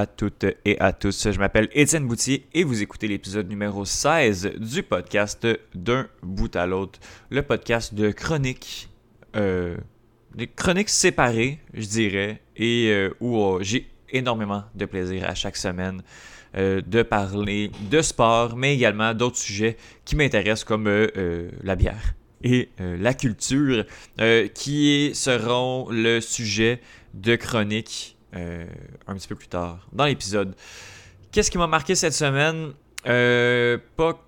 à toutes et à tous. Je m'appelle Étienne Boutier et vous écoutez l'épisode numéro 16 du podcast D'un bout à l'autre. Le podcast de chroniques, euh, chroniques séparées, je dirais, et euh, où euh, j'ai énormément de plaisir à chaque semaine euh, de parler de sport, mais également d'autres sujets qui m'intéressent comme la bière et la culture, qui seront le sujet de chroniques euh, un petit peu plus tard dans l'épisode. Qu'est-ce qui m'a marqué cette semaine? Euh, Pas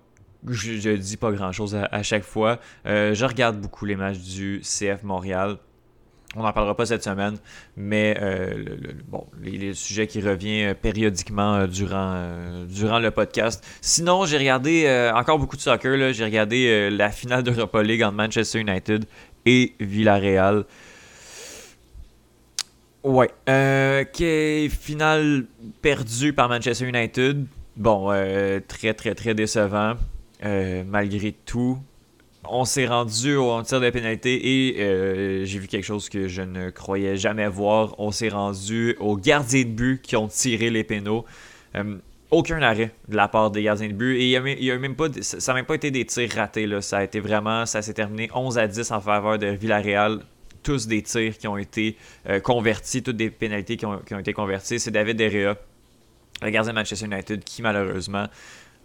je, je, dis pas grand chose à, chaque fois. Euh, je regarde beaucoup les matchs du CF Montréal. On n'en parlera pas cette semaine, mais euh, le, le, bon, les, sujets qui revient périodiquement durant, durant le podcast. Sinon, j'ai regardé encore beaucoup de soccer. J'ai regardé la finale d'Europa League entre Manchester United et Villarreal. Ouais. Euh, finale perdue par Manchester United. Bon, euh, très, très, très décevant. Euh, malgré tout. On s'est rendu au tir de pénalité et euh, j'ai vu quelque chose que je ne croyais jamais voir. On s'est rendu aux gardiens de but qui ont tiré les pénaux. Aucun arrêt de la part des gardiens de but. Et y a même pas, ça n'a même pas été des tirs ratés. Là. Ça a été vraiment, ça s'est terminé 11 à 10 en faveur de Villarreal tous des tirs qui ont été euh, convertis, toutes des pénalités qui ont, été converties. C'est David Derrea, le gardien de Manchester United, qui malheureusement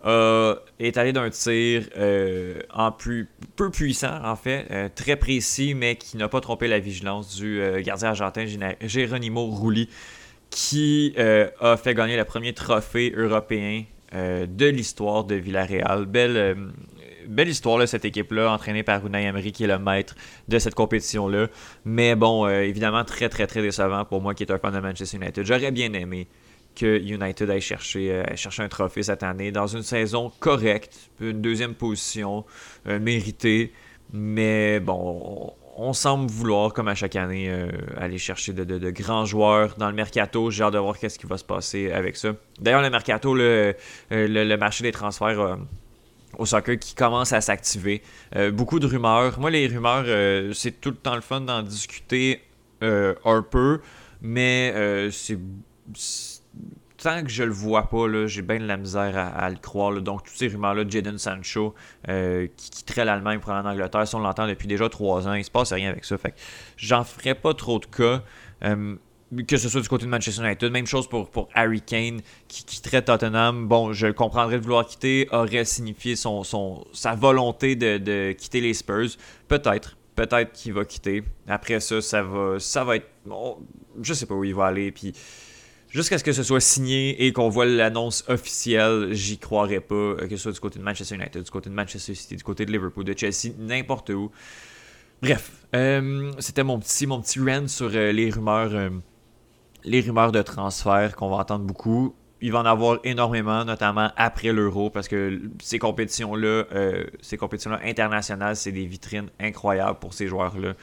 est allé d'un tir euh, en peu puissant, en fait, euh, très précis, mais qui n'a pas trompé la vigilance du gardien argentin Geronimo Rulli, qui a fait gagner le premier trophée européen de l'histoire de Villarreal. Belle belle histoire, là, cette équipe-là, entraînée par Unai Emery, qui est le maître de cette compétition-là. Mais bon, euh, évidemment, très, très, très décevant pour moi qui est un fan de Manchester United. J'aurais bien aimé que United aille chercher, euh, un trophée cette année dans une saison correcte, une deuxième position euh, méritée. Mais bon, on, semble vouloir, comme à chaque année, aller chercher de, grands joueurs dans le mercato. J'ai hâte de voir qu'est-ce qui va se passer avec ça. D'ailleurs, le mercato, le, le marché des transferts au soccer qui commence à s'activer. Euh, beaucoup de rumeurs. Moi, les rumeurs, euh, c'est tout le temps le fun d'en discuter euh, un peu, mais c'est. Tant que je le vois pas, j'ai bien de la misère à, le croire. Donc, toutes ces rumeurs-là de Jadon Sancho qui quitterait l'Allemagne pour aller en Angleterre, ça, on l'entend depuis déjà trois ans. Il se passe rien avec ça. Fait j'en ferai pas trop de cas que ce soit du côté de Manchester United. Même chose pour, pour Harry Kane qui quitterait Tottenham. Bon, je comprendrais de vouloir quitter, aurait signifié son, son, sa volonté de, de quitter les Spurs. Peut-être. Peut-être qu'il va quitter. Après ça, ça va, ça va être. Bon, je sais pas où il va aller. Puis jusqu'à ce que ce soit signé et qu'on voit l'annonce officielle, j'y croirais pas. Que ce soit du côté de Manchester United, du côté de Manchester City, du côté de Liverpool, de Chelsea, n'importe où. Bref, euh, c'était mon petit, mon petit rant sur euh, les rumeurs. Euh, les rumeurs de transfert qu'on va entendre beaucoup. Il va en avoir énormément, notamment après l'Euro, parce que ces compétitions-là, euh, ces compétitions-là internationales, c'est des vitrines incroyables pour ces joueurs-là.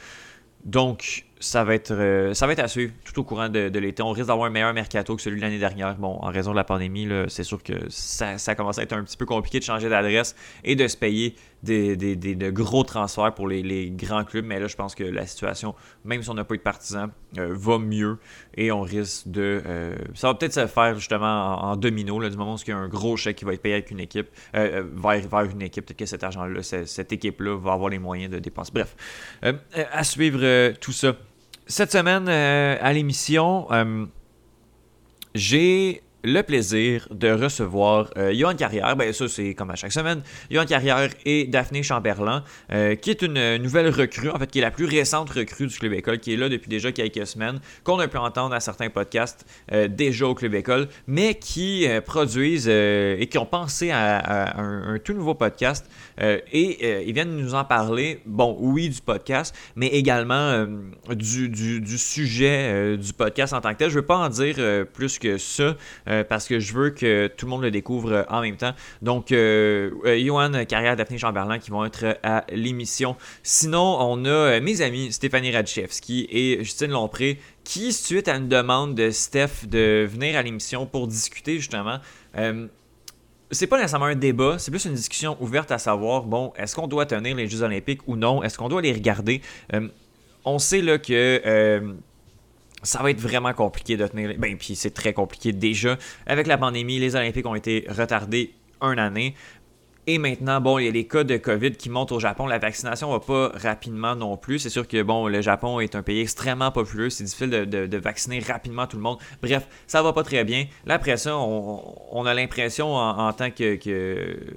Donc, ça va être, euh, ça va être à tout au courant de, l'été. On risque d'avoir un meilleur mercato que celui de l'année dernière. Bon, en raison de la pandémie, c'est sûr que ça commence à être un petit peu compliqué de changer d'adresse et de se payer des, de gros transferts pour les, grands clubs. Mais là, je pense que la situation, même si on n'a pas eu de partisans, euh, va mieux et on risque de. Euh, ça va peut-être se faire justement en, domino, là, du moment où il y a un gros chèque qui va être payé avec une équipe, euh, vers, vers une équipe. Peut-être que cet argent-là, cette équipe-là va avoir les moyens de dépenser. Bref, à suivre tout ça. Cette semaine à l'émission, j'ai le plaisir de recevoir euh, Johan Carrière. Ben, ça, c'est comme à chaque semaine. Johan Carrière et Daphné Chamberlain, euh, qui est une nouvelle recrue, en fait, qui est la plus récente recrue du Club École, qui est là depuis déjà quelques semaines, qu'on a pu entendre à certains podcasts euh, déjà au Club École, mais qui euh, produisent euh, et qui ont pensé à, un, tout nouveau podcast. Euh, et ils viennent nous en parler, bon, oui, du podcast, mais également du, sujet du podcast en tant que tel. Je ne veux pas en dire plus que ça euh, parce que je veux que tout le monde le découvre euh, en même temps. Donc, euh, Johan Carrière, Daphné Chamberlain qui vont être à l'émission. Sinon, on a mes amis Stéphanie Radchevski et Justine Lompré qui, suite à une demande de Steph de venir à l'émission pour discuter justement, euh, c'est pas nécessairement un débat, c'est plus une discussion ouverte à savoir, bon, est-ce qu'on doit tenir les Jeux Olympiques ou non? Est-ce qu'on doit les regarder? Euh, on sait là que euh, ça va être vraiment compliqué de tenir. Ben, puis c'est très compliqué déjà. Avec la pandémie, les Olympiques ont été retardés une année. Et maintenant, bon, il y a les cas de COVID qui montent au Japon. La vaccination va pas rapidement non plus. C'est sûr que, bon, le Japon est un pays extrêmement populeux. C'est difficile de, vacciner rapidement tout le monde. Bref, ça va pas très bien. Là, après ça, on, a l'impression, en, tant que,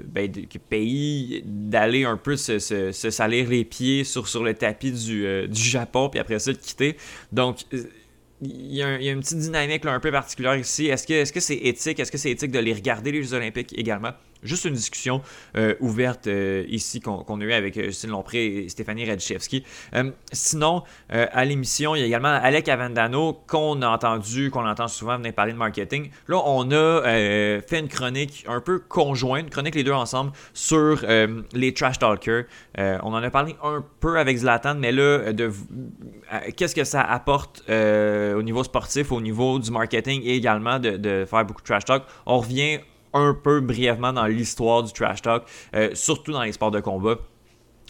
ben, pays, d'aller un peu se, salir les pieds sur, le tapis du, euh, du Japon, puis après ça, de quitter. Donc, il y, a une petite dynamique un peu particulière ici. Est-ce que c'est -ce éthique? Est-ce que c'est éthique de les regarder, les Jeux Olympiques également? Juste une discussion euh, ouverte euh, ici qu'on a eu avec Justine Lompré et Stéphanie Radchevski. Euh, sinon, à l'émission, il y a également Alec Avendano qu'on a entendu, qu'on entend souvent venir parler de marketing. Là, on a fait une chronique un peu conjointe, une chronique les deux ensemble sur les trash talkers. on en a parlé un peu avec Zlatan, mais là, qu'est-ce que ça apporte au niveau sportif, au niveau du marketing et également de faire beaucoup de trash talk? On revient un peu brièvement dans l'histoire du trash talk, euh, surtout dans les sports de combat.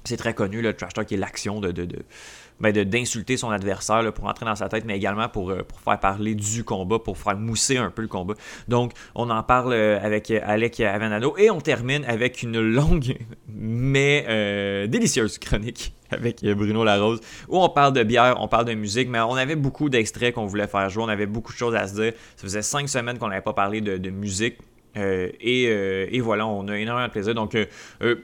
C'est très connu, le trash talk est l'action de, ben, de, d'insulter son adversaire pour entrer dans sa tête, mais également pour, euh, pour faire parler du combat, pour faire mousser un peu le combat. Donc, on en parle euh, avec Alec Avenado et on termine avec une longue mais délicieuse chronique avec Bruno Larose où on parle de bière, on parle de musique, mais on avait beaucoup d'extraits qu'on voulait faire jouer, on avait beaucoup de choses à se dire. Ça faisait cinq semaines qu'on n'avait pas parlé de musique. Euh, euh, et, voilà, on a énormément de plaisir. Donc, euh,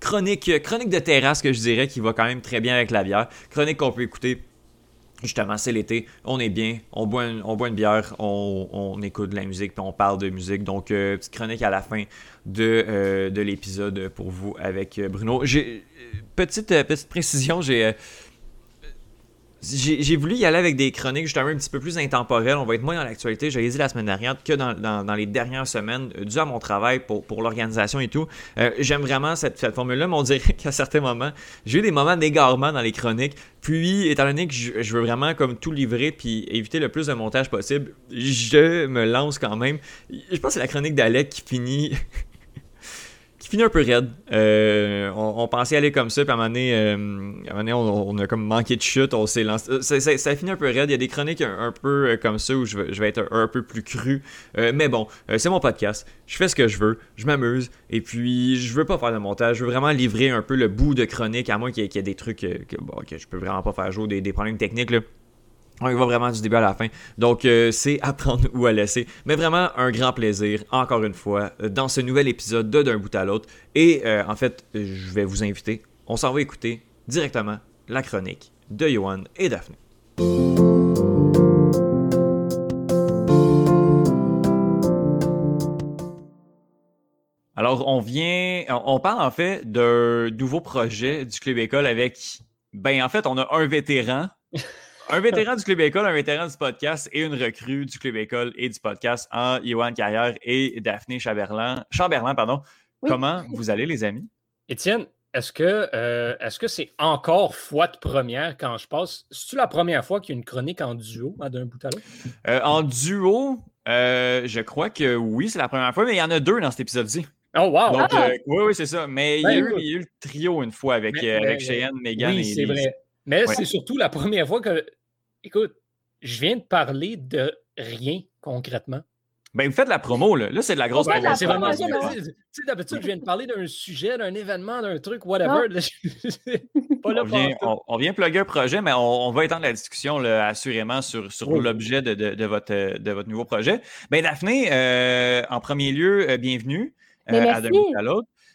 chronique, chronique de terrasse que je dirais qui va quand même très bien avec la bière. Chronique qu'on peut écouter. Justement, c'est l'été, on est bien, on boit une, on boit une bière, on, écoute de la musique, puis on parle de musique. Donc, petite chronique à la fin de, de l'épisode pour vous avec Bruno. Petite, petite précision, j'ai j'ai voulu y aller avec des chroniques justement un petit peu plus intemporelles. On va être moins dans l'actualité. J'ai dit la semaine dernière que dans, les dernières semaines, euh, dû à mon travail pour, l'organisation et tout. Euh, j'aime vraiment cette, formule-là, mais on dirait qu'à certains moments, j'ai eu des moments d'égarement dans les chroniques. Puis, étant donné que je, je, veux vraiment comme tout livrer puis éviter le plus de montage possible, je me lance quand même. Je pense que c'est la chronique d'Alec qui finit fini un peu raide. Euh, on, pensait aller comme ça, puis à un moment donné, euh, on, a comme manqué de chute, on s'est lancé. Euh, ça, a fini un peu raide. Il y a des chroniques un, peu comme ça où je vais, être un, peu plus cru. mais bon, c'est mon podcast. Je fais ce que je veux, je m'amuse, et puis je veux pas faire de montage. Je veux vraiment livrer un peu le bout de chronique, à moins qu'il y, ait des trucs que, bon, que je peux vraiment pas faire jouer, des, des problèmes techniques. Là. On y va vraiment du début à la fin. Donc, euh, c'est à prendre ou à laisser. Mais vraiment, un grand plaisir, encore une fois, dans ce nouvel épisode de D'un bout à l'autre. Et euh, en fait, je vais vous inviter, on s'en va écouter directement la chronique de Johan et Daphné. Alors, on vient, on parle en fait d'un nouveau projet du Club École avec, ben en fait, on a un vétéran un vétéran du Club École, un vétéran du podcast et une recrue du Club École et du podcast en Yohan Carrière et Daphné Chamberlain. Chamberlain pardon. Comment vous allez, les amis? Étienne, est-ce que euh, est-ce que c'est encore fois de première quand je passe? C'est-tu la première fois qu'il y a une chronique en duo d'un bout à l'autre? Euh, en duo, euh, je crois que oui, c'est la première fois, mais il y en a deux dans cet épisode-ci. Oh wow! Ah! oui, oui, c'est ça. Mais il, y a ben, eu, le trio une fois avec, avec Cheyenne, Megan oui, c'est vrai. Mais c'est surtout la première fois que écoute, je viens de parler de rien concrètement. Ben, vous faites la promo, là. Là, c'est de la grosse promo. C'est vraiment ça. Tu sais, d'habitude, je viens de parler d'un sujet, d'un événement, d'un truc, whatever. pas on, vient, on, vient plugger un projet, mais on, va étendre la discussion, là, assurément, sur, sur l'objet de, de, votre, de votre nouveau projet. Ben, Daphné, euh, en premier lieu, euh, bienvenue euh, à d'un à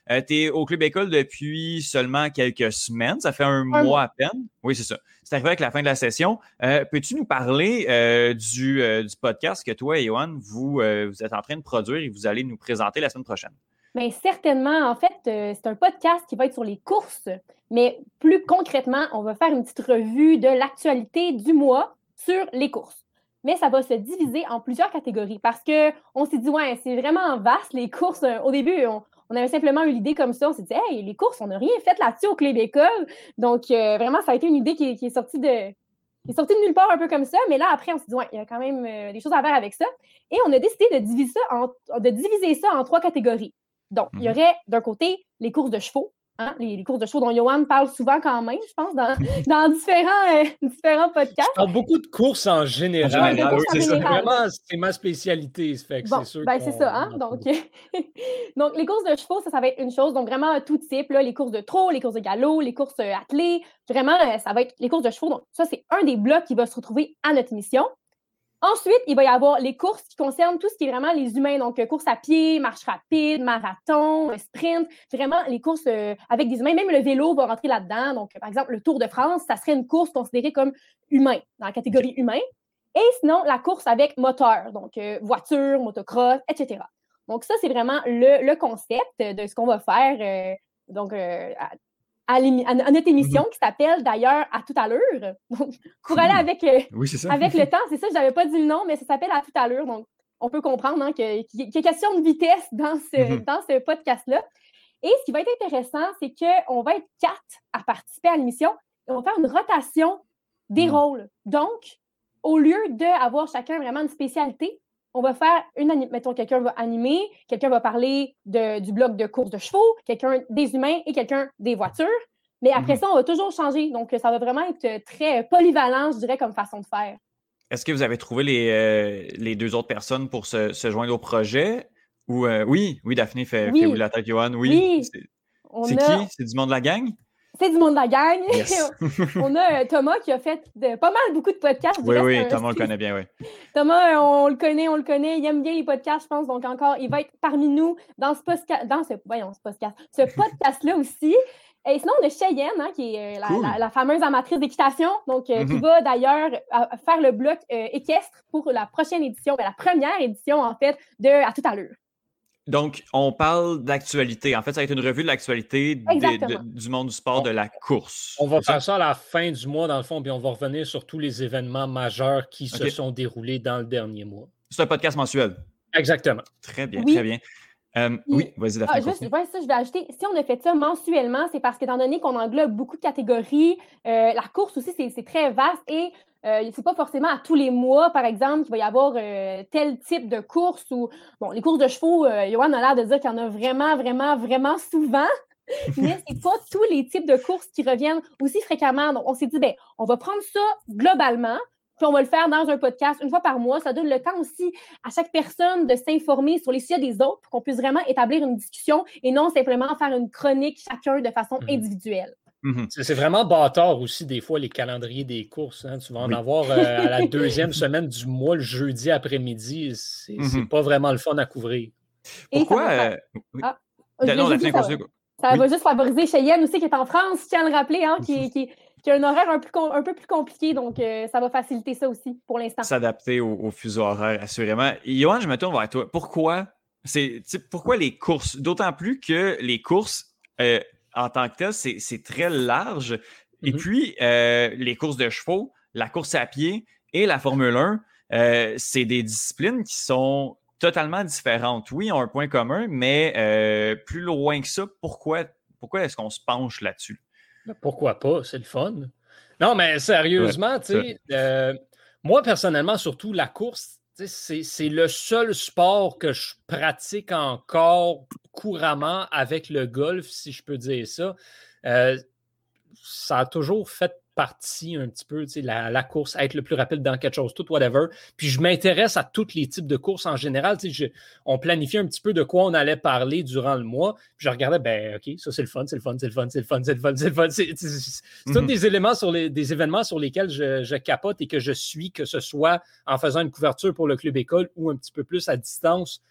l'autre. tu es au Club École depuis seulement quelques semaines. Ça fait un, mois à peine. Oui, c'est ça. C'est arrivé avec la fin de la session. Euh, peux-tu nous parler euh, du, euh, du, podcast que toi et Johan, vous, vous êtes en train de produire et vous allez nous présenter la semaine prochaine? Bien, certainement. En fait, c'est un podcast qui va être sur les courses, mais plus concrètement, on va faire une petite revue de l'actualité du mois sur les courses. Mais ça va se diviser en plusieurs catégories parce qu'on s'est dit, ouais, c'est vraiment vaste les courses. Au début, on, on avait simplement eu l'idée comme ça. On s'est dit, hey, les courses, on n'a rien fait là-dessus au Club École. Donc, euh, vraiment, ça a été une idée qui, est sortie de, qui est sortie de nulle part un peu comme ça. Mais là, après, on s'est dit, ouais, il y a quand même euh, des choses à faire avec ça. Et on a décidé de diviser ça en, de diviser ça en trois catégories. Donc, il y mhm. aurait d'un côté les courses de chevaux, Hein, les, courses de chevaux dont Johan parle souvent quand même, je pense, dans, dans différents, euh, différents podcasts. Je parle beaucoup de courses en général. c'est vraiment ma spécialité. Fait bon, ben c'est ça. Hein? Donc, donc, les courses de chevaux, ça, ça va être une chose. Donc, vraiment, tout type. Là, les courses de trot, les courses de galop, les courses euh, attelées. Vraiment, euh, ça va être les courses de chevaux. Donc, ça, c'est un des blocs qui va se retrouver à notre émission. Ensuite, il va y avoir les courses qui concernent tout ce qui est vraiment les humains, donc euh, course à pied, marche rapide, marathon, euh, sprint, vraiment les courses euh, avec des humains. Même le vélo va rentrer là-dedans. Donc, par exemple, le Tour de France, ça serait une course considérée comme humain, dans la catégorie humain. Et sinon, la course avec moteur, donc voiture, motocross, etc. Donc, ça, c'est vraiment le, concept de ce qu'on va faire. donc, à, notre émission mhm. qui s'appelle d'ailleurs À tout à l'heure. pour aller avec, euh, avec le temps, c'est ça, je n'avais pas dit le nom, mais ça s'appelle À tout à l'heure. Donc, on peut comprendre hein, qu'il y a question de vitesse dans ce, mhm. dans ce podcast-là. Et ce qui va être intéressant, c'est qu'on va être quatre à participer à l'émission et on va faire une rotation des mhm. rôles. Donc, au lieu d'avoir chacun vraiment une spécialité, on va faire une mettons quelqu'un va animer, quelqu'un va parler du bloc de course de chevaux, quelqu'un des humains et quelqu'un des voitures. Mais après mhm. ça, on va toujours changer. Donc, ça va vraiment être très polyvalent, je dirais, comme façon de faire. Est-ce que vous avez trouvé les, euh, les deux autres personnes pour se, joindre au projet? Ou euh, oui, oui, Daphné fait oui, la tête, Johan. Oui. C'est qui? C'est du monde de la gang? C'est du monde de la gang. on a euh, Thomas qui a fait pas mal beaucoup de podcasts. Oui, oui, Thomas, on le connaît bien, oui. Thomas, euh, on le connaît, on le connaît. Il aime bien les podcasts, je pense. Donc, encore, il va être parmi nous dans ce podcast, dans ce, voyons, ce podcast, ce podcast-là aussi. Et sinon, on a Cheyenne, hein, qui est euh, la, fameuse amatrice d'équitation, donc qui mm-hmm. va d'ailleurs faire le bloc équestre pour la prochaine édition, la première édition, en fait, de À tout à l'heure. Donc, on parle d'actualité. En fait, ça va être une revue de l'actualité du monde du sport, de la course. On va faire ça? à la fin du mois, dans le fond, puis on va revenir sur tous les événements majeurs qui se sont déroulés dans le dernier mois. C'est un podcast mensuel. Exactement. Très bien, très bien. Euh, oui, vas-y, ah, juste, ça, je vais ajouter. Si on a fait ça mensuellement, c'est parce qu'étant donné qu'on englobe beaucoup de catégories, euh, la course aussi, c'est très vaste et euh, c'est pas forcément à tous les mois, par exemple, qu'il va y avoir euh, tel type de course ou, bon, les courses de chevaux, euh, Johan a l'air de dire qu'il y en a vraiment, vraiment, vraiment souvent, mais c'est pas tous les types de courses qui reviennent aussi fréquemment. Donc, on s'est dit, ben, on va prendre ça globalement, puis on va le faire dans un podcast une fois par mois. Ça donne le temps aussi à chaque personne de s'informer sur les sujets des autres pour qu'on puisse vraiment établir une discussion et non simplement faire une chronique chacun de façon mmh Mhm. C'est vraiment bâtard aussi, des fois, les calendriers des courses. Hein. Tu vas en avoir euh, à la deuxième semaine du mois, le jeudi après-midi. C'est mhm. pas vraiment le fun à couvrir. Pourquoi? Euh, ah, ça, va juste favoriser Cheyenne aussi, qui est en France, je tiens à le rappeler, hein, qui, a un horaire un, peu plus compliqué. Donc, euh, ça va faciliter ça aussi pour l'instant. S'adapter au, fuseau horaire, assurément. Johan, je me tourne vers toi. Pourquoi? Pourquoi les courses? D'autant plus que les courses, en tant que tel, c'est très large. Et mm-hmm. puis, euh, les courses de chevaux, la course à pied et la Formule 1, euh, c'est des disciplines qui sont totalement différentes. Oui, ont un point commun, mais euh, plus loin que ça, pourquoi, pourquoi est-ce qu'on se penche là-dessus? Ben, pourquoi pas? C'est le fun. Non, mais sérieusement, tu sais, moi personnellement, surtout la course, c'est le seul sport que je pratique encore couramment avec le golf, si je peux dire ça. Euh, ça a toujours fait partie un petit peu, la, la course, être le plus rapide dans quelque chose, tout, whatever. Puis je m'intéresse à tous les types de courses en général. on planifiait un petit peu de quoi on allait parler durant le mois. Puis je regardais, ben OK, ça c'est le fun, c'est le fun, c'est le fun, c'est le fun, c'est le fun, c'est le fun. C'est tous mhm. des éléments sur les, des événements sur lesquels je, capote et que je suis, que ce soit en faisant une couverture pour le club école ou un petit peu plus à distance.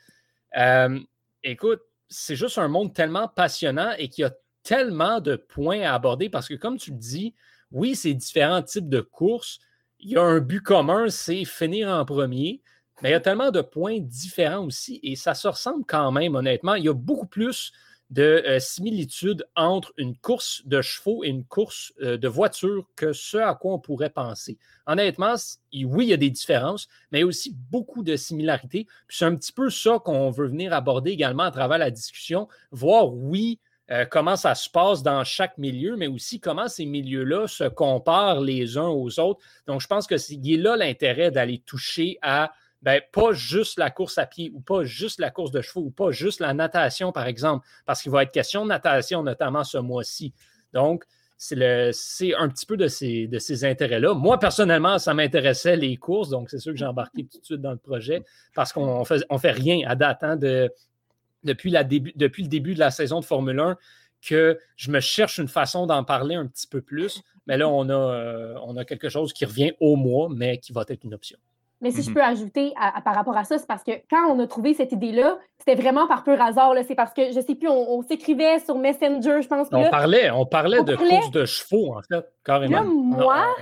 Euh, écoute, c'est juste un monde tellement passionnant et qui a tellement de points à aborder parce que, comme tu le dis, oui, c'est différents types de courses. Il y a un but commun, c'est finir en premier. Mais il y a tellement de points différents aussi et ça se ressemble quand même, honnêtement. Il y a beaucoup plus de euh, similitudes entre une course de chevaux et une course euh, de voiture que ce à quoi on pourrait penser. Honnêtement, oui, il y a des différences, mais il y a aussi beaucoup de similarités. c'est un petit peu ça qu'on veut venir aborder également à travers la discussion, voir, oui, euh, comment ça se passe dans chaque milieu, mais aussi comment ces milieux-là se comparent les uns aux autres. Donc, je pense que c'est là l'intérêt d'aller toucher à ben, pas juste la course à pied ou pas juste la course de chevaux ou pas juste la natation, par exemple, parce qu'il va être question de natation, notamment ce mois-ci. Donc, c'est un petit peu de ces, intérêts-là. Moi, personnellement, ça m'intéressait les courses, donc c'est sûr que j'ai embarqué tout de suite dans le projet parce qu'on ne fait rien à date hein, de, depuis, la début, depuis le début de la saison de Formule 1 que je me cherche une façon d'en parler un petit peu plus. Mais là, on a, euh, on a quelque chose qui revient au mois, mais qui va être une option. Mais si je mhm. peux ajouter par rapport à ça, c'est parce que quand on a trouvé cette idée-là, c'était vraiment par pur hasard. C'est parce que, je ne sais plus, on, s'écrivait sur Messenger, je pense. on parlait, on parlait de course de chevaux, en fait, carrément. moi,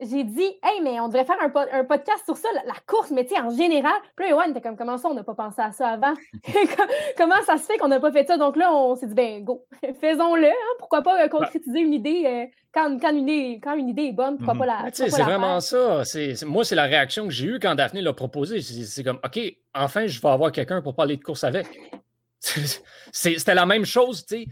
j'ai dit, hey, mais on devrait faire un, un podcast sur ça, la, course, mais tu sais, en général. Puis là, Yoann était comme, comment ça, on n'a pas pensé à ça avant? comment ça se fait qu'on n'a pas fait ça? Donc là, on s'est dit, ben, go, faisons-le. Hein? Pourquoi pas euh, concrétiser une idée? Euh, quand, quand, une idée quand une idée est bonne, pourquoi pas la. C'est vraiment ça. moi, c'est la réaction que j'ai eue quand Daphné l'a proposé. C'est comme, OK, enfin, je vais avoir quelqu'un pour parler de course avec. C'était la même chose, tu sais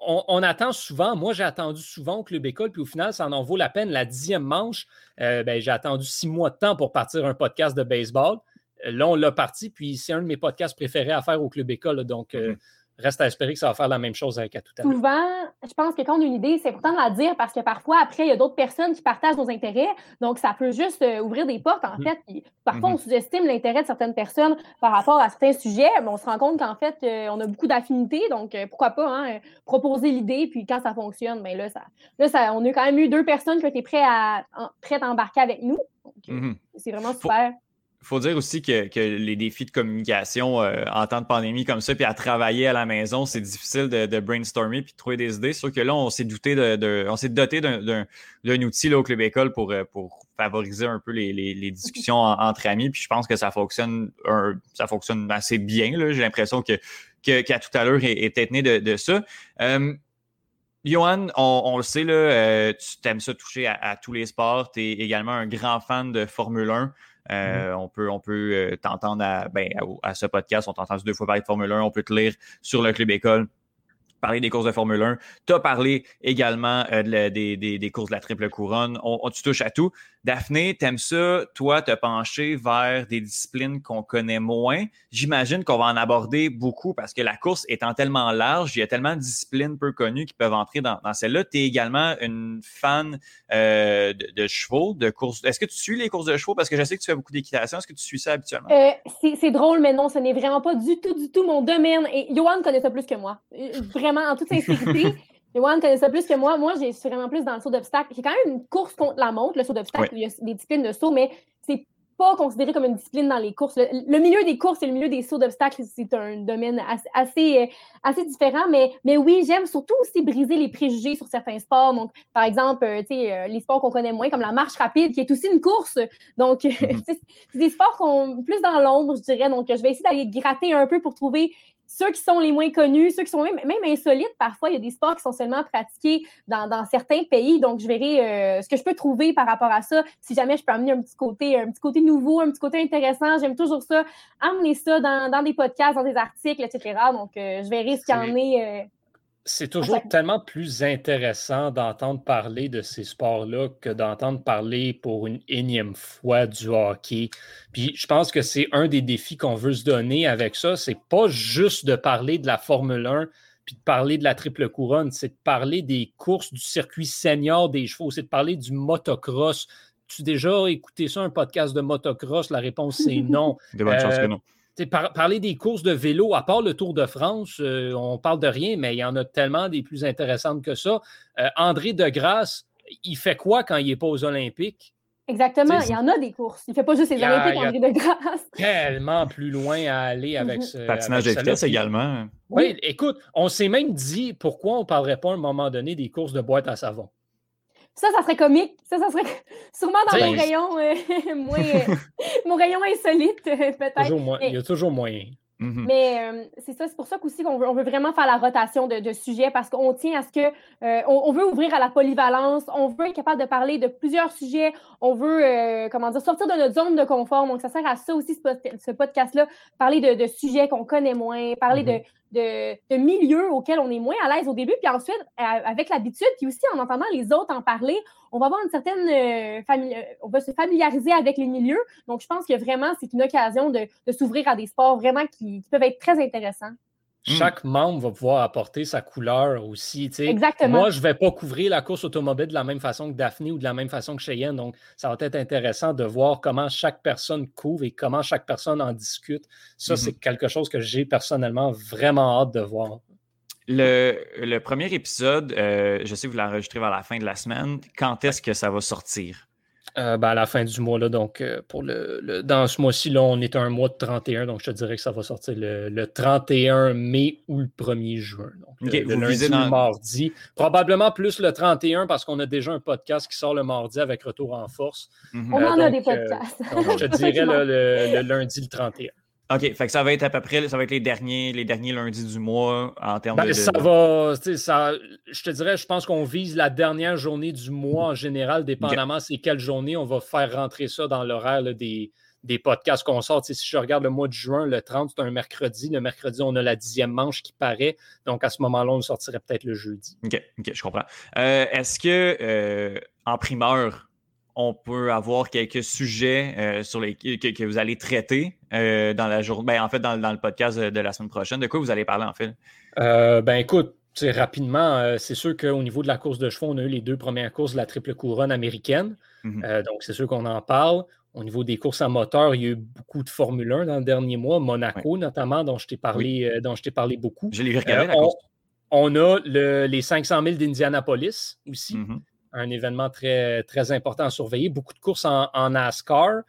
on, attend souvent, moi j'ai attendu souvent au Club École, puis au final, ça en vaut la peine. La dixième manche, euh, ben, j'ai attendu six mois de temps pour partir un podcast de baseball. Euh, là, on l'a parti, puis c'est un de mes podcasts préférés à faire au Club École. donc, euh, mm-hmm reste à espérer que ça va faire la même chose avec à tout à l'heure. Souvent, je pense que quand on a une idée, c'est important de la dire parce que parfois, après, il y a d'autres personnes qui partagent nos intérêts. Donc, ça peut juste euh, ouvrir des portes, en mm. fait. parfois, on mm-hmm. sous-estime l'intérêt de certaines personnes par rapport à certains sujets, mais on se rend compte qu'en fait, euh, on a beaucoup d'affinités. Donc, euh, pourquoi pas hein, proposer l'idée, puis quand ça fonctionne, bien là, ça, là ça, on a quand même eu deux personnes qui ont été prêtes à, prêtes à embarquer avec nous. Mm-hmm. C'est vraiment super faut dire aussi que, les défis de communication euh, en temps de pandémie comme ça, puis à travailler à la maison, c'est difficile de, brainstormer puis de trouver des idées. Sauf que là, on s'est douté de, on s'est doté d'un outil là, au Club École pour, euh, pour favoriser un peu les, discussions entre amis. Puis je pense que ça fonctionne ça fonctionne assez bien. J'ai l'impression que, qu'à tout à l'heure est, né de, ça. Euh, Johan, on, le sait, là, tu t'aimes ça toucher à, à tous les sports. Tu es également un grand fan de Formule 1. Mmh euh, on peut, on peut euh, t'entendre à, ben, à, ce podcast, on t'a entendu deux fois parler de Formule 1, on peut te lire sur le Club École parler des courses de Formule 1. Tu as parlé également euh, des, courses de la triple couronne. On, tu touches à tout. Daphné, t'aimes ça, toi, te pencher vers des disciplines qu'on connaît moins. J'imagine qu'on va en aborder beaucoup parce que la course étant tellement large, il y a tellement de disciplines peu connues qui peuvent entrer dans, celle-là. Tu es également une fan euh, de, chevaux, de courses. Est-ce que tu suis les courses de chevaux? Parce que je sais que tu fais beaucoup d'équitation. Est-ce que tu suis ça habituellement? Euh, c'est drôle, mais non, ce n'est vraiment pas du tout, du tout mon domaine. Et Johan connaît ça plus que moi. Vraiment en toute sincérité. Johan connaît ça plus que moi. Moi, j'ai vraiment plus dans le saut d'obstacle. J'ai quand même une course contre la montre, le saut d'obstacle. Il y a des disciplines de saut, mais c'est pas considéré comme une discipline dans les courses. Le, milieu des courses et le milieu des sauts d'obstacles, c'est un domaine assez, euh, assez, différent. Mais, mais oui, j'aime surtout aussi briser les préjugés sur certains sports. Donc, par exemple, euh, euh, les sports qu'on connaît moins, comme la marche rapide, qui est aussi une course. Donc, mm-hmm. c'est des sports qu'on plus dans l'ombre, je dirais. Donc, je vais essayer d'aller gratter un peu pour trouver ceux qui sont les moins connus, ceux qui sont même, insolites, parfois, il y a des sports qui sont seulement pratiqués dans, certains pays. Donc, je verrai euh, ce que je peux trouver par rapport à ça. Si jamais je peux amener un petit côté, un petit côté nouveau, un petit côté intéressant, j'aime toujours ça. Amener ça dans, des podcasts, dans des articles, etc. Donc, euh, je verrai ce qu'il y en est. Euh, c'est toujours tellement plus intéressant d'entendre parler de ces sports-là que d'entendre parler pour une énième fois du hockey. Puis je pense que c'est un des défis qu'on veut se donner avec ça. C'est pas juste de parler de la Formule 1 puis de parler de la triple couronne, c'est de parler des courses du circuit senior des chevaux, c'est de parler du motocross. Tu as déjà écouté ça, un podcast de motocross? La réponse, c'est non. De bonnes chances que non parler des courses de vélo, à part le Tour de France, euh, on parle de rien, mais il y en a tellement des plus intéressantes que ça. Euh, André Degrasse, il fait quoi quand il n'est pas aux Olympiques? Exactement, il y en a des courses. Il ne fait pas juste les Olympiques, André Degrasse. Tellement plus loin à aller avec mhm. ce. Patinage de vitesse également. Oui, écoute, on s'est même dit pourquoi on ne parlerait pas à un moment donné des courses de boîte à savon. Ça, ça serait comique. Ça, ça serait sûrement dans mon rayon, euh, moins, euh, mon rayon insolite, euh, peut-être. Il y a toujours moyen. Mhm. Mais c'est ça, c'est pour ça qu'aussi qu'on veut, on veut vraiment faire la rotation de, de sujets parce qu'on tient à ce que on, veut ouvrir à la polyvalence, on veut être capable de parler de plusieurs sujets, on veut comment dire sortir de notre zone de confort. Donc ça sert à ça aussi ce, podcast-là, parler de, de sujets qu'on connaît moins, parler de, de, milieux auxquels on est moins à l'aise au début, puis ensuite, avec l'habitude, puis aussi en entendant les autres en parler, on va avoir une certaine euh, on va se familiariser avec les milieux. Donc, je pense que vraiment, c'est une occasion de, s'ouvrir à des sports vraiment qui peuvent être très intéressants. Hmm. Chaque membre va pouvoir apporter sa couleur aussi. Exactement. Moi, je ne vais pas couvrir la course automobile de la même façon que Daphné ou de la même façon que Cheyenne. Donc, ça va être intéressant de voir comment chaque personne couvre et comment chaque personne en discute. Ça, c'est mm-hmm. quelque chose que j'ai personnellement vraiment hâte de voir. Le, premier épisode, euh, je sais que vous l'enregistrez vers la fin de la semaine. Quand est-ce que ça va sortir? Euh, ben, à la fin du mois, là, donc euh, pour le, dans ce mois-ci, là, on est à un mois de 31, donc je te dirais que ça va sortir le, 31 mai ou le 1er juin. Donc, le, lundi le mardi. Probablement plus le 31 parce qu'on a déjà un podcast qui sort le mardi avec Retour en force. Mhm. On en a des podcasts. donc, je te dirais le, lundi le 31. OK, fait que ça va être à peu près, ça va être les derniers, les derniers lundis du mois en termes ben, de, Ça va, ça, je te dirais, je pense qu'on vise la dernière journée du mois en général, dépendamment c'est quelle journée, on va faire rentrer ça dans l'horaire des, des podcasts qu'on sort. si je regarde le mois de juin, le 30, c'est un mercredi. Le mercredi, on a la dixième manche qui paraît. Donc, à ce moment-là, on sortirait peut-être le jeudi. OK, OK, je comprends. Euh, est-ce que, euh, en primeur, on peut avoir quelques sujets euh, sur les, que, vous allez traiter euh, dans la journée, ben, en fait, dans, le podcast de, la semaine prochaine. De quoi vous allez parler, en fait? Euh, ben, écoute, rapidement, c'est sûr qu'au niveau de la course de chevaux, on a eu les deux premières courses de la triple couronne américaine. Mm-hmm. donc, c'est sûr qu'on en parle. Au niveau des courses à moteur, il y a eu beaucoup de Formule 1 dans le dernier mois, Monaco notamment, dont je t'ai parlé, dont je parlé beaucoup. Je l'ai regardé, on, a les 500 000 d'Indianapolis aussi. Mm-hmm un événement très, très important à surveiller. Beaucoup de courses en, NASCAR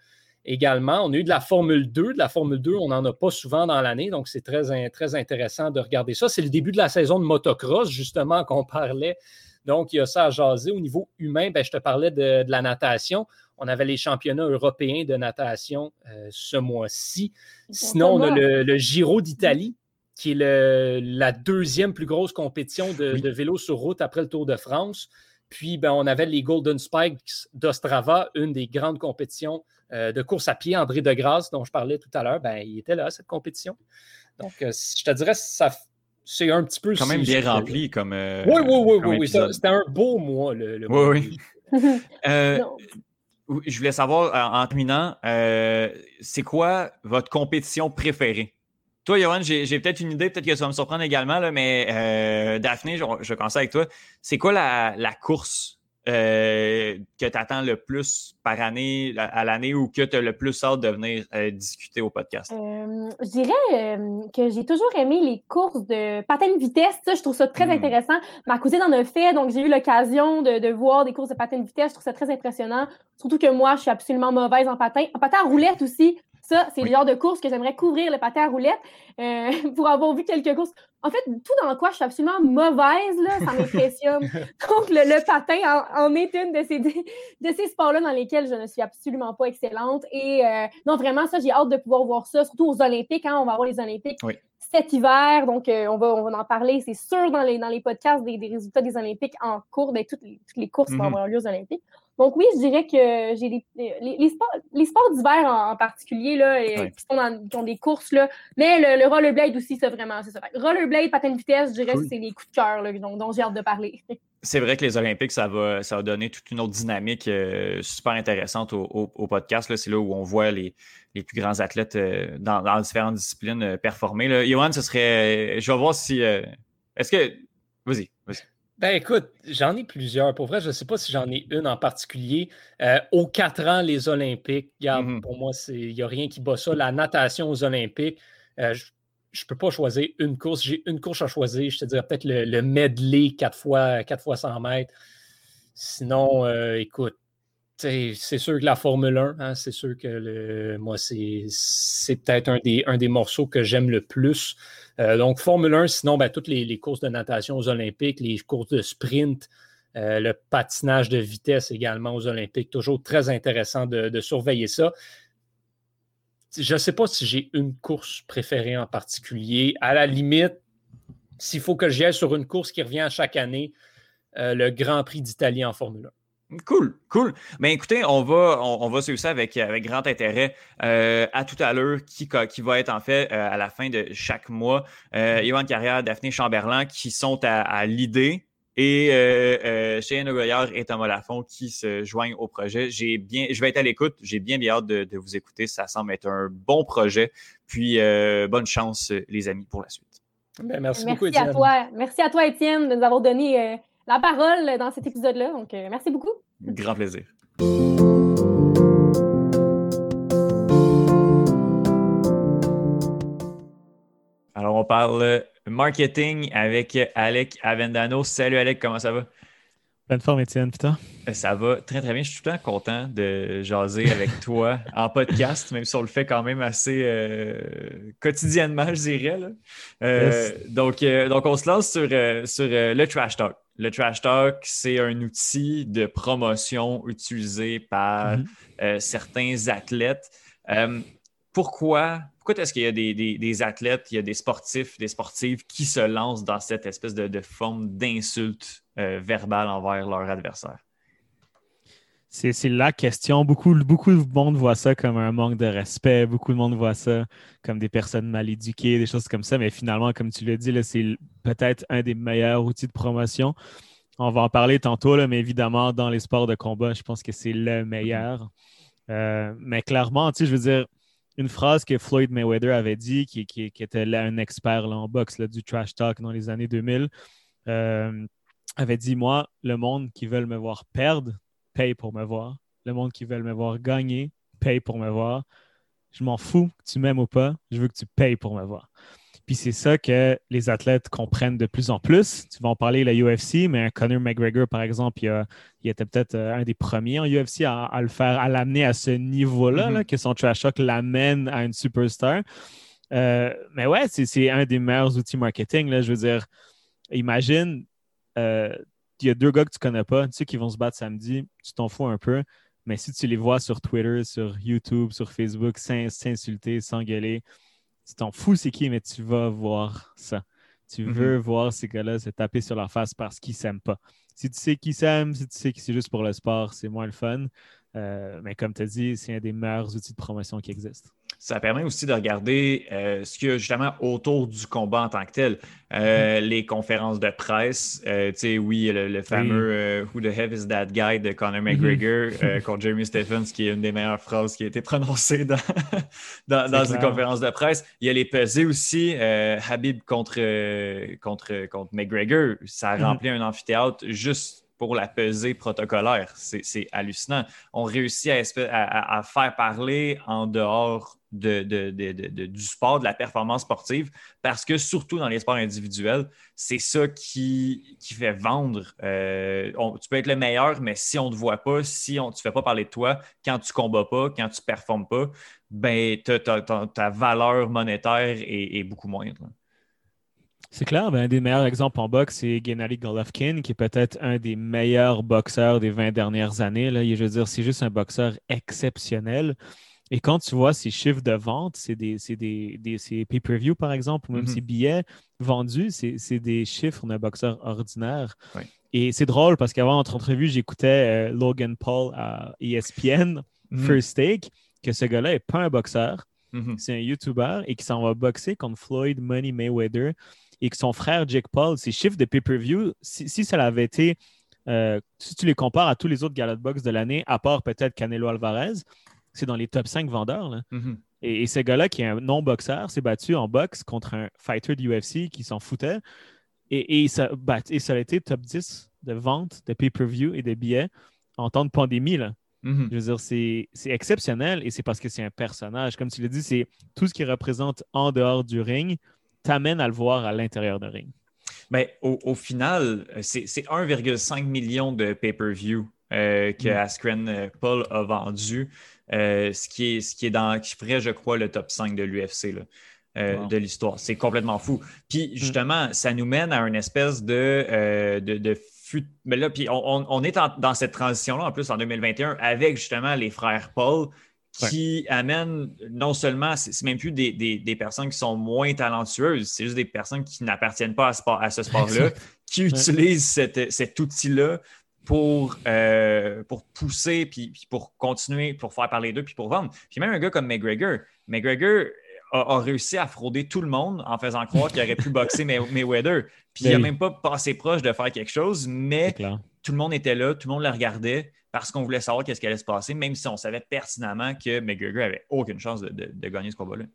également. On a eu de la Formule 2. De la Formule 2, on n'en a pas souvent dans l'année, donc c'est très, très intéressant de regarder ça. C'est le début de la saison de motocross, justement, qu'on parlait. Donc, il y a ça à jaser. Au niveau humain, ben, je te parlais de, la natation. On avait les championnats européens de natation euh, ce mois-ci. Sinon, on a le, Giro d'Italie, qui est la deuxième plus grosse compétition de, de vélo sur route après le Tour de France. Puis, ben, on avait les Golden Spikes d'Ostrava, une des grandes compétitions euh, de course à pied. André Degrasse, dont je parlais tout à l'heure, ben, il était là, cette compétition. Donc, euh, je te dirais, ça, c'est un petit peu. Quand même bien rempli comme. Euh, oui, oui, oui, oui. C'était un beau mois, le, Oui, oui. je voulais savoir, en terminant, c'est quoi votre compétition préférée? Toi, Johan, j'ai peut-être une idée, peut-être que ça va me surprendre également, là, mais euh, Daphné, je, je vais commencer avec toi. C'est quoi la, course euh, que tu attends le plus par année, à l'année, ou que tu as le plus hâte de venir euh, discuter au podcast? je dirais que j'ai toujours aimé les courses de patin de vitesse. Ça, je trouve ça très hmm. intéressant. Ma cousine en a fait, donc j'ai eu l'occasion de, de, voir des courses de patin de vitesse. Je trouve ça très impressionnant. Surtout que moi, je suis absolument mauvaise en patin. En patin à roulette aussi, ça, c'est le genre de course que j'aimerais couvrir le patin à roulette euh, pour avoir vu quelques courses. En fait, tout dans quoi je suis absolument mauvaise, là, ça m'impressionne. Donc, le, patin en, est une de ces, de ces sports-là dans lesquels je ne suis absolument pas excellente. Et euh, non, vraiment, ça, j'ai hâte de pouvoir voir ça, surtout aux Olympiques. Hein, on va avoir les Olympiques cet hiver. Donc, euh, on, va, on va en parler, c'est sûr, dans les, dans les podcasts des, résultats des Olympiques en cours. Ben, toutes, les, toutes les courses vont mm-hmm. avoir lieu aux Olympiques. Donc oui, je dirais que j'ai les, les, sports, les sports d'hiver en, particulier, là, qui, ont des courses, là, mais le, rollerblade aussi, c'est vraiment, c'est ça. Rollerblade, patin de vitesse, je dirais que c'est les coups de cœur dont, dont j'ai hâte de parler. C'est vrai que les Olympiques, ça va, ça va donner toute une autre dynamique euh, super intéressante au, au, podcast. C'est là où on voit les, les plus grands athlètes euh, dans, dans, différentes disciplines euh, performer. Là. Johan, ce serait. je vais voir si. Est-ce que. Vas-y. Ben écoute, j'en ai plusieurs. Pour vrai, je ne sais pas si j'en ai une en particulier. Euh, aux quatre ans, les Olympiques, mm-hmm. pour moi, il n'y a rien qui bat ça. La natation aux Olympiques, euh, je ne peux pas choisir une course. J'ai une course à choisir. Je te dirais peut-être le, medley 4 fois, 4 fois 100 mètres. Sinon, euh, écoute, c'est sûr que la Formule 1, hein, c'est sûr que moi, c'est peut-être un des, un des morceaux que j'aime le plus. Euh, donc, Formule 1, sinon, ben, toutes les, courses de natation aux Olympiques, les courses de sprint, euh, le patinage de vitesse également aux Olympiques. Toujours très intéressant de, surveiller ça. Je ne sais pas si j'ai une course préférée en particulier. À la limite, s'il faut que j'y aille sur une course qui revient chaque année, euh, le Grand Prix d'Italie en Formule 1. Cool, cool. Mais ben, écoutez, on va, on, va suivre ça avec, avec grand intérêt. Euh, à tout à l'heure, qui, qui va être en fait euh, à la fin de chaque mois, euh, Carrière, Daphné Chamberlain, qui sont à, l'idée, et euh, Cheyenne Goyard et Thomas Lafont qui se joignent au projet. J'ai bien, je vais être à l'écoute. J'ai bien bien hâte de, vous écouter. Ça semble être un bon projet. Puis bonne chance, les amis, pour la suite. Ben, merci, beaucoup, Étienne. À toi. Merci à toi, Étienne, de nous avoir donné la parole dans cet épisode-là. Donc, euh, merci beaucoup. Grand plaisir. Alors, on parle marketing avec Alec Avendano. Salut Alec, comment ça va? Bonne forme, Étienne. Putain. Euh, ça va très, très bien. Je suis tout le temps content de jaser avec toi en podcast, même si on le fait quand même assez euh, quotidiennement, je dirais. donc, donc, on se lance sur, sur le trash talk. Le trash talk, c'est un outil de promotion utilisé par mhm. euh, certains athlètes. Euh, pourquoi, pourquoi est-ce qu'il y a des, athlètes, il y a des sportifs, des sportives qui se lancent dans cette espèce de, forme d'insulte euh, verbale envers leur adversaire? C'est la question. Beaucoup, beaucoup de monde voit ça comme un manque de respect. Beaucoup de monde voit ça comme des personnes mal éduquées, des choses comme ça. Mais finalement, comme tu l'as dit, c'est peut-être un des meilleurs outils de promotion. On va en parler tantôt, là, mais évidemment, dans les sports de combat, je pense que c'est le meilleur. Euh, mais clairement, tu sais, je veux dire, une phrase que Floyd Mayweather avait dit, qui, était là, un expert en boxe du trash talk dans les années 2000, euh, avait dit Moi, le monde qui veut me voir perdre, paye pour me voir. Le monde qui veut me voir gagner paye pour me voir. Je m'en fous que tu m'aimes ou pas, je veux que tu payes pour me voir. Puis c'est ça que les athlètes comprennent de plus en plus. Tu vas en parler, la UFC, mais Conor McGregor, par exemple, il, était peut-être euh, un des premiers en UFC à, le faire, à l'amener à ce niveau-là, mm-hmm. que son trash talk l'amène à une superstar. Euh, mais ouais, c'est un des meilleurs outils marketing. Là, je veux dire, imagine, euh, y a deux gars que tu connais pas, tu sais, qui vont se battre samedi, tu t'en fous un peu. Mais si tu les vois sur Twitter, sur YouTube, sur Facebook, s'insulter, s'engueuler, tu t'en fous c'est qui, mais tu vas voir ça. Tu mm-hmm. veux voir ces gars-là se taper sur leur face parce qu'ils s'aiment pas. Si tu sais qu'ils s'aiment, si tu sais que c'est juste pour le sport, c'est moins le fun. Euh, mais comme tu as dit, c'est un des meilleurs outils de promotion qui existent ça permet aussi de regarder euh, ce qu'il y a justement autour du combat en tant que tel. Euh, mm-hmm. Les conférences de presse, euh, tu sais, oui, le, fameux Who the hell is that guy de Conor mm-hmm. McGregor contre Jeremy Stephens, qui est une des meilleures phrases qui a été prononcée dans, dans, une conférence de presse. Il y a les pesées aussi, Habib contre, contre, contre McGregor. Ça a mm-hmm. rempli un amphithéâtre juste pour la pesée protocolaire. C'est hallucinant. On réussit à, à, faire parler en dehors de, du sport, de la performance sportive, parce que surtout dans les sports individuels, c'est ça qui, qui, fait vendre. Euh, tu peux être le meilleur, mais si on ne te voit pas, si on, tu ne fais pas parler de toi, quand tu ne combats pas, quand tu ne performes pas, ben, ta, valeur monétaire est, beaucoup moindre. C'est clair, ben, un des meilleurs exemples en boxe, c'est Gennady Golovkin, qui est peut-être un des meilleurs boxeurs des 20 dernières années. Là. Je veux dire, c'est juste un boxeur exceptionnel. Et quand tu vois ces chiffres de vente, c'est des, des, des pay-per-view, par exemple, ou même mm-hmm. ces billets vendus, c'est des chiffres d'un boxeur ordinaire. Et c'est drôle parce qu'avant notre entrevue, j'écoutais euh, Logan Paul à ESPN, mm-hmm. First Take, que ce gars-là n'est pas un boxeur. Mm-hmm. C'est un YouTuber et qui s'en va boxer contre Floyd Money Mayweather et que son frère Jake Paul, ses chiffres de pay-per-view, si, ça avait été, euh, si tu les compares à tous les autres galas de boxe de l'année, à part peut-être Canelo Alvarez, c'est dans les top 5 vendeurs. Mm-hmm. Et, ce gars-là, qui est un non-boxeur, s'est battu en boxe contre un fighter de UFC qui s'en foutait. Et, ça, et, ça, a été top 10 de vente de pay-per-view et de billets en temps de pandémie. Là. Mm-hmm. Je veux dire, c'est exceptionnel et c'est parce que c'est un personnage. Comme tu l'as dit, c'est tout ce qui représente en dehors du ring t'amène à le voir à l'intérieur de ring? Mais ben, au, final, c'est 1,5 million de pay-per-view euh, que mm. Askren euh, Paul a vendu, euh, ce, qui est, ce qui est dans qui ferait, je crois, le top 5 de l'UFC. de l'histoire. C'est complètement fou. Puis mm. justement, ça nous mène à une espèce de, de, Mais là, puis on, est dans cette transition-là, en plus, en 2021, avec justement les frères Paul qui amène non seulement, c'est même plus des, personnes qui sont moins talentueuses, c'est juste des personnes qui n'appartiennent pas à, ce sport-là, qui utilisent cet outil-là pour, euh, pour pousser, puis, pour continuer, pour faire parler d'eux, puis pour vendre. Puis même un gars comme McGregor, McGregor a, réussi à frauder tout le monde en faisant croire qu'il aurait pu boxer Mayweather. Puis il n'a ben même pas passé proche de faire quelque chose, mais tout le monde était là, tout le monde le regardait parce qu'on voulait savoir qu'est-ce qui allait se passer, même si on savait pertinemment que McGregor avait aucune chance de, gagner ce combat-là.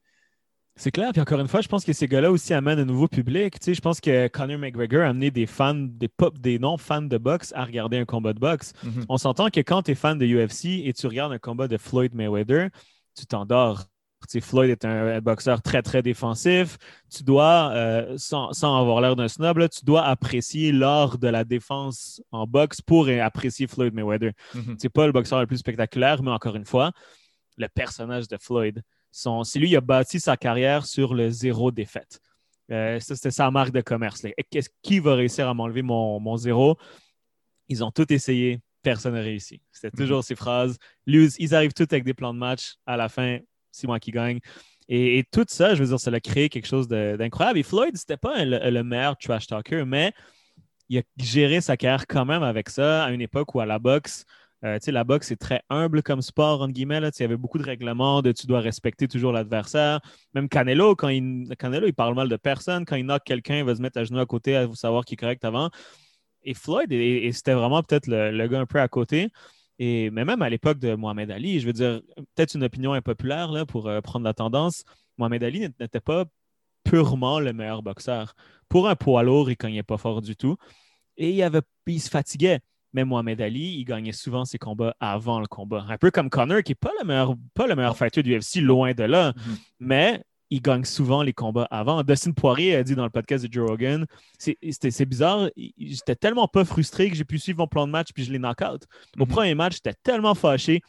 C'est clair. Puis encore une fois, je pense que ces gars-là aussi amènent un nouveau public. Tu sais, je pense que Conor McGregor a amené des fans, des pop, des non-fans de boxe à regarder un combat de boxe. Mm-hmm. On s'entend que quand tu es fan de UFC et tu regardes un combat de Floyd Mayweather, tu t'endors. Floyd est un boxeur très, très défensif. Tu dois, euh, sans, avoir l'air d'un snob, tu dois apprécier l'art de la défense en boxe pour apprécier Floyd Mayweather. Mm-hmm. C'est pas le boxeur le plus spectaculaire, mais encore une fois, le personnage de Floyd. C'est lui qui a bâti sa carrière sur le zéro défaite. Euh, ça, c'était sa marque de commerce. Qu'est-ce qui va réussir à m'enlever mon, mon zéro? Ils ont tout essayé, personne n'a réussi. C'était mm-hmm. toujours ces phrases. Ils arrivent tous avec des plans de match. À la fin, c'est moi qui gagne. Et, tout ça, je veux dire, ça a créé quelque chose d'incroyable. Et Floyd, c'était pas le, meilleur trash talker, mais il a géré sa carrière quand même avec ça à une époque où à la boxe, euh, la boxe est très humble comme sport, entre guillemets. il y avait beaucoup de règlements de tu dois respecter toujours l'adversaire. Même Canelo, quand il, Canelo, il parle mal de personne. Quand il knock quelqu'un, il va se mettre à genoux à côté à savoir qu'il est correct avant. Et Floyd, et, c'était vraiment peut-être le, le, gars un peu à côté. Et, mais même à l'époque de Mohamed Ali, je veux dire, peut-être une opinion impopulaire là, pour euh, prendre la tendance, Mohamed Ali n'était pas purement le meilleur boxeur. Pour un poids lourd, il ne cognait pas fort du tout. Et il, avait, il se fatiguait. Mais Mohamed Ali, il gagnait souvent ses combats avant le combat. Un peu comme Connor, qui n'est pas le meilleur, pas le meilleur fighter du UFC, loin de là. Mm-hmm. Mais il gagne souvent les combats avant. Dustin Poirier a dit dans le podcast de Joe Rogan, c'est bizarre, j'étais tellement pas frustré que j'ai pu suivre mon plan de match puis je l'ai knock-out. Au mhm. premier match, j'étais tellement fâché.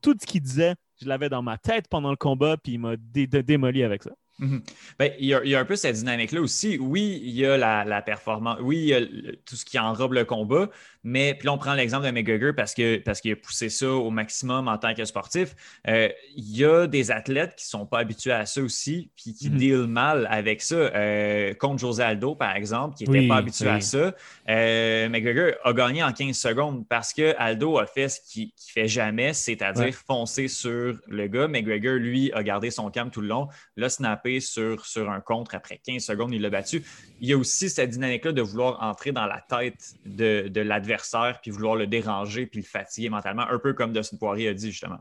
Tout ce qu'il disait, je l'avais dans ma tête pendant le combat puis il m'a démoli avec ça. Mhm. Ben, il, y a, un peu cette dynamique-là aussi. Oui, il y a la, performance, oui, il y a tout ce qui enrobe le combat, mais puis là, on prend l'exemple de McGregor parce qu'il parce qu'il a poussé ça au maximum en tant que sportif. Euh, il y a des athlètes qui ne sont pas habitués à ça aussi, puis qui mm deal mal avec ça. Euh, contre José Aldo, par exemple, qui n'était pas habitué à ça. Euh, McGregor a gagné en 15 secondes parce que Aldo a fait ce qu'il ne fait jamais, c'est-à-dire foncer sur le gars. McGregor, lui, a gardé son calme tout le long, l'a sur, sur un contre après 15 secondes, il l'a battu. Il y a aussi cette dynamique-là de vouloir entrer dans la tête de, de l'adversaire puis vouloir le déranger, puis le fatiguer mentalement, un peu comme Dustin Poirier a dit justement.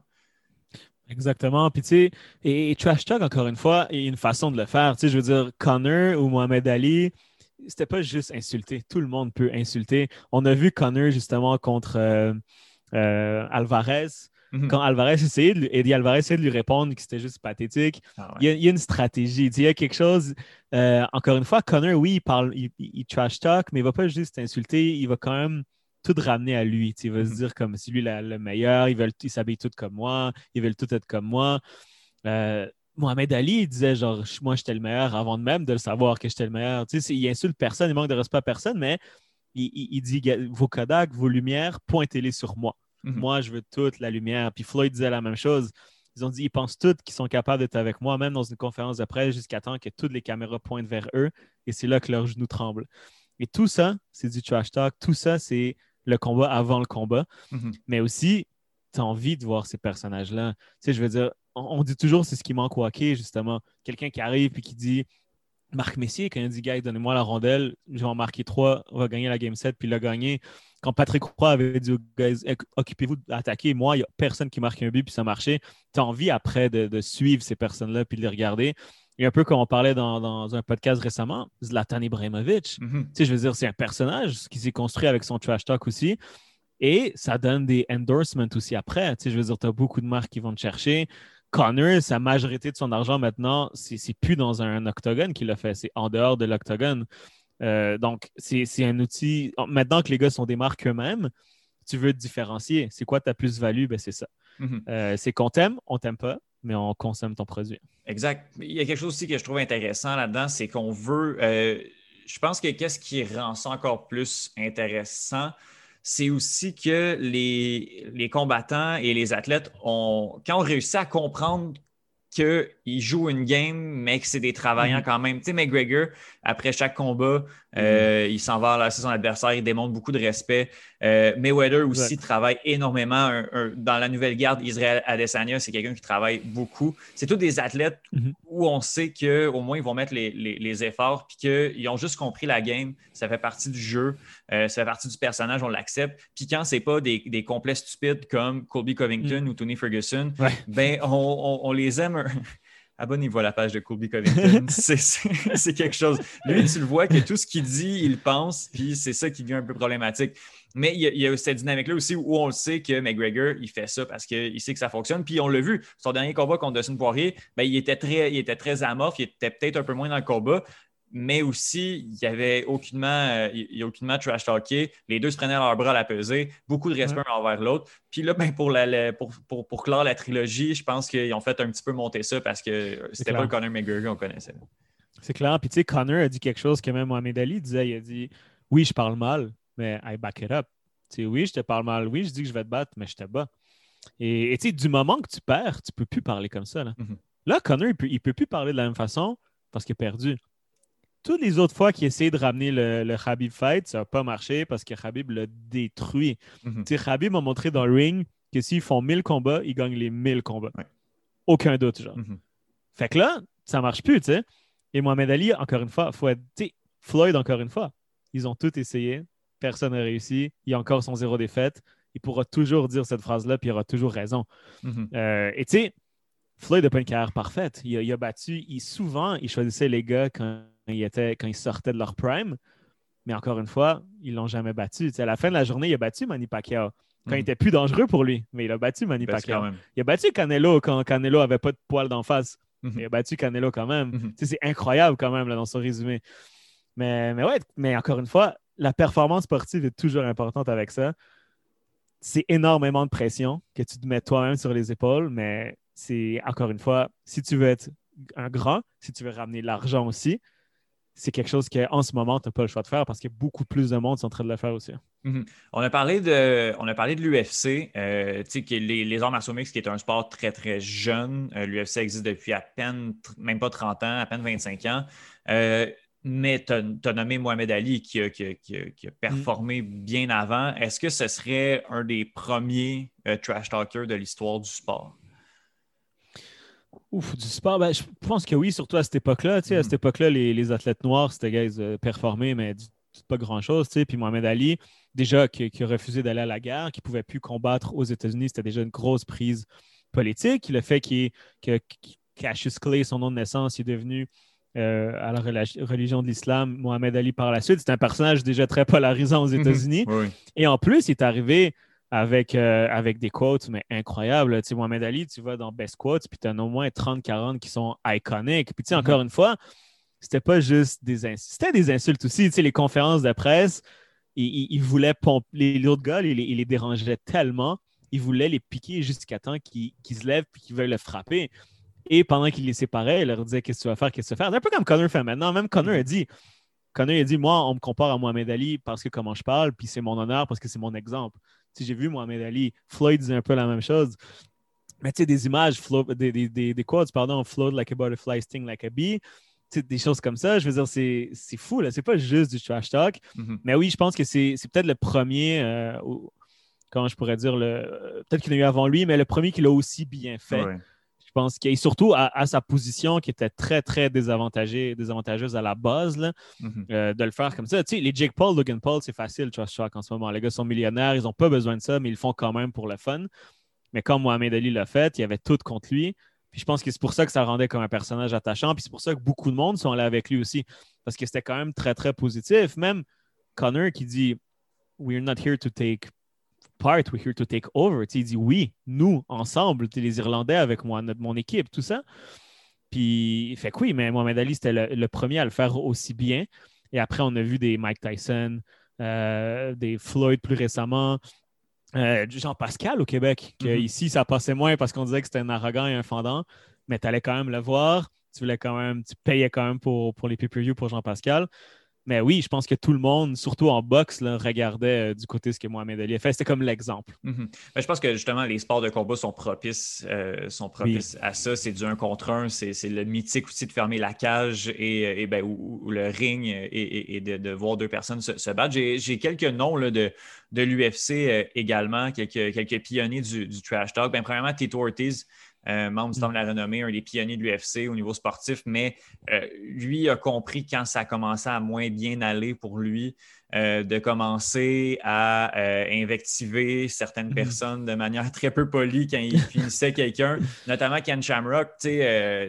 Exactement. Puis tu sais, et, Trash Talk, encore une fois, il y a une façon de le faire. Tu sais, je veux dire, Connor ou Mohamed Ali, c'était pas juste insulter. Tout le monde peut insulter. On a vu Connor justement contre euh, euh, Alvarez. Mhm. Quand Alvarez essayait de, Eddie Alvarez essayait de lui répondre que c'était juste pathétique, ah il, y a, une stratégie. Il y a quelque chose. Euh, encore une fois, Connor, oui, il parle, il, trash talk, mais il va pas juste insulter, il va quand même tout ramener à lui. Il va se mhm. dire comme si lui le meilleur, ils veulent, s'habillent tous comme moi, ils veulent tout être comme moi. Euh, Mohamed Ali, il disait genre, moi, j'étais le meilleur avant même de le savoir que j'étais le meilleur. Tu sais, il insulte personne, il manque de respect à personne, mais il, dit vos Kodak, vos lumières, pointez-les sur moi. Mhm. Moi, je veux toute la lumière. Puis Floyd disait la même chose. Ils ont dit, ils pensent tous qu'ils sont capables d'être avec moi, même dans une conférence de presse, jusqu'à temps que toutes les caméras pointent vers eux. Et c'est là que leurs genoux tremblent. Et tout ça, c'est du trash talk. Tout ça, c'est le combat avant le combat. Mhm. Mais aussi, tu as envie de voir ces personnages-là. Tu sais, je veux dire, on, dit toujours c'est ce qui manque au hockey, justement. Quelqu'un qui arrive et qui dit Marc Messier, quand il dit Guy, donnez-moi la rondelle, je vais en marquer trois, on va gagner la game set, puis il a gagné. Quand Patrick Roy avait dit Guys, occupez-vous d'attaquer, moi, il n'y a personne qui marque un but, puis ça marchait. Tu as envie après de, suivre ces personnes-là, puis de les regarder. Et un peu comme on parlait dans, un podcast récemment, Zlatan Ibrahimovic. Mhm. Tu sais, je veux dire, c'est un personnage qui s'est construit avec son trash talk aussi. Et ça donne des endorsements aussi après. Tu sais, je veux dire, tu as beaucoup de marques qui vont te chercher. Connor, sa majorité de son argent maintenant, c'est plus dans un octogone qu'il a fait, c'est en dehors de l'octogone. Euh, donc, c'est un outil. Maintenant que les gars sont des marques eux-mêmes, tu veux te différencier. C'est quoi ta plus-value? Ben, c'est ça. Mhm. Euh, c'est qu'on t'aime, on t'aime pas, mais on consomme ton produit. Exact. Il y a quelque chose aussi que je trouve intéressant là-dedans, c'est qu'on veut. Euh, je pense que qu'est-ce qui rend ça encore plus intéressant, c'est aussi que les, les, combattants et les athlètes ont, quand on réussit à comprendre qu'ils jouent une game, mais que c'est des travaillants Mhm. quand même. Tu sais, McGregor, après chaque combat, euh, il s'en va à son adversaire, il démontre beaucoup de respect. Euh, Mayweather aussi travaille énormément. Un- un- dans la nouvelle garde, Israël Adesanya, c'est quelqu'un qui travaille beaucoup. C'est tous des athlètes Mhm. où on sait qu'au moins ils vont mettre les, les- les efforts puis qu'ils ont juste compris la game. Ça fait partie du jeu, euh, ça fait partie du personnage, on l'accepte. Puis quand c'est pas des, des complets stupides comme Colby Covington ou Tony Ferguson, Ouais. ben on, on- on les aime. Abonnez-vous à la page de Colby Covington. c'est, quelque chose. Lui, tu le vois que tout ce qu'il dit, il pense, puis c'est ça qui devient un peu problématique. Mais il y a, il y a cette dynamique-là aussi où on le sait que McGregor, il fait ça parce qu'il sait que ça fonctionne. Puis on l'a vu, son dernier combat contre Dustin Poirier, ben, il, était très, il était très amorphe, il était peut-être un peu moins dans le combat, mais aussi, il n'y avait aucunement, euh, il y a aucunement trash talké. Les deux se prenaient leur bras à la pesée, beaucoup de respect envers l'autre. Puis là, ben, pour, la, la- pour, pour, pour clore la trilogie, je pense qu'ils ont fait un petit peu monter ça parce que c'était pas le Conor McGregor qu'on connaissait. C'est clair. Puis tu sais, Connor a dit quelque chose que même Mohamed Ali disait. Il a dit Oui, je parle mal, mais I back it up. Tu sais, oui, je te parle mal. Oui, je dis que je vais te battre, mais je te bats. Et tu sais, du moment que tu perds, tu peux plus parler comme ça. Là, Mhm. là Connor, il peut, il peut plus parler de la même façon parce qu'il a perdu. Toutes les autres fois qu'il a essayé de ramener le, le Khabib fight, ça n'a pas marché parce que Khabib l'a détruit. Tu sais, Khabib m'a montré dans le ring que s'ils font 1000 combats, ils gagnent les 1000 combats. Ouais. Aucun doute, genre. Mhm. Fait que là, ça marche plus, tu sais. Et Mohamed Ali, encore une fois, faut être, tu sais, Floyd, encore une fois, ils ont tout essayé. Personne n'a réussi. Il a encore son zéro défaite. Il pourra toujours dire cette phrase-là, puis il aura toujours raison. Mhm. Euh, et tu sais, Floyd n'a pas une carrière parfaite. Il a, il a battu, il, souvent, il choisissait les gars quand ils, étaient, quand ils sortaient de leur prime. Mais encore une fois, ils l'ont jamais battu. À la fin de la journée, il a battu Manny Pacquiao. Quand il Mhm. était plus dangereux pour lui, mais il a battu Manny Pacquiao. Il a battu Canelo quand Canelo avait pas de poils d'en face. Mhm. Il a battu Canelo quand même. Mhm. C'est incroyable quand même là, dans son résumé. Mais, mais ouais, mais encore une fois, la performance sportive est toujours importante avec ça. C'est énormément de pression que tu te mets toi-même sur les épaules, mais c'est encore une fois, si tu veux être un grand, si tu veux ramener l'argent aussi, c'est quelque chose qu'en ce moment, tu n'as pas le choix de faire parce que beaucoup plus de monde sont en train de le faire aussi. On a parlé de, on a parlé de l'UFC, euh, les, les arts martiaux mixtes, qui est un sport très, très jeune. Euh, L'UFC existe depuis à peine, même pas 30 ans, à peine 25 ans. Euh, mais tu as, nommé Mohamed Ali qui a, performé bien avant. Est-ce que ce serait un des premiers trash talkers de l'histoire du sport? Ouf, du sport, ben, je pense que oui, surtout à cette époque-là. Tu sais, À Mhm. cette époque-là, les, les athlètes noirs, c'était gars, ils, euh, performaient, mais du- pas grand-chose. tu sais. Puis Mohamed Ali, déjà, qui, qui a refusé d'aller à la guerre, qui ne pouvait plus combattre aux États-Unis, c'était déjà une grosse prise politique. Le fait qu'il que Cassius Clay, son nom de naissance, est devenu euh, à la religion de l'islam, Mohamed Ali par la suite. C'est un personnage déjà très polarisant aux États-Unis. Oui, oui. Et en plus, il est arrivé avec, euh, avec des quotes, mais incroyables. Tu sais, Mohamed Ali, tu vas dans Best Quotes, puis tu en as au moins 30-40 qui sont iconiques. Puis, tu sais, Mhm. encore une fois, c'était pas juste des insultes. C'était des insultes aussi. Tu sais, les conférences de presse, ils, ils- voulaient pomper. Autres gars, ils, les- ils les dérangeaient tellement, ils voulaient les piquer jusqu'à temps qu'ils se lèvent puis qu'ils veuillent le frapper. Et pendant qu'ils les séparaient, ils leur disaient Qu'est-ce que tu vas faire Qu'est-ce que tu vas faire? C'est un peu comme Connor fait maintenant. Même Connor a dit Connor a dit Moi, on me compare à Mohamed Ali parce que comment je parle, puis c'est mon honneur parce que c'est mon exemple. J'ai vu Mohamed Ali, Floyd disait un peu la même chose. Mais tu sais, des images, flow- des, des, des, des quotes, pardon, float like a butterfly, sting like a bee. Tu sais, des choses comme ça, je veux dire, c'est c'est fou, là. C'est pas juste du trash talk. Mhm. Mais oui, je pense que c'est c'est peut-être le premier, euh, comment je pourrais dire, le euh, peut-être qu'il y en a eu avant lui, mais le premier qui l'a aussi bien fait. Ouais. Je pense qu'il et surtout à, à sa position qui était très, très désavantagée, désavantageuse à la base, là, Mhm. euh, de le faire comme ça. Tu sais, les Jake Paul, Logan Paul, c'est facile, trash talk en ce moment. Les gars sont millionnaires, ils n'ont pas besoin de ça, mais ils le font quand même pour le fun. Mais comme Mohamed Ali l'a fait, il y avait tout contre lui. Puis je pense que c'est pour ça que ça rendait comme un personnage attachant. Puis c'est pour ça que beaucoup de monde sont allés avec lui aussi. Parce que c'était quand même très, très positif. Même Connor qui dit We're not here to take part, we're here to take over. Tu sais, il dit oui, nous, ensemble, tu sais, les Irlandais avec moi, notre, mon équipe, tout ça. Puis, fait que oui, mais Mohamed Ali, c'était le, le premier à le faire aussi bien. Et après, on a vu des Mike Tyson, euh, des Floyd plus récemment, euh, du Jean Pascal au Québec, que Mhm. ici, ça passait moins parce qu'on disait que c'était un arrogant et un fendant, mais tu allais quand même le voir. Tu voulais quand même, tu payais quand même pour, pour les pay-per-view pour Jean Pascal. Mais oui, je pense que tout le monde, surtout en boxe, regardait euh, du côté ce que Mohamed Ali a fait. C'était comme l'exemple. Mhm. je pense que justement, les sports de combat sont propices, euh, sont propices à ça. C'est du un contre un. C'est le mythique aussi de fermer la cage et, ben, ou, le ring et, de, voir deux personnes se, battre. J'ai quelques noms là, de, de l'UFC euh, également, quelques, quelques pionniers du, du trash talk. Ben, premièrement, Tito Ortiz. Euh, membre du la renommée, un des pionniers de l'UFC au niveau sportif, mais euh, lui a compris quand ça a commencé à moins bien aller pour lui, euh, de commencer à invectiver certaines mhm. personnes de manière très peu polie quand il finissait quelqu'un, notamment Ken Shamrock.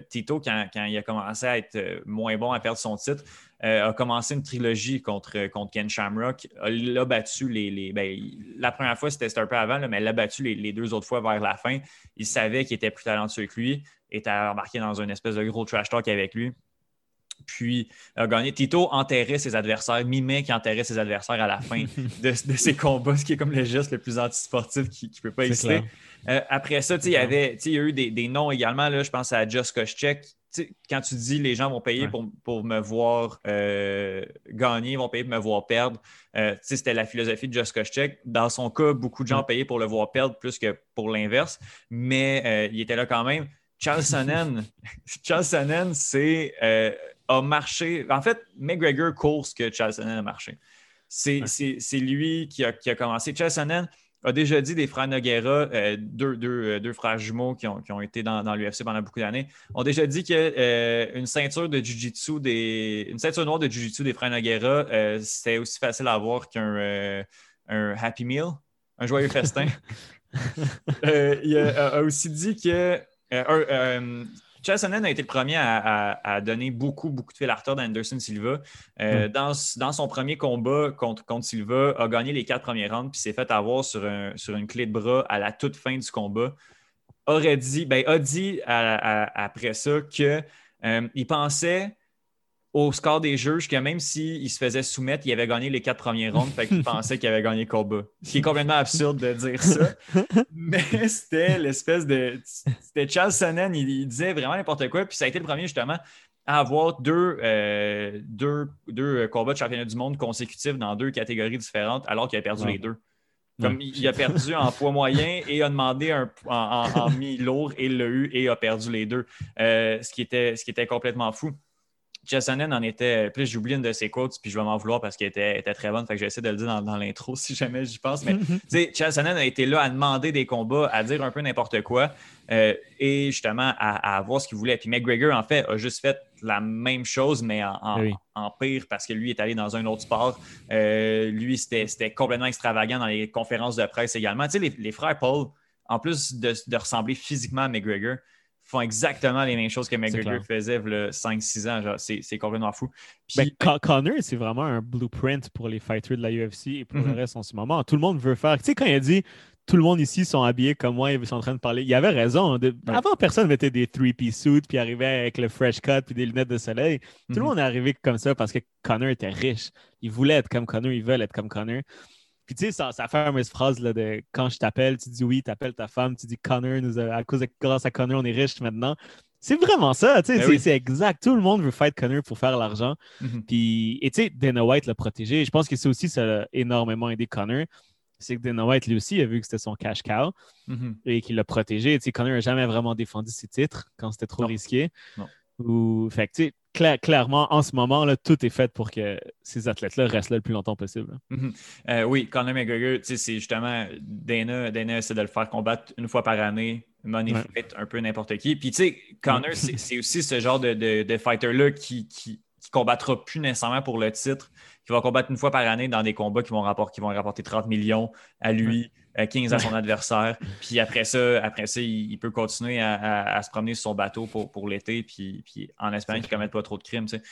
Tito, quand, quand, il a commencé à être moins bon à perdre son titre, euh, a commencé une trilogie contre, contre Ken Shamrock. Il a battu les. Ben, la première fois, c'était un peu avant, mais il l'a battu les, deux autres fois vers la fin. Il savait qu'il était plus talentueux que lui, était embarqué dans une espèce de gros trash talk avec lui. Puis a gagné. Tito enterrait ses adversaires, mimait qui enterrait ses adversaires à la fin de, ses combats, ce qui est comme le geste le plus antisportif qui ne peut pas exister. Euh, après ça, il y avait il y a eu des, noms également. Là, je pense à Just Koscheck quand tu dis les gens vont payer pour, me voir euh, gagner, vont payer pour me voir perdre, euh, c'était la philosophie de Just Koscheck. Dans son cas, beaucoup de gens payaient pour le voir perdre plus que pour l'inverse, mais euh, il était là quand même. Charles Sonnen, Charles Sonnen, c'est a marché. En fait, McGregor course que Charles Sonnen a marché. C'est lui qui a, qui a commencé. A déjà dit des frères Noguera, euh, euh, deux, frères jumeaux qui ont, été dans, l'UFC pendant beaucoup d'années, ont déjà dit qu'une euh, ceinture de Jiu-Jitsu, des, une ceinture noire de Jiu-Jitsu des frères Noguera, c'était aussi facile à avoir qu'un un Happy Meal, un joyeux festin. il a, aussi dit que Sonnen a été le premier à, donner beaucoup, beaucoup de fil à retordre à Anderson Silva. Euh, dans, son premier combat contre, contre Silva, a gagné les quatre premiers rounds puis s'est fait avoir sur, sur une clé de bras à la toute fin du combat. Aurait dit, ben, a dit après ça qu'il euh, pensait au score des juges que même s'il se faisait soumettre, il avait gagné les quatre premiers rounds, fait qu'il pensait qu'il avait gagné le combat. Ce qui est complètement absurde de dire ça. Mais c'était l'espèce de. C'était Charles Sonnen, il, disait vraiment n'importe quoi. Puis ça a été le premier justement à avoir deux, euh, deux, deux, combats de championnat du monde consécutifs dans deux catégories différentes alors qu'il a perdu les deux. Comme il a perdu en poids moyen et a demandé un, en, mi-lourd et l'a eu et a perdu les deux. Euh, ce, qui était, ce qui était complètement fou. Chessonen en était. Plus j'oublie une de ses quotes, puis je vais m'en vouloir parce qu'elle était, était, très bonne. Fait que je vais essayer de le dire dans, l'intro si jamais j'y pense. Mais tu sais, Chessonen a été là à demander des combats, à dire un peu n'importe quoi euh, et justement à, voir ce qu'il voulait. Puis McGregor, en fait, a juste fait la même chose, mais en, pire parce que lui est allé dans un autre sport. Euh, lui, c'était complètement extravagant dans les conférences de presse également. Tu sais, les, frères Paul, en plus de, de ressembler physiquement à McGregor, font exactement les mêmes choses que McGregor faisait il 5-6 ans. C'est complètement fou. Ben, Connor, c'est vraiment un blueprint pour les fighters de la UFC et pour le mhm. reste en ce moment. Tout le monde veut faire. Tu sais, quand il a dit tout le monde ici sont habillés comme moi, ils sont en train de parler. Il avait raison. Avant, personne mettait des three-piece suits puis arrivait avec le fresh cut puis des lunettes de soleil. Tout le mhm. monde est arrivé comme ça parce que Connor était riche. Il voulait être comme Connor, il veut être comme Connor. Puis tu sais, ça, ça fameuse phrase là, de quand je t'appelle, tu dis oui, tu appelles ta femme, tu dis Connor, nous à cause de, grâce à Connor, on est riche maintenant. C'est vraiment ça, tu sais, ben c'est exact. Tout le monde veut fight Connor pour faire l'argent. Mm-hmm. Puis, et tu sais, Dana White l'a protégé. Je pense que c'est aussi ça a énormément aidé Connor. C'est que Dana White, lui aussi, a vu que c'était son cash cow mm-hmm. et qu'il l'a protégé. Tu sais, Connor n'a jamais vraiment défendu ses titres quand c'était trop risqué. Non. Ou, fait que, tu sais, clairement, en ce moment, là, tout est fait pour que ces athlètes-là restent là le plus longtemps possible. Mhm. Euh, oui, Conor McGregor, c'est justement Dana, Dana essaie de le faire combattre une fois par année, money un peu n'importe qui. Puis, tu sais, Conor, c'est aussi ce genre de, de, fighter-là qui, qui, qui, combattra plus nécessairement pour le titre, qui va combattre une fois par année dans des combats qui vont, rapporter, qui vont rapporter 30 millions à lui. 15 à son adversaire. Puis après ça, après ça il, peut continuer à, se promener sur son bateau pour, pour l'été, puis, puis en espérant qu'il ne commette pas trop de crimes. Tu sais.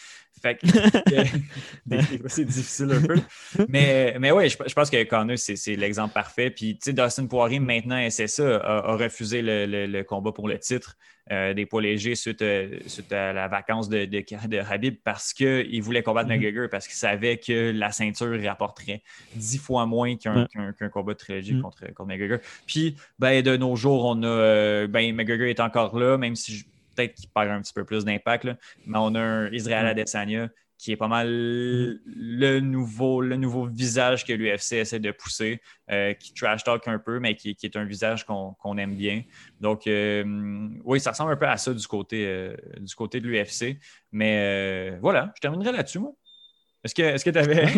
Fait que c'est difficile un peu. Mais, mais oui, je, pense que Connor, c'est l'exemple parfait. Puis tu sais, Dustin Poirier, maintenant, c'est ça, a, refusé le, le, combat pour le titre. Euh, des poids légers suite, euh, suite, à la vacance de, de, de Habib parce qu'il voulait combattre mm-hmm. McGregor parce qu'il savait que la ceinture rapporterait dix fois moins qu'un combat de trilogie mm. contre, contre, McGregor. Puis, ben, de nos jours, on a. Euh, ben, McGregor est encore là, même si peut-être qu'il perd un petit peu plus d'impact, mais on a un Israël. Adesanya qui est pas mal le nouveau, le nouveau visage que l'UFC essaie de pousser, euh, qui trash talk un peu, mais qui, est un visage qu'on aime bien. Donc, euh, oui, ça ressemble un peu à ça du côté, euh, du côté de l'UFC. Mais voilà, je terminerai là-dessus, moi. Est-ce que tu avais.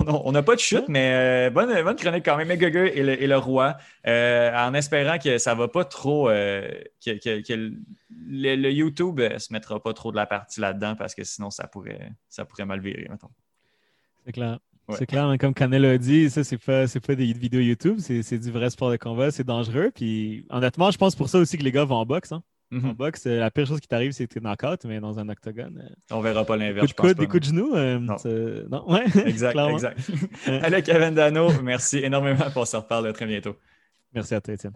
on n'a pas de chute, mais bonne, bonne chronique quand même. McGregor et le, et le roi, en espérant que ça ne va pas trop. que, le, YouTube ne se mettra pas trop de la partie là-dedans parce que sinon, ça pourrait, ça pourrait mal virer, C'est clair. C'est clair, mais comme Canel a dit, ça, c'est pas, pas des vidéos YouTube, c'est du vrai sport de combat, c'est dangereux. Puis honnêtement, je pense pour ça aussi que les gars vont en boxe. Hein. En mhm. boxe, euh, la pire chose qui t'arrive, c'est que tu es knock-out, mais dans un octogone. Euh, On verra pas l'inverse. Coup de coude, des coups de genoux. Euh, non. Ouais. Exact, exact. Allez, Kevin Dano, merci énormément pour se reparler très bientôt. Merci à toi, Étienne.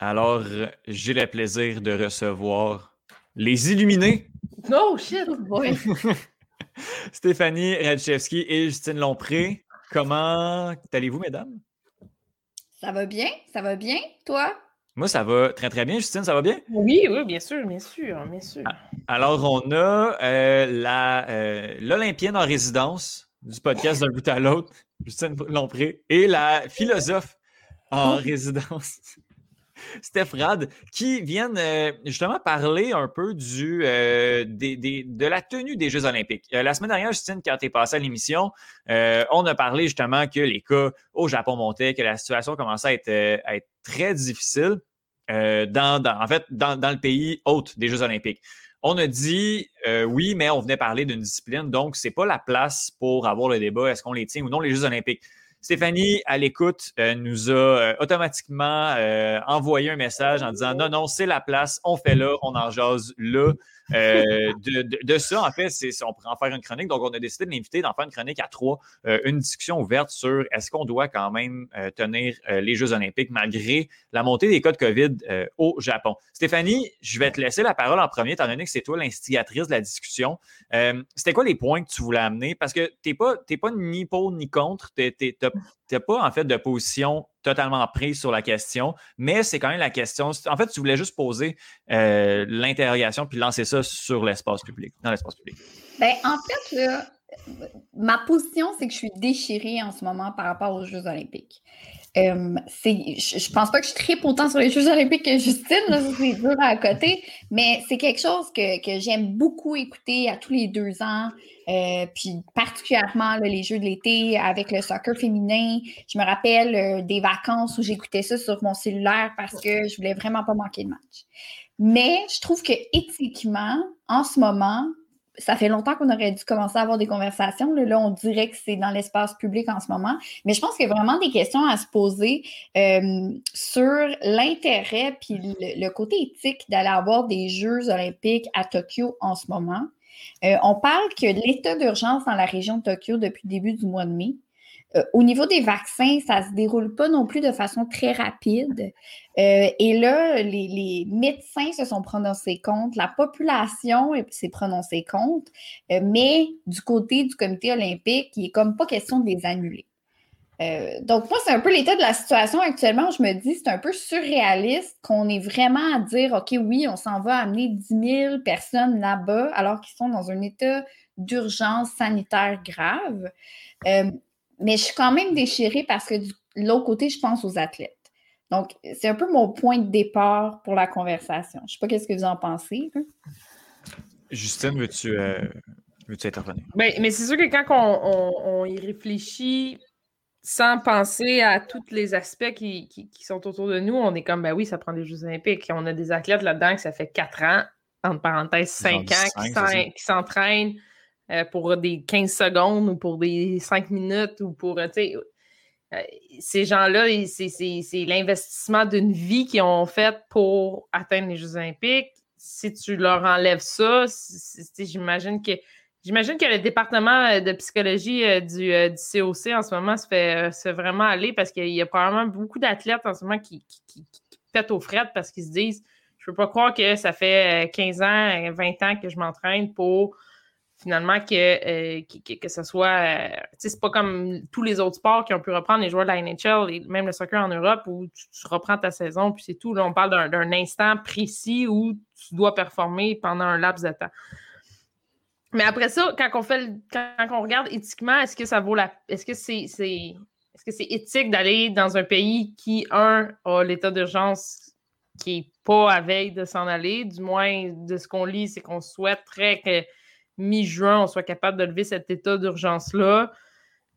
Alors, j'ai le plaisir de recevoir les Illuminés. Oh shit, boy! Stéphanie Radchevski et Justine Lompré. Comment allez-vous, mesdames? Ça va bien, ça va bien? Toi? Moi, ça va très, très bien. Justine, ça va bien? Oui, oui, bien sûr, bien sûr, bien sûr. Ah, alors, on a euh, euh, l'Olympienne en résidence du podcast d'un bout à l'autre, Justine Lompré, et la philosophe en oh. résidence, Steph Rad, qui viennent euh, justement parler un peu euh, de la tenue des Jeux olympiques. Euh, la semaine dernière, Justine, quand tu es passé à l'émission, on a parlé justement que les cas au Japon montaient, que la situation commençait à être, très difficile dans, le pays hôte des Jeux olympiques. On a dit oui, mais on venait parler d'une discipline, donc ce n'est pas la place pour avoir le débat, est-ce qu'on les tient ou non les Jeux olympiques. Stéphanie, à l'écoute, euh, nous a euh, automatiquement euh, envoyé un message en disant non, non, c'est la place, on fait là, on en jase là. Euh, de, ça, en fait, on pourrait en faire une chronique. Donc, on a décidé de l'inviter, d'en faire une chronique à trois, euh, une discussion ouverte sur est-ce qu'on doit quand même euh, tenir les Jeux olympiques malgré la montée des cas de COVID au Japon. Stéphanie, je vais te laisser la parole en premier, étant donné que c'est toi l'instigatrice de la discussion. c'était quoi les points que tu voulais amener? Parce que tu n'es pas, pas ni pour ni contre. Tu n'as pas, en fait, de position totalement prise sur la question, mais c'est quand même la question. En fait, tu voulais juste poser euh, l'interrogation puis lancer ça sur l'espace public, dans l'espace public. Bien, en fait, ma position, c'est que je suis déchirée en ce moment par rapport aux Jeux olympiques. Euh, je, pense pas que je tripe autant sur les Jeux olympiques que Justine, c'est dur à côté, mais c'est quelque chose que, que j'aime beaucoup écouter à tous les deux ans. Euh, puis particulièrement les Jeux de l'été avec le soccer féminin. Je me rappelle euh, des vacances où j'écoutais ça sur mon cellulaire parce que je voulais vraiment pas manquer de match. Mais je trouve que éthiquement, en ce moment, ça fait longtemps qu'on aurait dû commencer à avoir des conversations. Là, on dirait que c'est dans l'espace public en ce moment. Mais je pense qu'il y a vraiment des questions à se poser euh, sur l'intérêt puis le, côté éthique d'aller avoir des Jeux olympiques à Tokyo en ce moment. Euh, on parle que l'état d'urgence dans la région de Tokyo depuis le début du mois de mai. Euh, au niveau des vaccins, ça ne se déroule pas non plus de façon très rapide. Euh, et là, les, médecins se sont prononcés contre, la population s'est prononcée contre, mais du côté du comité olympique, il n'est comme pas question de les annuler. Euh, donc, moi, c'est un peu l'état de la situation actuellement. Je me dis, c'est un peu surréaliste qu'on est vraiment à dire, OK, oui, on s'en va amener 10 000 personnes là-bas alors qu'ils sont dans un état d'urgence sanitaire grave. Mais je suis quand même déchirée parce que de l'autre côté, je pense aux athlètes. Donc, c'est un peu mon point de départ pour la conversation. Je ne sais pas qu'est-ce que vous en pensez. Justine, veux-tu euh, intervenir? Ben, mais c'est sûr que quand on y réfléchit, sans penser à tous les aspects qui, sont autour de nous, on est comme, ben oui, ça prend des Jeux olympiques. On a des athlètes là-dedans que ça fait quatre ans, entre parenthèses, cinq ans, qui s'entraînent euh, pour des 15 secondes ou pour des 5 minutes ou pour, euh, euh, ces gens-là, c'est l'investissement d'une vie qu'ils ont fait pour atteindre les Jeux olympiques. Si tu leur enlèves ça, j'imagine que J'imagine que le département de psychologie euh, du, COC en ce moment se fait, vraiment aller parce qu'il y a probablement beaucoup d'athlètes en ce moment qui, pètent aux frettes parce qu'ils se disent Je ne peux pas croire que ça fait 15 ans, 20 ans que je m'entraîne pour finalement que, euh, que, que, ce soit. Euh, c'est pas comme tous les autres sports qui ont pu reprendre les joueurs de la NHL et même le soccer en Europe où tu, reprends ta saison puis c'est tout. Là, on parle d'un instant précis où tu dois performer pendant un laps de temps. Mais après ça, quand on fait quand, on regarde éthiquement, est-ce que ça vaut la. Est-ce que c'est est, est-ce que c'est éthique d'aller dans un pays qui, un, a l'état d'urgence qui n'est pas à veille de s'en aller? Du moins, de ce qu'on lit, c'est qu'on souhaiterait que mi-juin, on soit capable de lever cet état d'urgence-là.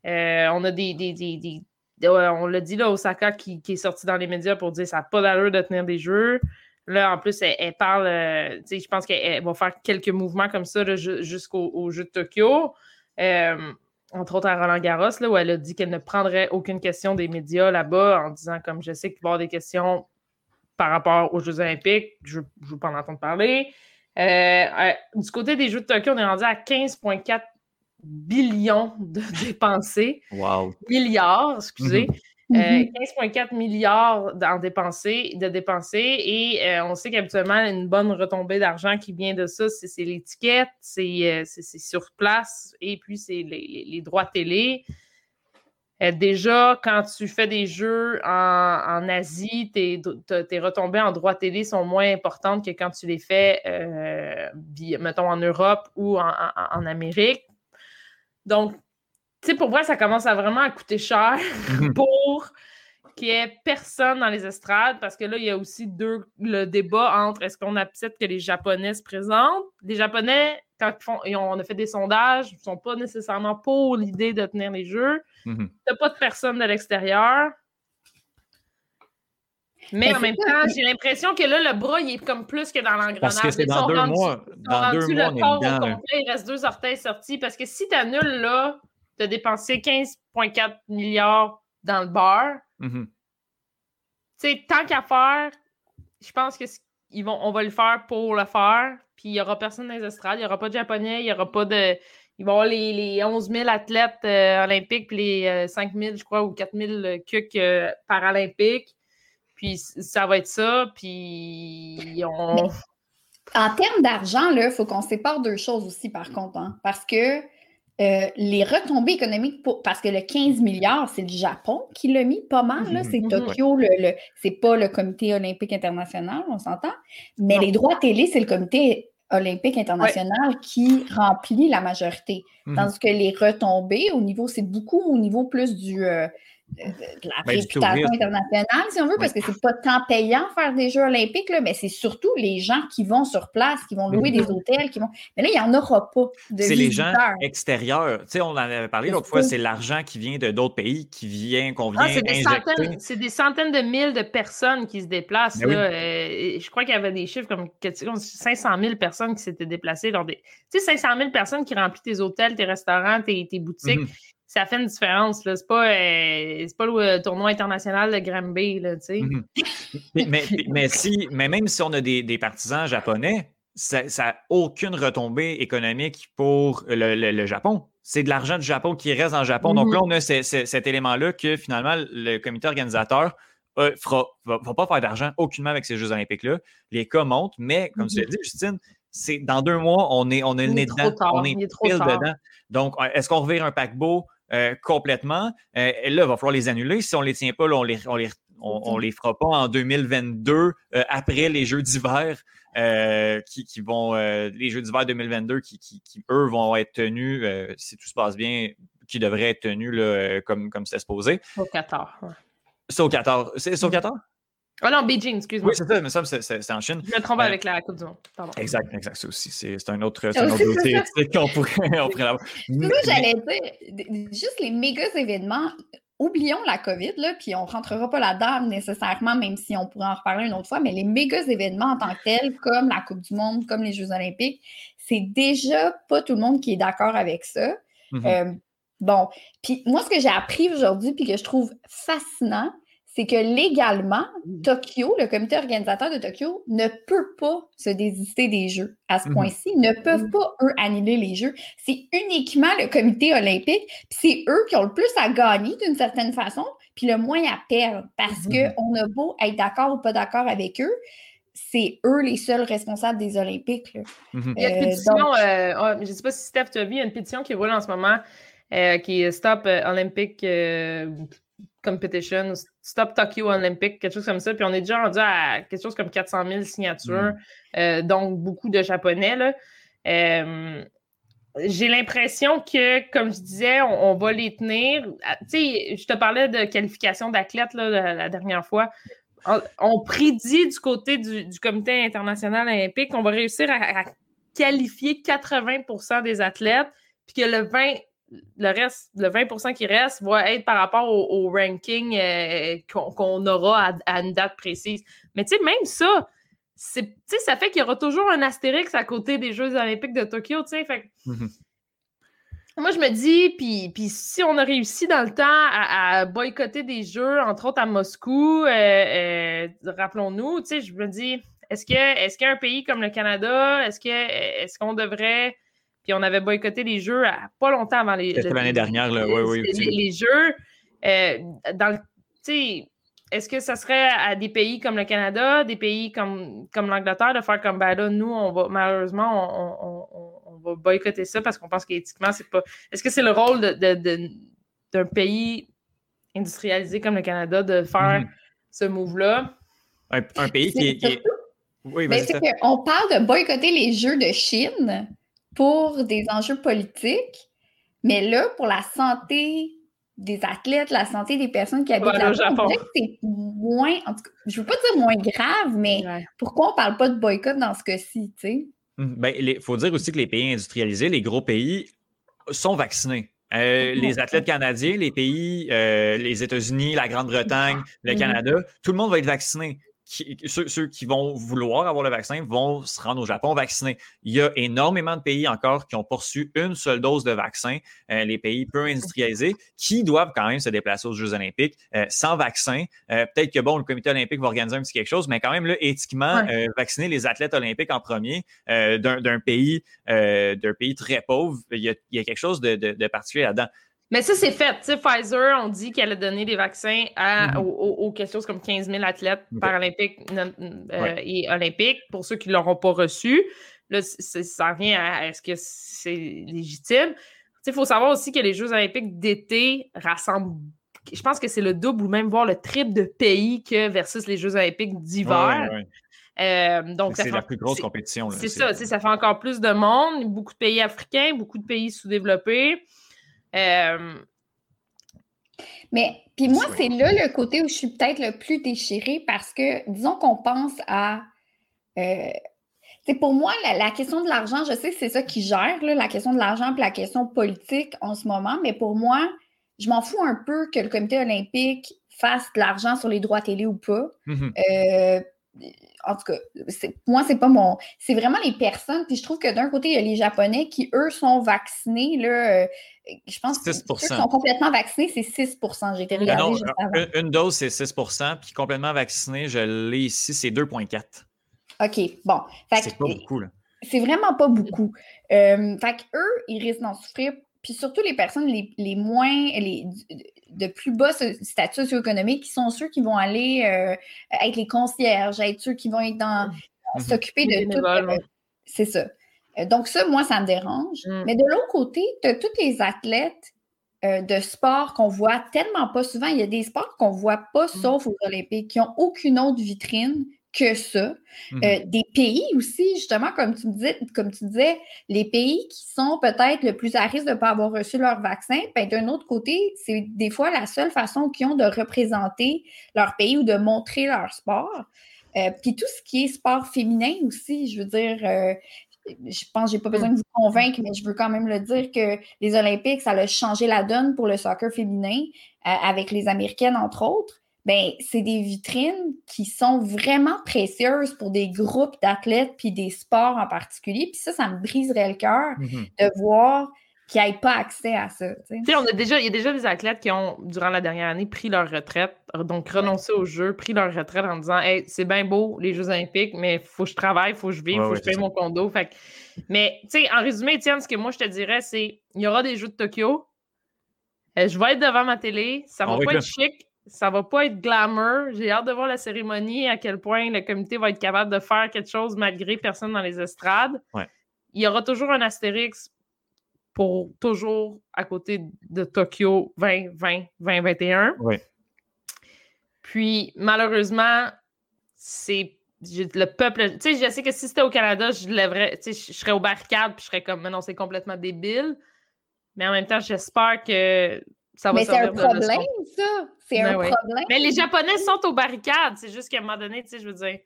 Euh, on a des. on l'a dit là, Osaka qui, est sorti dans les médias pour dire ça n'a pas d'allure de tenir des jeux. Là, en plus, elle, parle, euh, je pense qu'elle va faire quelques mouvements comme ça jusqu'au jeu de Tokyo. Euh, entre autres à Roland Garros, là, où elle a dit qu'elle ne prendrait aucune question des médias là-bas en disant comme je sais qu'il va y avoir des questions par rapport aux Jeux Olympiques, je ne veux pas en entendre parler. Euh, euh, du côté des Jeux de Tokyo, on est rendu à 15,4 billions de dépensés. Wow. Milliards, excusez. 15,4 mhm. euh, milliards de dépenser et on sait qu'habituellement, une bonne retombée d'argent qui vient de ça, c'est l'étiquette, c'est sur place et puis c'est les, droits télé. Euh, déjà, quand tu fais des jeux en, Asie, tes, retombées en droit télé sont moins importantes que quand tu les fais, euh, mettons, en Europe ou en, Amérique. Donc, tu sais, pour vrai, ça commence à vraiment à coûter cher pour qu'il n'y ait personne dans les estrades, parce que là, il y a aussi deux, le débat entre est-ce qu'on accepte que les Japonais se présentent. Les Japonais, quand on a fait des sondages, ne sont pas nécessairement pour l'idée de tenir les jeux. Mhm. Tu n'as pas de personne de l'extérieur. Mais, en même temps, j'ai l'impression que là, le bras, il est comme plus que dans l'engrenage. Parce que c'est dans, deux mois. Dans deux mois, on est dedans, il reste deux orteils sortis. Parce que si tu annules là, tu as dépensé 15,4 milliards dans le bar. Tu sais, tant qu'à faire, je pense que vont, on va le faire pour le faire. Puis il n'y aura personne dans les estrades, il n'y aura pas de japonais, il n'y aura pas de. Il va y avoir les, les 11 000 athlètes euh, olympiques, puis les 5 euh, 000, je crois, ou 4 000 cucs euh, paralympiques. Puis ça va être ça. Puis on. en termes d'argent, il faut qu'on sépare deux choses aussi, par contre. Hein, parce que euh, les retombées économiques, parce que le 15 milliards, c'est le Japon qui l'a mis pas mal. Mhm. C'est mhm. Tokyo, le, c'est pas le Comité olympique international, on s'entend. Mais les droits télé, c'est le Comité olympique international qui remplit la majorité. Mhm. Tandis que les retombées, au niveau, c'est beaucoup au niveau plus du, euh, de la ben, réputation internationale, si on veut, parce que c'est pas tant payant faire des Jeux olympiques, là, mais c'est surtout les gens qui vont sur place, qui vont louer des mhm. hôtels, qui vont. Mais là, il n'y en aura pas de C'est les gens extérieurs. Tu sais, on en avait parlé l'autre fois, c'est l'argent qui vient de d'autres pays, qui vient, qu'on ah, vient ah, c'est des, centaines de mille de personnes qui se déplacent. Ben euh, je crois qu'il y avait des chiffres comme 500 000 personnes qui s'étaient déplacées lors des. Tu sais, 500 000 personnes qui remplissent tes hôtels, tes restaurants, tes, boutiques. Mhm ça fait une différence. C'est pas, euh, pas le euh, tournoi international de Granby. Là, mhm. mais, mais, si, mais même si on a des, partisans japonais, ça n'a aucune retombée économique pour le, Japon. C'est de l'argent du Japon qui reste en Japon. Donc là, mhm. on a cet élément-là que finalement, le comité organisateur ne euh, va, pas faire d'argent aucunement avec ces Jeux olympiques-là. Les cas montent, mais comme tu l'as mhm. dit, Justine, c'est dans deux mois, on est, on est le nez dedans. on est, pile dedans. Donc, est-ce qu'on revire un paquebot? Euh, complètement. Euh, là, il va falloir les annuler. Si on ne les tient pas, on les, on les, on, les fera pas en 2022 euh, après les Jeux d'hiver qui, qui, vont les Jeux d'hiver 2022 qui, qui, eux vont être tenus, si tout se passe bien, qui devraient être tenus là, comme, comme c'était supposé. Au 14. C'est au 14. C'est au 14? Oh non, Beijing, excuse-moi. Oui, c'est ça, mais ça, c'est en Chine. Je me trompe avec la Coupe du Monde. Pardon. Exact, exact. C'est aussi, c'est un autre, un autre dossier qu'on pourrait, on pourrait avoir. j'allais dire, juste les méga événements, oublions la COVID, là, puis on ne rentrera pas là-dedans nécessairement, même si on pourrait en reparler une autre fois, mais les méga événements en tant que tels, comme la Coupe du Monde, comme les Jeux Olympiques, c'est déjà pas tout le monde qui est d'accord avec ça. Mm-hmm. Euh, bon, puis moi, ce que j'ai appris aujourd'hui, puis que je trouve fascinant, c'est que légalement, mmh. Tokyo, le comité organisateur de Tokyo, ne peut pas se désister des Jeux à ce mmh point-ci. Ils ne peuvent mmh. pas, eux, annuler les Jeux. C'est uniquement le comité olympique, puis c'est eux qui ont le plus à gagner d'une certaine façon, puis le moins à perdre, parce qu'on a beau être d'accord ou pas d'accord avec eux, c'est eux les seuls responsables des Olympiques. là. Il y a une Euh, pétition, donc- euh, ah, je ne sais pas si Steph, tu as vu, il y a une pétition qui roule en ce moment euh, qui est Stop Olympic euh, Competition, Stop Tokyo Olympic, quelque chose comme ça. Puis on est déjà rendu à quelque chose comme 400 000 signatures, euh, donc beaucoup de Japonais. Là. Euh, j'ai l'impression que, comme je disais, on, on va les tenir. Ah, Tu sais, je te parlais de qualification d'athlètes là, la, la dernière fois. On, on prédit du côté du, du Comité international olympique qu'on va réussir à, à qualifier 80% des athlètes, puis que le 20 le reste, le 20% qui reste va être par rapport au, au ranking euh, qu'on aura à, à une date précise. Mais tu sais, même ça, ça fait qu'il y aura toujours un astérix à côté des Jeux olympiques de Tokyo, tu sais. Fait Mhm. moi, je me dis, puis, puis si on a réussi dans le temps à, à boycotter des jeux, entre autres à Moscou, euh, euh, rappelons-nous, tu sais, je me dis, est-ce que est-ce qu'un pays comme le Canada, est-ce est-ce qu'on devrait, puis on avait boycotté les jeux à- pas longtemps avant les C'était l'année dernière, là. Oui, oui. les, les jeux, euh, dans le, tu sais, est-ce que ça serait à des pays comme le Canada, des pays comme, comme l'Angleterre, de faire comme, ben là, nous, on va, malheureusement, on, on- on- on va boycotter ça parce qu'on pense qu'éthiquement, c'est pas. Est-ce que c'est le rôle de, de- de- d'un pays industrialisé comme le Canada de faire Mhm. ce move-là? Un, un pays qui est. qui est- Oui, c'est Steph. qu'on parle de boycotter les Jeux de Chine pour des enjeux politiques, mais là, pour la santé des athlètes, la santé des personnes qui habitent aller au Japon. c'est moins, en tout cas, je veux pas dire moins grave, mais pourquoi on parle pas de boycott dans ce cas-ci, tu sais? Il Ben, faut dire aussi que les pays industrialisés, les gros pays, sont vaccinés. Euh, les athlètes canadiens, les pays, euh, les États-Unis, la Grande-Bretagne, le. Canada, tout le monde va être vacciné. Qui- ceux, ceux qui vont vouloir avoir le vaccin vont se rendre au Japon vaccinés. Il y a énormément de pays encore qui ont poursu une seule dose de vaccin, euh, les pays peu industrialisés, qui doivent quand même se déplacer aux Jeux olympiques euh, sans vaccin. Euh, Peut-être que bon, le comité olympique va organiser un petit quelque chose, mais quand même, là, éthiquement, vacciner les athlètes olympiques en premier d'un pays, d'un pays très pauvre, il y a, il y a quelque chose de, de- de particulier là-dedans. Mais ça, c'est fait. Tu sais, Pfizer, on dit qu'elle a donné des vaccins à, Mhm. aux, aux- aux quelque chose comme 15 000 athlètes paralympiques non- euh, Ouais. et olympiques. Pour ceux qui ne l'auront pas reçu, là, ça revient à est-ce que c'est légitime? Il faut savoir aussi que les Jeux olympiques d'été rassemblent, je pense que c'est le double ou même voire le triple de pays que versus les Jeux olympiques d'hiver. Ouais, ouais. Euh, donc, C'est la plus grosse compétition. c'est ça, ça fait encore plus de monde, beaucoup de pays africains, beaucoup de pays sous-développés. Euh, Mais puis moi, c'est là le côté où je suis peut-être le plus déchirée parce que, disons qu'on pense à. euh, c'est pour moi, la, la question de l'argent, je sais que c'est ça qui gère, là, la question de l'argent et la question politique en ce moment, mais pour moi, je m'en fous un peu que le comité olympique fasse de l'argent sur les droits télé ou pas. Mhm. Euh, en tout cas, moi, c'est pas mon. C'est vraiment les personnes. Puis je trouve que d'un côté, il y a les Japonais qui, eux, sont vaccinés. Là, euh, je pense que 6 ceux qui sont complètement vaccinés, c'est 6% J'ai été Ah regarder non, juste avant. une, dose, c'est 6% puis complètement vacciné, je l'ai ici, c'est 2,4 OK, bon. C'est pas beaucoup. Là. c'est vraiment pas beaucoup. Euh, fait qu'eux, ils risquent d'en souffrir. Puis surtout les personnes les, les moins, les, de plus bas statut socio-économique, qui sont ceux qui vont aller euh, être les concierges, être ceux qui vont être dans Mhm. s'occuper de tout. euh, c'est ça. Euh, donc, ça, moi, ça me dérange. Mm. Mais de l'autre côté, tu as tous les athlètes euh, de sport qu'on voit tellement pas souvent. Il y a des sports qu'on voit pas, Mm. sauf aux Olympiques, qui n'ont aucune autre vitrine que ça. Mhm. Euh, des pays aussi, justement, comme tu, me disais, comme tu disais, les pays qui sont peut-être le plus à risque de ne pas avoir reçu leur vaccin, ben, d'un autre côté, c'est des fois la seule façon qu'ils ont de représenter leur pays ou de montrer leur sport. Euh, Puis tout ce qui est sport féminin aussi, je veux dire, euh, je pense que je n'ai pas besoin de vous convaincre, mais je veux quand même le dire que les Olympiques, ça a changé la donne pour le soccer féminin euh, avec les Américaines, entre autres ben, c'est des vitrines qui sont vraiment précieuses pour des groupes d'athlètes puis des sports en particulier. Puis ça, ça me briserait le cœur Mhm. de voir qu'ils n'aient pas accès à ça. on a déjà, il y a déjà des athlètes qui ont, durant la dernière année, pris leur retraite, donc renoncé au jeu, pris leur retraite en disant Hey, c'est bien beau, les Jeux Olympiques, mais il faut que je travaille, il faut que je vive, il Ouais, faut ouais, que je paye c'est mon condo. Fait Mais, tu sais, en résumé, Étienne, ce que moi je te dirais, c'est il y aura des Jeux de Tokyo. Euh, je vais être devant ma télé, ça va pas être chic, Ça va pas être glamour. J'ai hâte de voir la cérémonie, à quel point le comité va être capable de faire quelque chose malgré personne dans les estrades. Ouais. Il y aura toujours un astérix pour toujours à côté de Tokyo 2020, 2021. Ouais. Puis malheureusement, c'est le peuple. Tu sais, je sais que si c'était au Canada, je lèverais, tu sais, je serais aux barricades, puis je serais comme, mais non, c'est complètement débile. Mais en même temps, j'espère que ça va Mais c'est un problème, ça. C'est Ben un oui. problème. Mais les Japonais sont aux barricades. C'est juste qu'à un moment donné, tu sais, je veux dire.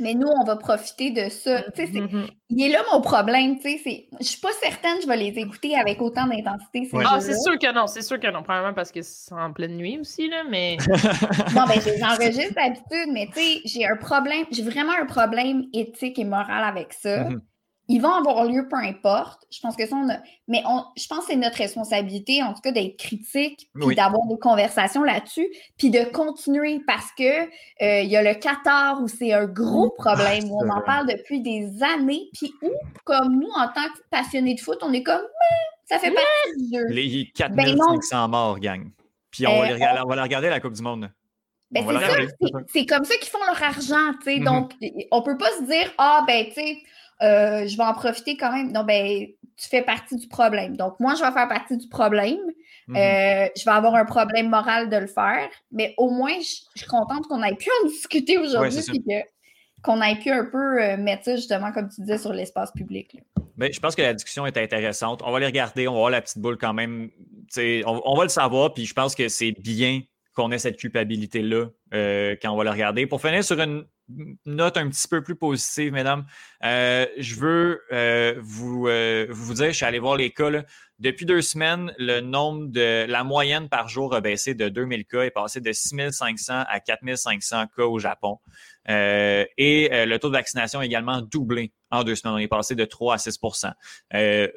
Mais nous, on va profiter de ça. Tu sais, c'est- Mhm. Il est là mon problème. tu sais, c'est- Je suis pas certaine que je vais les écouter avec autant d'intensité. ces Ouais. Ah, c'est sûr que non, c'est sûr que non. Probablement parce que c'est en pleine nuit aussi, là, mais. Bon, ben, je les enregistre d'habitude, mais tu sais, j'ai un problème, j'ai vraiment un problème éthique et moral avec ça. Ils vont avoir lieu peu importe. Je pense que ça, on a... Mais on... je pense que c'est notre responsabilité, en tout cas, d'être critique, puis Oui. d'avoir des conversations là-dessus, puis de continuer parce que euh, il y a le Qatar où c'est un gros problème, où on en parle depuis des années, puis où, comme nous, en tant que passionnés de foot, on est comme, Ben, ça fait partie du jeu. Les Ben 4500 morts, gang. Puis on, va Euh, les regarder- on va la regarder la Coupe du Monde. Ben, ça, c'est comme ça qu'ils font leur argent, tu sais. Mhm. Donc, on peut pas se dire, ah, ben, tu sais, euh, je vais en profiter quand même. Non, ben, tu fais partie du problème. Donc, moi, je vais faire partie du problème. Mhm. Euh, je vais avoir un problème moral de le faire, mais au moins, je je suis contente qu'on ait pu en discuter Ouais, aujourd'hui, que- qu'on ait pu un peu euh, mettre ça, justement, comme tu disais, sur l'espace public. là. Ben, je pense que la discussion est intéressante. On va les regarder, on va voir la petite boule quand même. On, on va le savoir, puis je pense que c'est bien qu'on ait cette culpabilité-là euh, quand on va le regarder. Pour finir sur une note un petit peu plus positive, mesdames, euh, je veux euh, vous, euh, vous dire, je suis allé voir les cas. Depuis deux semaines, le nombre de la moyenne par jour a baissé de 2000 cas, est passé de 6500 à 4500 cas au Japon. Et le taux de vaccination a également doublé en deux semaines. On est passé de 3 à 6 Euh,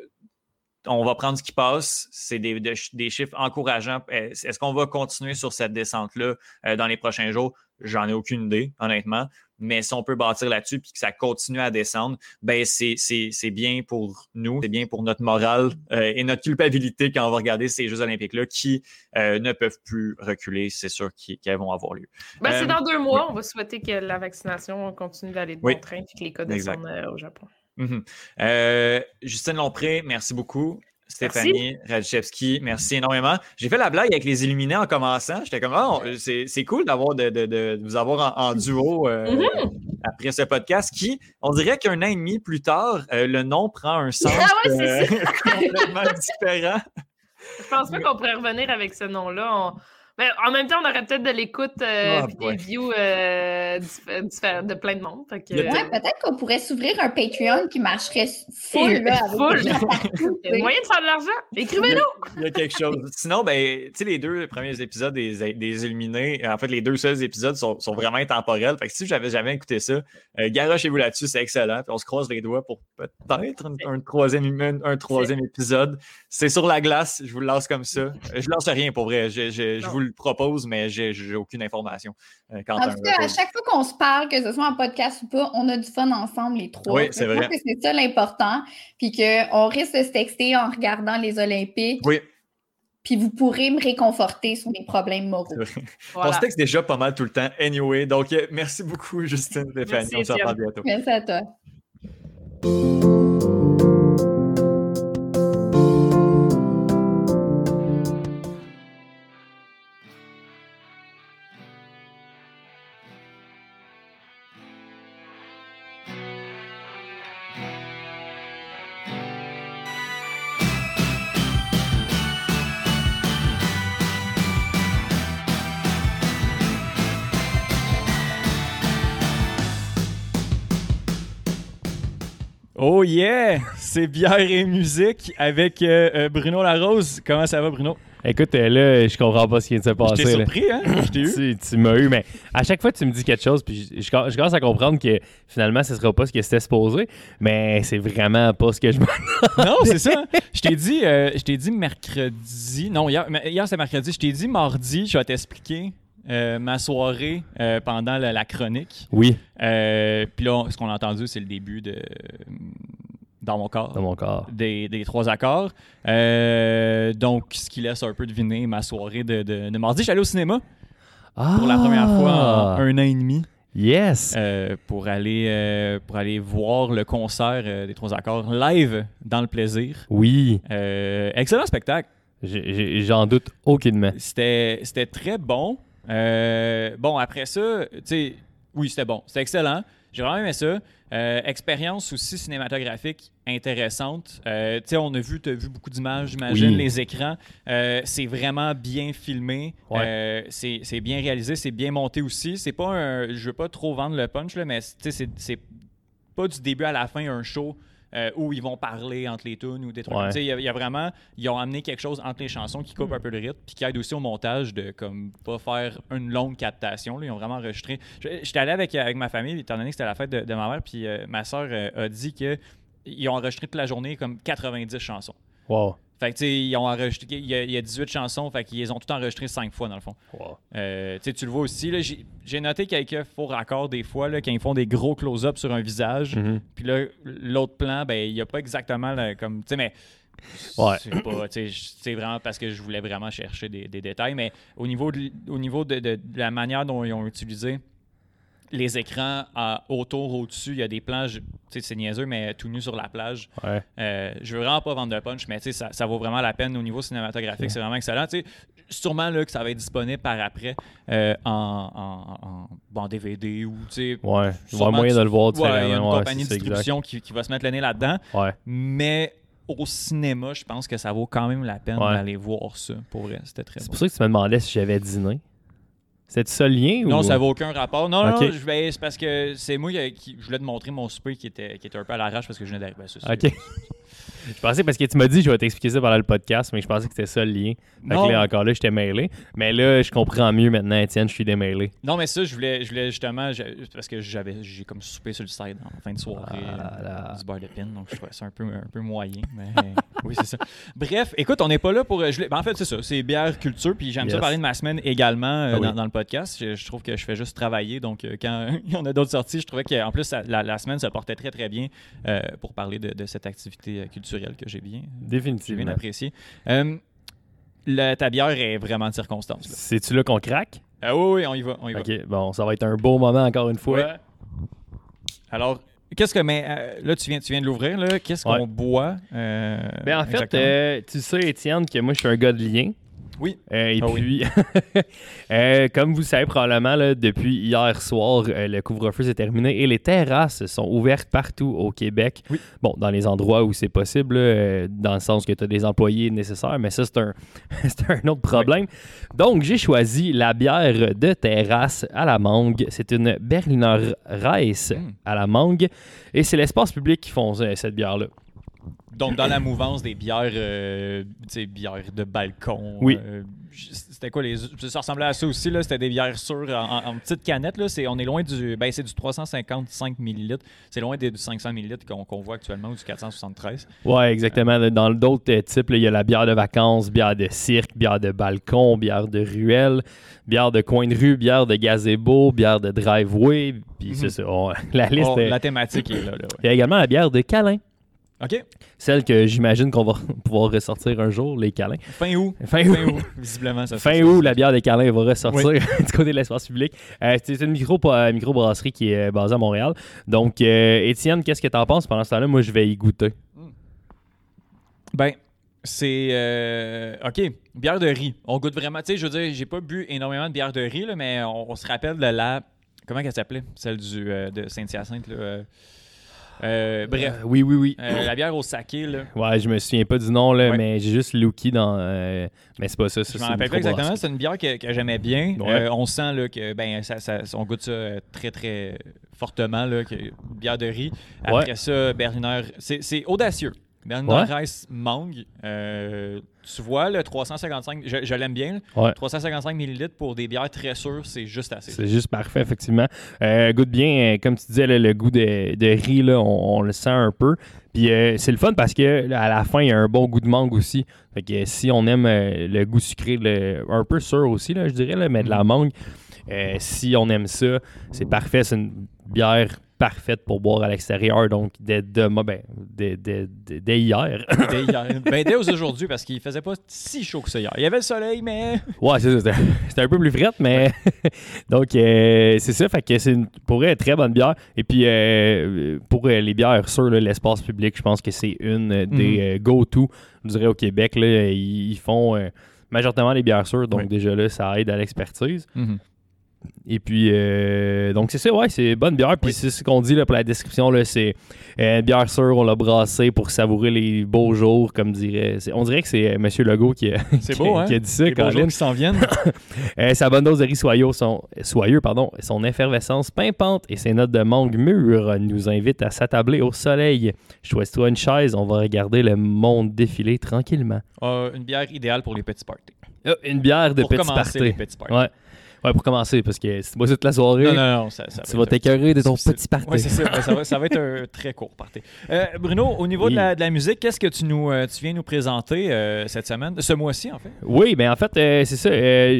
on va prendre ce qui passe. C'est des, de- des chiffres encourageants. Est- Est-ce qu'on va continuer sur cette descente-là euh, dans les prochains jours? J'en ai aucune idée, honnêtement. Mais si on peut bâtir là-dessus puis que ça continue à descendre, ben c'est c'est- c'est bien pour nous, c'est bien pour notre morale euh, et notre culpabilité quand on va regarder ces Jeux olympiques-là qui euh, ne peuvent plus reculer. C'est sûr qu'elles vont avoir lieu. Ben, c'est dans deux mois. On va souhaiter que la vaccination continue d'aller de Oui. bon train et que les cas descendent au Japon. Mhm. Euh, Justine Lompré, merci beaucoup. Stéphanie Radchevski, merci énormément. J'ai fait la blague avec les Illuminés en commençant. J'étais comme, oh, c'est c'est cool d'avoir de, de- de- vous avoir en, en duo euh, Mhm. après ce podcast qui, on dirait qu'un an et demi plus tard, euh, le nom prend un sens Ah ouais, euh, complètement différent. Je pense pas qu'on pourrait revenir avec ce nom-là. On- Mais en même temps, on aurait peut-être de l'écoute euh, Ah, des views euh, de plein de monde. Que, Ouais, peut-être qu'on pourrait s'ouvrir un Patreon qui marcherait full, Full, là, avec full. des gens partout, tu Il y a moyen de faire de l'argent. Écrivez-nous! Il y a quelque chose. Sinon, ben, tu sais, les deux premiers épisodes des, des Illuminés, en fait, les deux seuls épisodes sont, sont vraiment intemporels. Fait que si j'avais jamais écouté ça, euh, garochez-vous là-dessus, c'est excellent. Puis on se croise les doigts pour peut-être un, un troisième, un, un troisième épisode. C'est sur la glace, je vous le lance comme ça. Euh, Je lance rien pour vrai. Je, je- je Non. vous le propose, mais j'ai aucune information. euh, quant En à un tout cas, à retour. chaque fois qu'on se parle, que ce soit en podcast ou pas, on a du fun ensemble, les trois. Oui, c'est je pense vrai. que c'est ça l'important. Puis qu'on risque de se texter en regardant les Olympiques. Oui, Puis vous pourrez me réconforter sur mes problèmes moraux. Voilà. On se texte déjà pas mal tout le temps, anyway. Donc, euh, merci beaucoup, Justine, Stéphanie. Merci, on se reparle bientôt. Merci à toi. Yeah! C'est bière et musique avec euh, euh, Bruno Larose. Comment ça va, Bruno? Écoute, euh, là, je comprends pas ce qui vient de se Je passer. t'ai là. surpris, hein? Je t'ai eu. Tu, tu m'as eu, mais à chaque fois, tu me dis quelque chose, puis je, je- je commence à comprendre que finalement, ce sera pas ce que c'était supposé, mais c'est vraiment pas ce que je me. Non, c'est ça. Je t'ai dit, euh, je t'ai dit mercredi. Non, hier, hier c'est mercredi. Je t'ai dit mardi, je vais t'expliquer euh, ma soirée euh, pendant la, la chronique. Oui, Euh, Puis là, on- ce qu'on a entendu, c'est le début de Dans mon corps. dans mon corps. Des, des trois accords. Euh, donc, ce qui laisse un peu deviner ma soirée de, de, de mardi. J'allais au cinéma. pour la première fois en Ah! un an et demi Yes! euh, pour, aller, euh, pour aller voir le concert des Trois Accords live dans le plaisir. Oui, excellent spectacle. j'en doute aucunement. C'était c'était très bon. Bon, après ça, tu sais, oui, c'était bon. C'était excellent. J'ai vraiment aimé ça. Euh, expérience aussi cinématographique intéressante. Euh, tu sais, on a vu, t'as vu beaucoup d'images, j'imagine, Oui. les écrans. Euh, c'est vraiment bien filmé. Ouais. C'est bien réalisé, c'est bien monté aussi. C'est pas un. Je veux pas trop vendre le punch, là, mais tu c'est pas du début à la fin un show. Euh, où ils vont parler entre les tunes ou des trucs. Ouais. Il y, a- il y a vraiment, ils ont amené quelque chose entre les chansons qui coupe un peu le rythme, puis qui aide aussi au montage de comme pas faire une longue captation. là. Ils ont vraiment enregistré. Je- J'étais allé avec, avec ma famille, étant donné que c'était la fête de, de ma mère, puis euh, ma soeur a dit que ils ont enregistré toute la journée comme 90 chansons. Wow. Fait que tu sais, ils ont enregistré, il y, a, il y a 18 chansons, fait qu'ils les ont toutes enregistrées 5 fois dans le fond. wow. Euh, tu le vois aussi, là, j'ai noté quelques faux raccords des fois, là, quand ils font des gros close-ups sur un visage. Mhm. Puis là, l'autre plan, ben, il n'y a pas exactement là, comme. Tu sais, mais. Ouais. C'est vraiment parce que je voulais vraiment chercher des, des détails. Mais au niveau de, au niveau de, de- de la manière dont ils ont utilisé les écrans autour, au-dessus, il y a des plans, je- tu sais, c'est niaiseux, mais tout nu sur la plage. Ouais. Euh, je veux vraiment pas vendre de punch, mais tu sais, ça, ça vaut vraiment la peine au niveau cinématographique. C'est vraiment excellent. Tu sais, sûrement là, que ça va être disponible par après euh, en, en, en- bon, DVD ou tu sais, Ouais. Il y Sûrement moyen de le voir Ouais, il y a une compagnie de distribution qui, qui va se mettre le nez là-dedans. Ouais. Mais au cinéma, je pense que ça vaut quand même la peine d'aller voir ça. Pour vrai, c'était très C'est pour ça que tu me demandais si j'avais dîné. C'est ça le lien? Non, ou... ça n'a aucun rapport. Non, non, je vais, c'est parce que c'est moi qui, qui- je voulais te montrer mon souper qui était, qui était un peu à l'arrache parce que je venais d'arriver. Ben, Ok. je pensais parce que tu m'as dit je vais t'expliquer ça pendant le podcast, mais je pensais que c'était ça le lien. Fait Non. que là, encore là, j'étais mêlé. Mais là, je comprends mieux maintenant, Étienne, je suis démêlé. Non, mais ça, je voulais, je voulais justement, je- parce que j'avais, j'ai comme soupé sur le side en fin de soirée Ah euh, du beurre de pin, donc je trouvais ça un peu, un peu moyen. Mais oui, c'est ça. Bref, écoute, on n'est pas là pour. je ben, en fait, c'est ça, c'est bière culture, puis j'aime ça Yes. parler de ma semaine également euh, Ah oui. dans, dans le podcast. Je, je trouve que je fais juste travailler, donc euh, quand il y en a d'autres sorties, je trouvais qu'en plus, ça- la, la semaine se portait très très bien euh, pour parler de, de cette activité euh, que j'ai bien, j'ai bien Définitivement. appréciée. Euh, le- ta bière est vraiment de circonstance. C'est-tu là qu'on craque? Ah oui, oui, on y va, on y va. Ok, bon, ça va être un beau moment encore une fois. Alors, qu'est-ce que. Mais euh, là, tu viens, tu viens de l'ouvrir, là. Qu'est-ce qu'on Ouais. boit euh, Ben, en fait, euh, tu sais, Étienne, que moi, je suis un gars de lien. Oui. Euh, et Ah oui. puis, euh, comme vous le savez probablement, là, depuis hier soir, euh, le couvre-feu s'est terminé et les terrasses sont ouvertes partout au Québec. Oui. Bon, dans les endroits où c'est possible, là, dans le sens que tu as des employés nécessaires, mais ça, c'est un, un autre problème. Donc, j'ai choisi la bière de terrasse à la mangue. C'est une Berliner Reiss Mm. à la mangue et c'est l'espace public qui font cette bière-là. Donc, dans la mouvance des bières, euh, bières de balcon. Oui. euh, c'était quoi les. Ça ressemblait à ça aussi, là. C'était des bières sûres en, petites canettes, là. C'est, on est loin du. Ben, c'est du 355 ml. C'est loin des du 500 ml qu'on, qu'on voit actuellement ou du 473. Ouais, exactement. Dans d'autres euh, types, il y a la bière de vacances, bière de cirque, bière de balcon, bière de ruelle, bière de coin de rue, bière de gazebo, bière de driveway. Puis Mhm. c'est ça. on- la liste. Oh, est- la thématique est là, là. Il y a également la bière de câlin. OK. Celle que j'imagine qu'on va pouvoir ressortir un jour, les câlins. Fin août. Fin Fin août. Visiblement, ça Fin août, la bière de câlin va ressortir du côté de l'espace public. Euh, c'est une micro, euh, microbrasserie qui est basée à Montréal. Donc, euh, Étienne, qu'est-ce que tu en penses pendant ce temps-là? Moi, je vais y goûter. Ben, c'est. euh, OK, bière de riz. On goûte vraiment. Tu sais, je veux dire, j'ai pas bu énormément de bière de riz, là, mais on, on se rappelle de la. Comment elle s'appelait? Celle du, de Saint-Hyacinthe, là. Euh, bref. Euh, oui, oui, oui. Euh, la bière au saké, là. Ouais, je me souviens pas du nom, là, Ouais. mais j'ai juste Lucky dans. mais c'est pas ça. ça Je m'en rappelle pas exactement. C'est une bière que, que j'aimais bien. Ouais. On sent là, que ben, ça, ça- on goûte ça très, très fortement. Là, que, bière de riz. Après ça, Berliner. C'est audacieux. Berliner Ouais. Rice Mangue. Euh, tu vois, le 355, je, je l'aime bien. là. Ouais. 355 ml pour des bières très sûres, c'est juste assez. C'est juste parfait, effectivement. Euh, goûte bien, euh, comme tu disais, le goût de, de riz, là, on, on le sent un peu. Puis euh, c'est le fun parce que à la fin, il y a un bon goût de mangue aussi. Fait que euh, si on aime le goût sucré, le- un peu sûr aussi, là, je dirais, là, mais de la mangue, euh, si on aime ça, c'est parfait. C'est une bière parfaite pour boire à l'extérieur, donc dès demain, ben, dès, dès- dès- hier. Dès hier. ben, dès aujourd'hui, parce qu'il faisait pas si chaud que ça hier. Il y avait le soleil, mais. Ouais, c'est ça. C'était un peu plus frette, mais. Donc, euh, c'est ça. Fait que c'est une, pour elle, très bonne bière. Et puis, euh, pour euh, les bières sur l'espace public, je pense que c'est une des euh, go-to, je dirais, au Québec. Là, ils, font euh, majoritairement les bières sûres. Donc, Oui. déjà là, ça aide à l'expertise. Mhm. Et puis, euh, donc c'est ça, ouais, c'est bonne bière. Puis Oui. c'est ce qu'on dit là, pour la description, là, c'est euh, une bière sûre, on l'a brassée pour savourer les beaux jours, comme dirait. On dirait que c'est euh, M. Legault qui a, qui- beau, hein? qui a dit ça, Les beaux jours qui s'en viennent. Euh, sa bonne dose de riz soyeux, son, soyeux, pardon, son effervescence pimpante et ses notes de mangue mûre nous invitent à s'attabler au soleil. Choisis-toi une chaise, on va regarder le monde défiler tranquillement. Une bière idéale pour les petits parties. Une bière de pour petit party. les petits parties. Ouais. Ouais, pour commencer, parce que si tu bois toute la soirée, Non, non, non. Ça, ça tu va vas t'écœurer de ton petit party. Oui, c'est ça. Ben, ça, va, ça va être un très court party. Euh, Bruno, au niveau Oui. de, la, de la musique, qu'est-ce que tu, nous, euh, tu viens nous présenter euh, cette semaine? Ce mois-ci, en fait? Oui, ben en fait, c'est ça.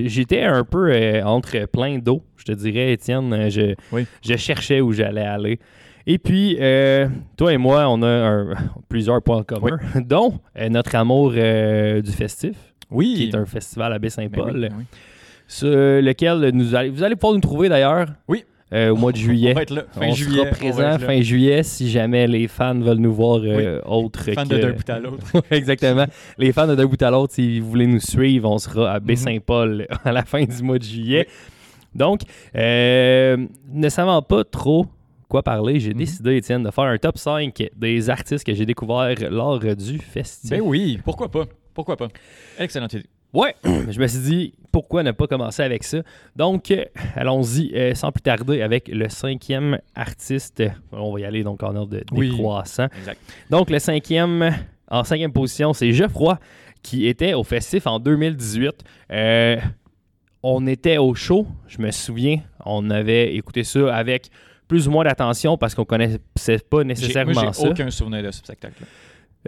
J'étais un peu entre plein d'eau, je te dirais, Étienne. Je, Oui. je cherchais où j'allais aller. Et puis, euh, toi et moi, on a un- plusieurs points en commun, dont euh, notre amour euh, du festif, Oui. qui est un festival à Ben oui, Baie-Saint-Paul, ben oui. Sur lequel nous allez, vous allez pouvoir nous trouver d'ailleurs Oui. euh, au mois de juillet. On va être là. Fin on juillet. sera on va présent être là. fin juillet si jamais les fans veulent nous voir euh, autres Fan que... de d'un bout à l'autre. Exactement. Les fans de d'un bout à l'autre, si vous voulez nous suivre, on sera Mhm. à Baie-Saint-Paul à la fin du mois de juillet. Donc, euh, ne savant pas trop quoi parler, j'ai Mhm. décidé, Étienne, de faire un top 5 des artistes que j'ai découverts lors du festival. Ben oui, pourquoi pas? Pourquoi pas? Excellente idée. Ouais, je me suis dit, pourquoi ne pas commencer avec ça? Donc, euh, allons-y euh, sans plus tarder avec le cinquième artiste. On va y aller donc en ordre de Oui. décroissant. Exact. Donc, le cinquième, en cinquième position, c'est Geoffroy, qui était au festif en 2018. Euh, on était au show, je me souviens. On avait écouté ça avec plus ou moins d'attention parce qu'on connaissait pas nécessairement Moi, ça. aucun souvenir de ce spectacle.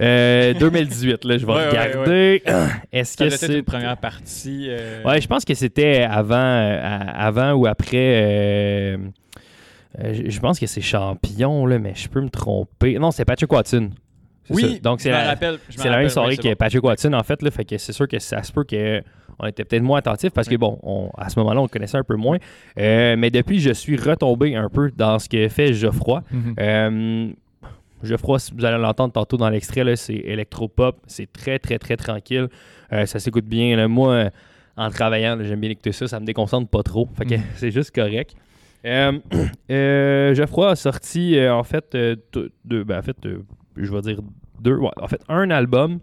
Euh, 2018, là, je vais Ouais, ouais, regarder. Est-ce que c'est une première partie. euh, Ouais, je pense que c'était avant, euh, avant ou après. euh, euh, je pense que c'est Champion, là, mais je peux me tromper. Non, c'est Patrick Watson. Oui, ça. donc je c'est me la, rappelle. c'est la même soirée que bon. Patrick Watson, en fait. Là, fait que c'est sûr que ça se peut qu'on était peut-être moins attentif parce que, bon, on- à ce moment-là, on connaissait un peu moins. Euh, mais depuis, je suis retombé un peu dans ce que fait Geoffroy. Mhm. Euh, Geoffroy, si vous allez l'entendre tantôt dans l'extrait, c'est électropop. C'est très, très, très tranquille. Euh, ça s'écoute bien. là. Moi, en travaillant, j'aime bien écouter ça. Ça me déconcentre pas trop. Fait que Mhm. c'est juste correct. Euh, euh, Geoffroy a sorti, en fait, deux, ben, en fait je vais dire deux. ouais, en fait, un album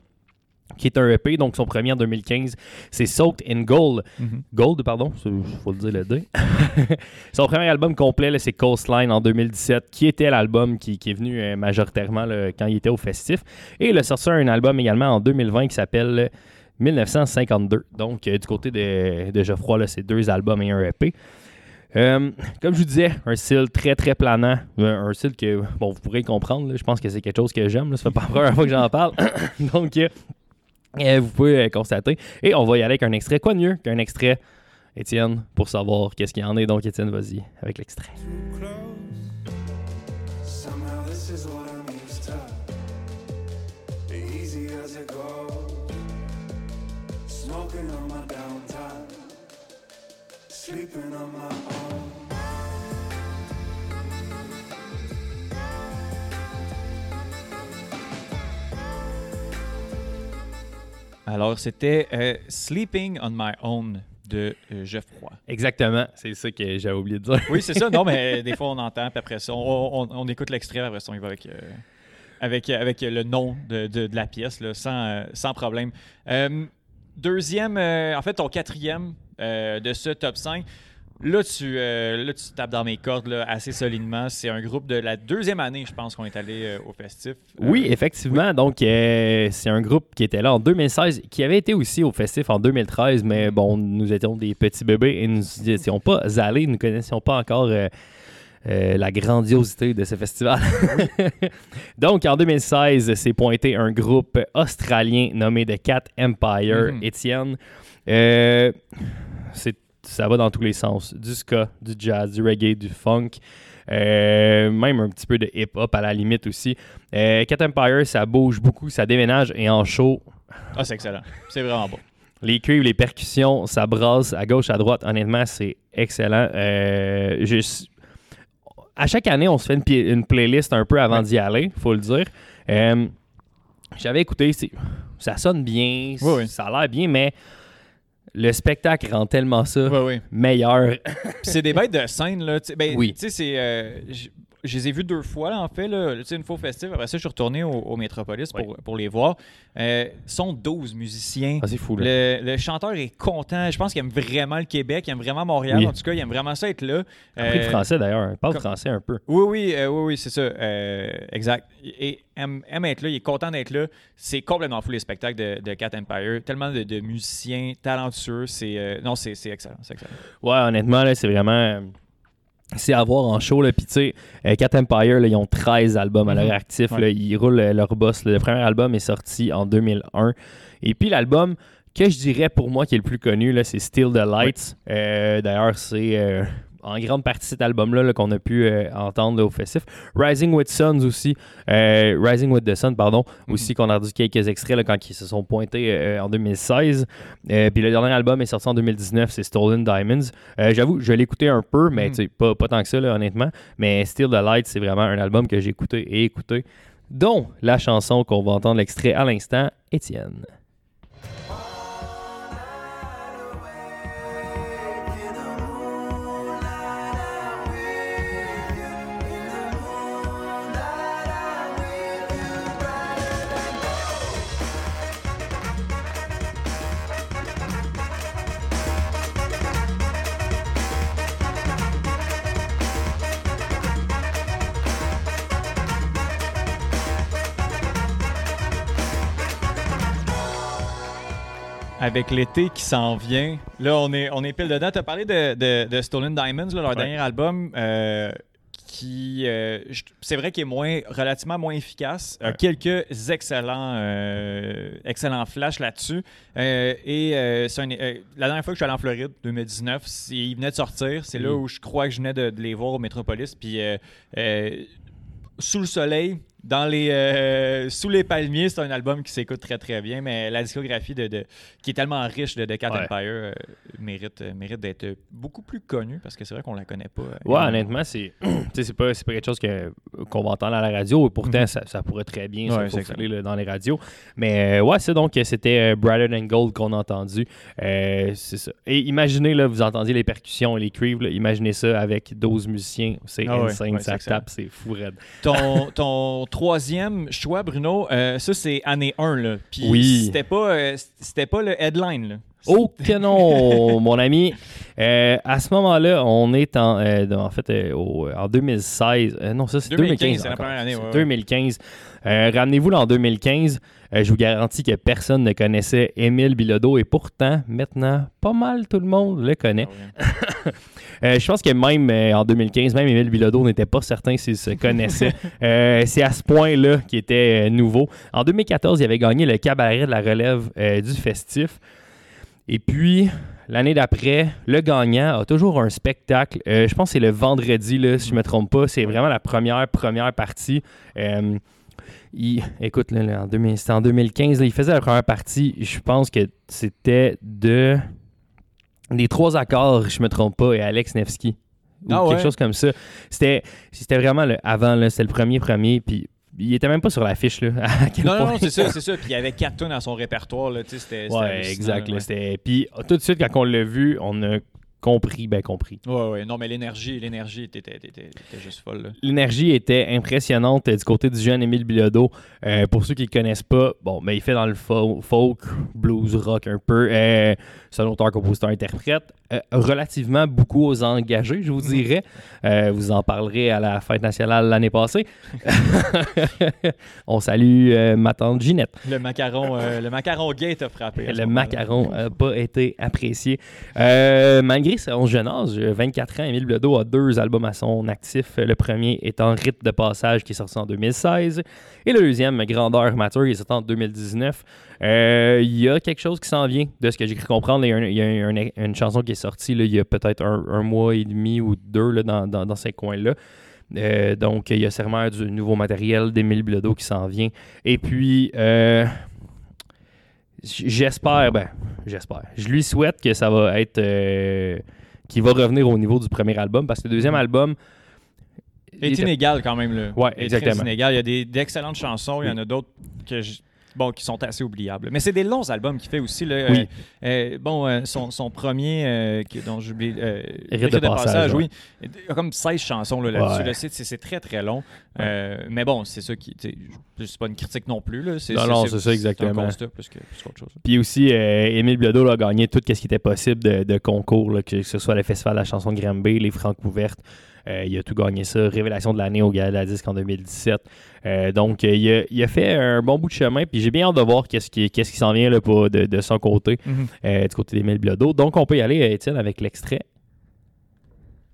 qui est un EP, donc son premier en 2015. C'est Soaked in Gold. Mhm. Gold, pardon, il faut le dire le D. Son premier album complet, c'est Coastline en 2017, qui était l'album qui, qui est venu euh, majoritairement là, quand il était au festif. Et il a sorti un album également en 2020 qui s'appelle euh, 1952. Donc, euh, du côté de, de Geoffroy, c'est deux albums et un EP. Euh, comme je vous disais, un style très très planant, un, un style que bon, vous pourrez comprendre. là. je pense que c'est quelque chose que j'aime. Ça fait pas la première fois que j'en parle. Donc, euh, euh, vous pouvez euh, constater. Et on va y aller avec un extrait. Quoi de mieux qu'un extrait, Étienne, pour savoir qu'est-ce qu'il y en est? Donc, Étienne, vas-y avec l'extrait. Alors, c'était euh, Sleeping on My Own de euh, Geoffroy. Exactement, c'est ça que j'avais oublié de dire. Oui, c'est ça. Non, mais des fois, on entend, puis après ça, on, on- on écoute l'extrait, après ça, on y va avec, euh, avec, avec le nom de, de- de la pièce, là, sans, euh, sans problème. Euh, deuxième, euh, en fait, ton quatrième euh, de ce top 5. Là tu, euh, là, tu tapes dans mes cordes là, assez solidement. C'est un groupe de la deuxième année, je pense, qu'on est allé euh, au festif. Euh, Oui, effectivement. Donc, c'est un groupe qui était là en 2016, qui avait été aussi au festif en 2013, mais bon, nous étions des petits bébés et nous n'étions pas allés, nous ne connaissions pas encore euh, la grandiosité de ce festival. Donc, en 2016, c'est pointé un groupe australien nommé The Cat Empire, Mhm. Étienne. Euh, c'est ça va dans tous les sens. Du ska, du jazz, du reggae, du funk. euh, même un petit peu de hip-hop à la limite aussi. Euh, Cat Empire, ça bouge beaucoup, ça déménage et en show, Ah, c'est excellent. C'est vraiment bon. les cuivres, les percussions, ça brasse à gauche, à droite. Honnêtement, c'est excellent. Euh, je- À chaque année, on se fait une, playlist un peu avant Ouais. d'y aller, faut le dire. J'avais écouté, ça sonne bien, Oui, oui. ça a l'air bien, mais le spectacle rend tellement ça meilleur. C'est des bêtes de scène, là. Ben, Oui. Tu sais, c'est. euh, je les ai vus deux fois, là, en fait, là, tu sais, une fois au festival. Après ça, je suis retourné au, au Métropolis pour, pour les voir. Euh, ils sont 12 musiciens. Ah, c'est fou, là. Le, le chanteur est content. Je pense qu'il aime vraiment le Québec, il aime vraiment Montréal. Oui. En tout cas, il aime vraiment ça être là. Appris le Euh, français d'ailleurs, il parle comme- français un peu. Oui, oui, euh, oui, oui, c'est ça. Euh, exact. Et aime, aime être là, il est content d'être là. C'est complètement fou les spectacles de, de Cat Empire. Tellement de, de musiciens talentueux. C'est euh, non, c'est c'est excellent, c'est excellent. Ouais, honnêtement, là, c'est vraiment. C'est à voir en show. Là. Puis, tu sais, euh, Cat Empire, là, ils ont 13 albums à leur Mhm. actif. Ouais. là. ils roulent euh, leur boss. Le premier album est sorti en 2001. Et puis, l'album que je dirais pour moi qui est le plus connu, c'est Still the Lights. Euh, D'ailleurs, c'est en grande partie cet album-là là, qu'on a pu euh, entendre là, au festif. Rising with Suns aussi. Euh, Rising with the Sun, pardon. Mhm. Aussi, qu'on a entendu quelques extraits là, quand ils se sont pointés euh, en 2016. Euh, puis le dernier album est sorti en 2019, c'est Stolen Diamonds. J'avoue, je l'ai écouté un peu, mais Mhm. pas, pas tant que ça, là, honnêtement. Mais Still the Light, c'est vraiment un album que j'ai écouté et écouté, dont la chanson qu'on va entendre l'extrait à l'instant, Étienne. Avec l'été qui s'en vient, là, on est, on est pile dedans. Tu as parlé de, de- de Stolen Diamonds, là, leur Ouais. dernier album, euh, qui, euh, c'est vrai qu'il est moins, relativement moins efficace. Euh, Ouais. quelques excellents, euh, excellents flashs là-dessus. Et c'est un- la dernière fois que je suis allé en Floride, 2019, c'est- il venait de sortir. C'est là où je crois que je venais de, de les voir au Metropolis. Puis sous le soleil, dans les, euh, sous les palmiers, c'est un album qui s'écoute très très bien, mais la discographie de, de- qui est tellement riche de, de Cat Ouais. Empire euh, mérite, euh, mérite d'être beaucoup plus connue parce que c'est vrai qu'on la connaît pas. Ouais, honnêtement, c'est c'est pas, pas quelque chose que- qu'on va entendre à la radio. Et pourtant, Mhm. ça, ça pourrait très bien Ouais, se là, dans les radios. Mais ouais, c'est donc c'était Brighter Than Gold qu'on a entendu. C'est ça. Et imaginez, là, vous entendiez les percussions et les cuivres. imaginez ça avec 12 musiciens. C'est Ah insane, ouais, ça tape, c'est fou raide. Ton, ton troisième choix, Bruno, euh, ça c'est année 1. Là. Puis Oui. c'était pas, euh, c'était pas le headline. Là. Oh que non, mon ami. Euh, à ce moment-là, on est en, euh, en fait euh, au- en 2016. Euh, non, ça c'est 2015, 2015. c'est la encore. première année, C'est ouais, ouais. 2015. Euh, Ramenez-vous là en 2015. Euh, je vous garantis que personne ne connaissait Émile Bilodeau et pourtant, maintenant, pas mal tout le monde le connaît. Euh, je pense que même euh, en 2015, même Émile Bilodeau n'était pas certain s'il se connaissait. C'est à ce point-là qu'il était nouveau. En 2014, il avait gagné le cabaret de la relève du festif. Et puis, l'année d'après, le gagnant a toujours un spectacle. Euh, je pense que c'est le vendredi, là, si je ne me trompe pas. C'est vraiment la première, première partie. Euh, il- écoute, là, là, en 2000 c'était en 2015, là, il faisait la première partie. Je pense que c'était de. Des trois accords, je me trompe pas, et Alex Nevsky. Ou Ah quelque chose comme ça. C'était c'était vraiment le avant, là, c'était le premier premier. Puis il était même pas sur l'affiche. là, à quel Non, non, point- non, c'est ça, c'est ça. Puis il y avait 4 tonnes à son répertoire. Là, tu sais, c'était, c'était Ouais, exact. là, ouais. c'était- Puis tout de suite, quand on l'a vu, on a compris, ben compris. Ouais, ouais. Non, mais l'énergie, l'énergie était, était- était- était juste folle. L'énergie était impressionnante euh, du côté du jeune Émile Bilodeau. Euh, pour ceux qui ne le connaissent pas, bon, mais il fait dans le fo- folk, blues, rock un peu. Euh, c'est un auteur, compositeur, interprète. Euh, relativement beaucoup aux engagés, je vous dirais. Euh, vous en parlerez à la fête nationale l'année passée. On salue euh, ma tante Ginette. Le macaron, le macaron gay a frappé. Le macaron n'a pas été apprécié. Malgré son jeune âge, 24 ans, Émile Bledo a deux albums à son actif. Le premier étant Rite de passage qui est sorti en 2016 et le deuxième, Grandeur mature, qui est sorti en 2019. Euh, Il y a quelque chose qui s'en vient, de ce que j'ai cru comprendre. Il y a, un- il y a un- un- une chanson qui est sortie là, il y a peut-être un, un mois et demi ou deux là, dans, dans- dans ces coins-là. Euh, donc, il y a sûrement du nouveau matériel d'Émile Bilodeau qui s'en vient. Et puis, euh, j'espère, ben, j'espère. Je lui souhaite que ça va être. euh, qu'il va revenir au niveau du premier album parce que le deuxième album. Est inégal quand même. Là. Ouais, est exactement. inégal. Il y a d'excellentes chansons. Il y en a d'autres que je- Bon, qui sont assez oubliables. Mais c'est des longs albums qu'il fait aussi. Là. Oui. Euh, euh, bon, euh, son, son premier, euh, dont j'oublie. Rite de passage, oui. Il y a comme 16 chansons là, là-dessus. Ouais. là. C'est- C'est très, très long. Mais bon, c'est ça qui. C'est pas une critique non plus. Là. Non, non, c'est ça, exactement. C'est un constat plus que- plus qu'autre chose. Puis aussi, Émile là, a gagné tout ce qui était possible de, de concours, que ce soit le Festival de la chanson de Granby, les Francs ouvertes. Euh, il a tout gagné ça. Révélation de l'année au Gala de la Disque en 2017. Euh, donc, euh, il, a, il a fait un bon bout de chemin. Puis j'ai bien hâte de voir qu'est-ce qui, s'en vient là, pour- de, de son côté, Mhm. du côté d'Émile Bilodeau. Donc, on peut y aller, Étienne, avec l'extrait.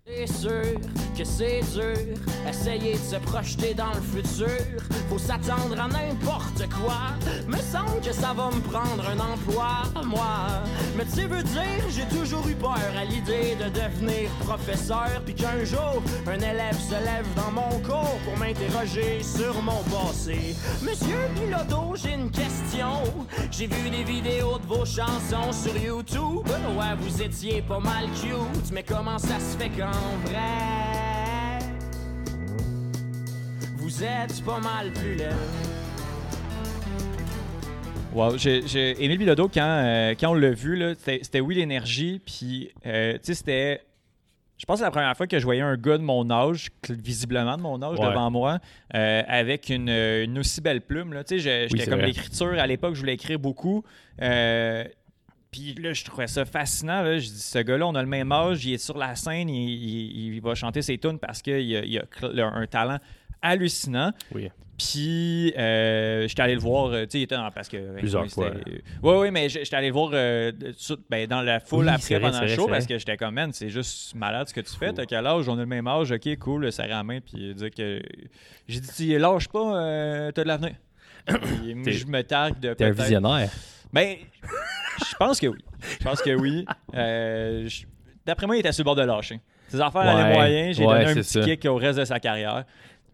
C'est sûr que c'est dur, essayer de se projeter dans le futur. Faut s'attendre à n'importe quoi. Me semble que ça va me prendre un emploi, moi. Mais tu veux dire, j'ai toujours eu peur à l'idée de devenir professeur. Puis qu'un jour, un élève se lève dans mon cours pour m'interroger sur mon passé. Monsieur Bilodeau, j'ai une question. J'ai vu des vidéos de vos chansons sur YouTube. Ouais, vous étiez pas mal cute, mais comment ça se fait vrai, vous êtes pas mal plus laid? Wow, j'ai, Émile Bilodeau, quand, euh, quand on l'a vu, là, c'était, oui l'énergie, puis euh, tu sais, c'était. Je pense que c'est la première fois que je voyais un gars de mon âge, visiblement de mon âge, Ouais. devant moi, euh, avec une, une aussi belle plume. Là. Tu sais, je- j'étais c'est comme l'écriture à l'époque, je voulais écrire beaucoup. Euh, puis là, je trouvais ça fascinant. Là. Je dis, ce gars-là, on a le même âge, il est sur la scène, il, il- il va chanter ses tunes parce qu'il a, il a cl- un talent hallucinant. Oui. Puis, euh, j'étais allé le voir, euh, tu sais, il était dans, parce que... Plusieurs fois. Oui, oui, mais j'étais allé le voir euh, sur- ben, dans la foule Oui, après pendant le show parce que j'étais comme, man, c'est juste malade ce que tu fais. T'as quel âge? On a le même âge. Ok, cool, serrer la main. Puis dire que. J'ai dit, tu lâche pas, euh, t'as de l'avenir. Je me targue de T'es un visionnaire. Ben, je pense que oui. Je pense que oui. Euh, D'après moi, il était sur le bord de lâcher. Ses affaires Ouais, allaient moyen. J'ai ouais, donné un petit ça. kick au reste de sa carrière.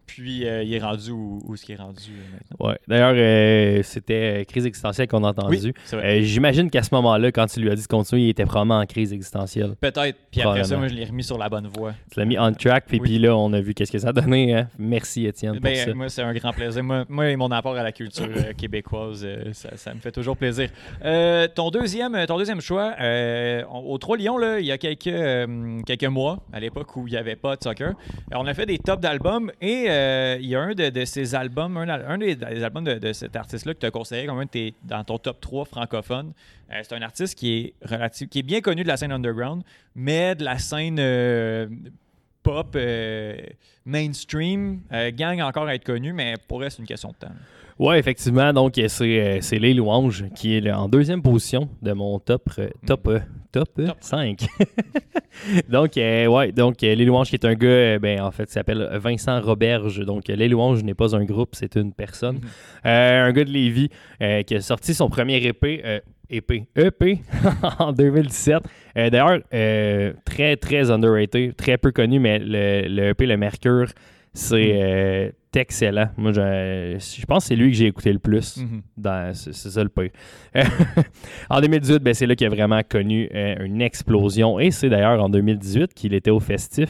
Puis, euh, il est rendu où, où est-ce qu'il est rendu euh, maintenant? Ouais. D'ailleurs, euh, c'était crise existentielle qu'on a entendu. Oui, J'imagine qu'à ce moment-là, quand tu lui as dit de continuer, il était probablement en crise existentielle. Peut-être. Puis après ça, moi, je l'ai remis sur la bonne voie. Tu l'as mis on track, puis Oui. puis là, on a vu qu'est-ce que ça donnait. hein. Merci, Étienne, pour Ben, ça. moi, c'est un grand plaisir. Moi, moi et mon apport à la culture québécoise, ça, ça me fait toujours plaisir. Ton, deuxième, ton deuxième choix, au Trois Lions, là, il y a quelques, quelques mois, à l'époque où il n'y avait pas de soccer, on a fait des tops d'albums et euh, il y a un de, de ces albums, un, des, des albums de, de cet artiste-là que tu as considéré comme un de tes- dans ton top 3 francophone. Euh, c'est un artiste qui est, qui est bien connu de la scène underground, mais de la scène euh, pop mainstream, gang encore à être connu, mais pour elle, c'est une question de temps. Ouais, effectivement. Donc, c'est c'est Les Louanges qui est en deuxième position de mon top, top, euh, top, euh, Top. 5. donc, euh, ouais, donc euh, Les Louanges qui est un gars, euh, ben, en fait, il s'appelle Vincent Roberge. Donc, euh, Les Louanges n'est pas un groupe, c'est une personne. Mhm. Euh, un gars de Lévis euh, qui a sorti son premier EP. euh, EP, EP en 2017. Euh, D'ailleurs, euh, très, très underrated, très peu connu, mais le, le EP Le Mercure, c'est euh, excellent. Moi, je, je pense que c'est lui que j'ai écouté le plus. Mhm. dans- C'est ça le pire. En 2018, ben, c'est là qu'il a vraiment connu euh, une explosion. Et c'est d'ailleurs en 2018 qu'il était au festif.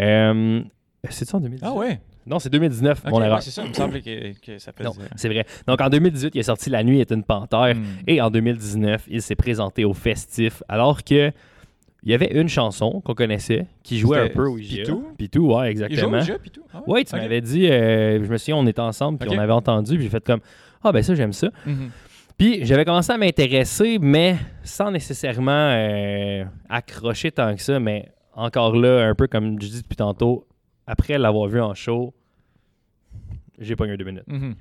Euh, c'est ça en 2018? Ah ouais? Non, c'est 2019, Ok, mon ouais, erreur. c'est ça, il me semblait que, que ça faisait. Non, c'est vrai. Donc en 2018, il est sorti La nuit est une panthère. Hmm. Et en 2019, il s'est présenté au festif alors que il y avait une chanson qu'on connaissait qui jouait un peu au IGA. Pitou? Pitou, ouais, Il exactement. au jeu, puis tout? Ah Oui, tu m'avais dit, euh, je me souviens, on était ensemble, puis on avait entendu, puis j'ai fait comme, ah ben ça, j'aime ça. Mhm. Puis j'avais commencé à m'intéresser, mais sans nécessairement euh, accrocher tant que ça, mais encore là, un peu comme je dis depuis tantôt, après l'avoir vu en show, j'ai pas eu deux minutes. Mhm.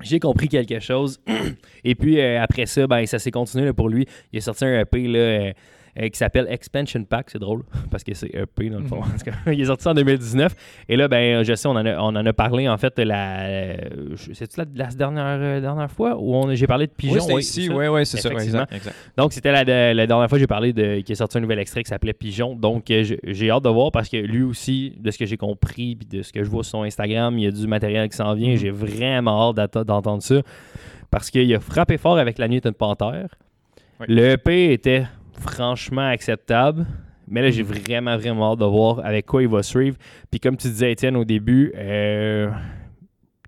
J'ai compris quelque chose. Et puis euh, après ça, ben, ça s'est continué là, pour lui. Il a sorti un EP là, euh, euh, qui s'appelle Expansion Pack. C'est drôle parce que c'est EP dans le fond. Cas, il est sorti en 2019. Et là, ben, je sais, on en a, on en a parlé en fait la. euh, C'est-tu la, la dernière, euh, dernière fois où j'ai parlé de Pigeon? Oui, c'était Oui, ici. Oui, oui, c'est ça. Exact, exact. Donc, c'était la, de- la dernière fois que j'ai parlé de qui est sorti un nouvel extrait qui s'appelait Pigeon. Donc, j'ai- hâte de voir parce que lui aussi, de ce que j'ai compris puis de ce que je vois sur son Instagram, il y a du matériel qui s'en vient. Mhm. J'ai vraiment hâte d'entendre ça parce qu'il a frappé fort avec La Nuit est une panthère. Oui. Le EP était franchement acceptable. Mais là, j'ai Mhm. vraiment, vraiment hâte de voir avec quoi il va suivre. Puis comme tu disais, Étienne, au début, euh,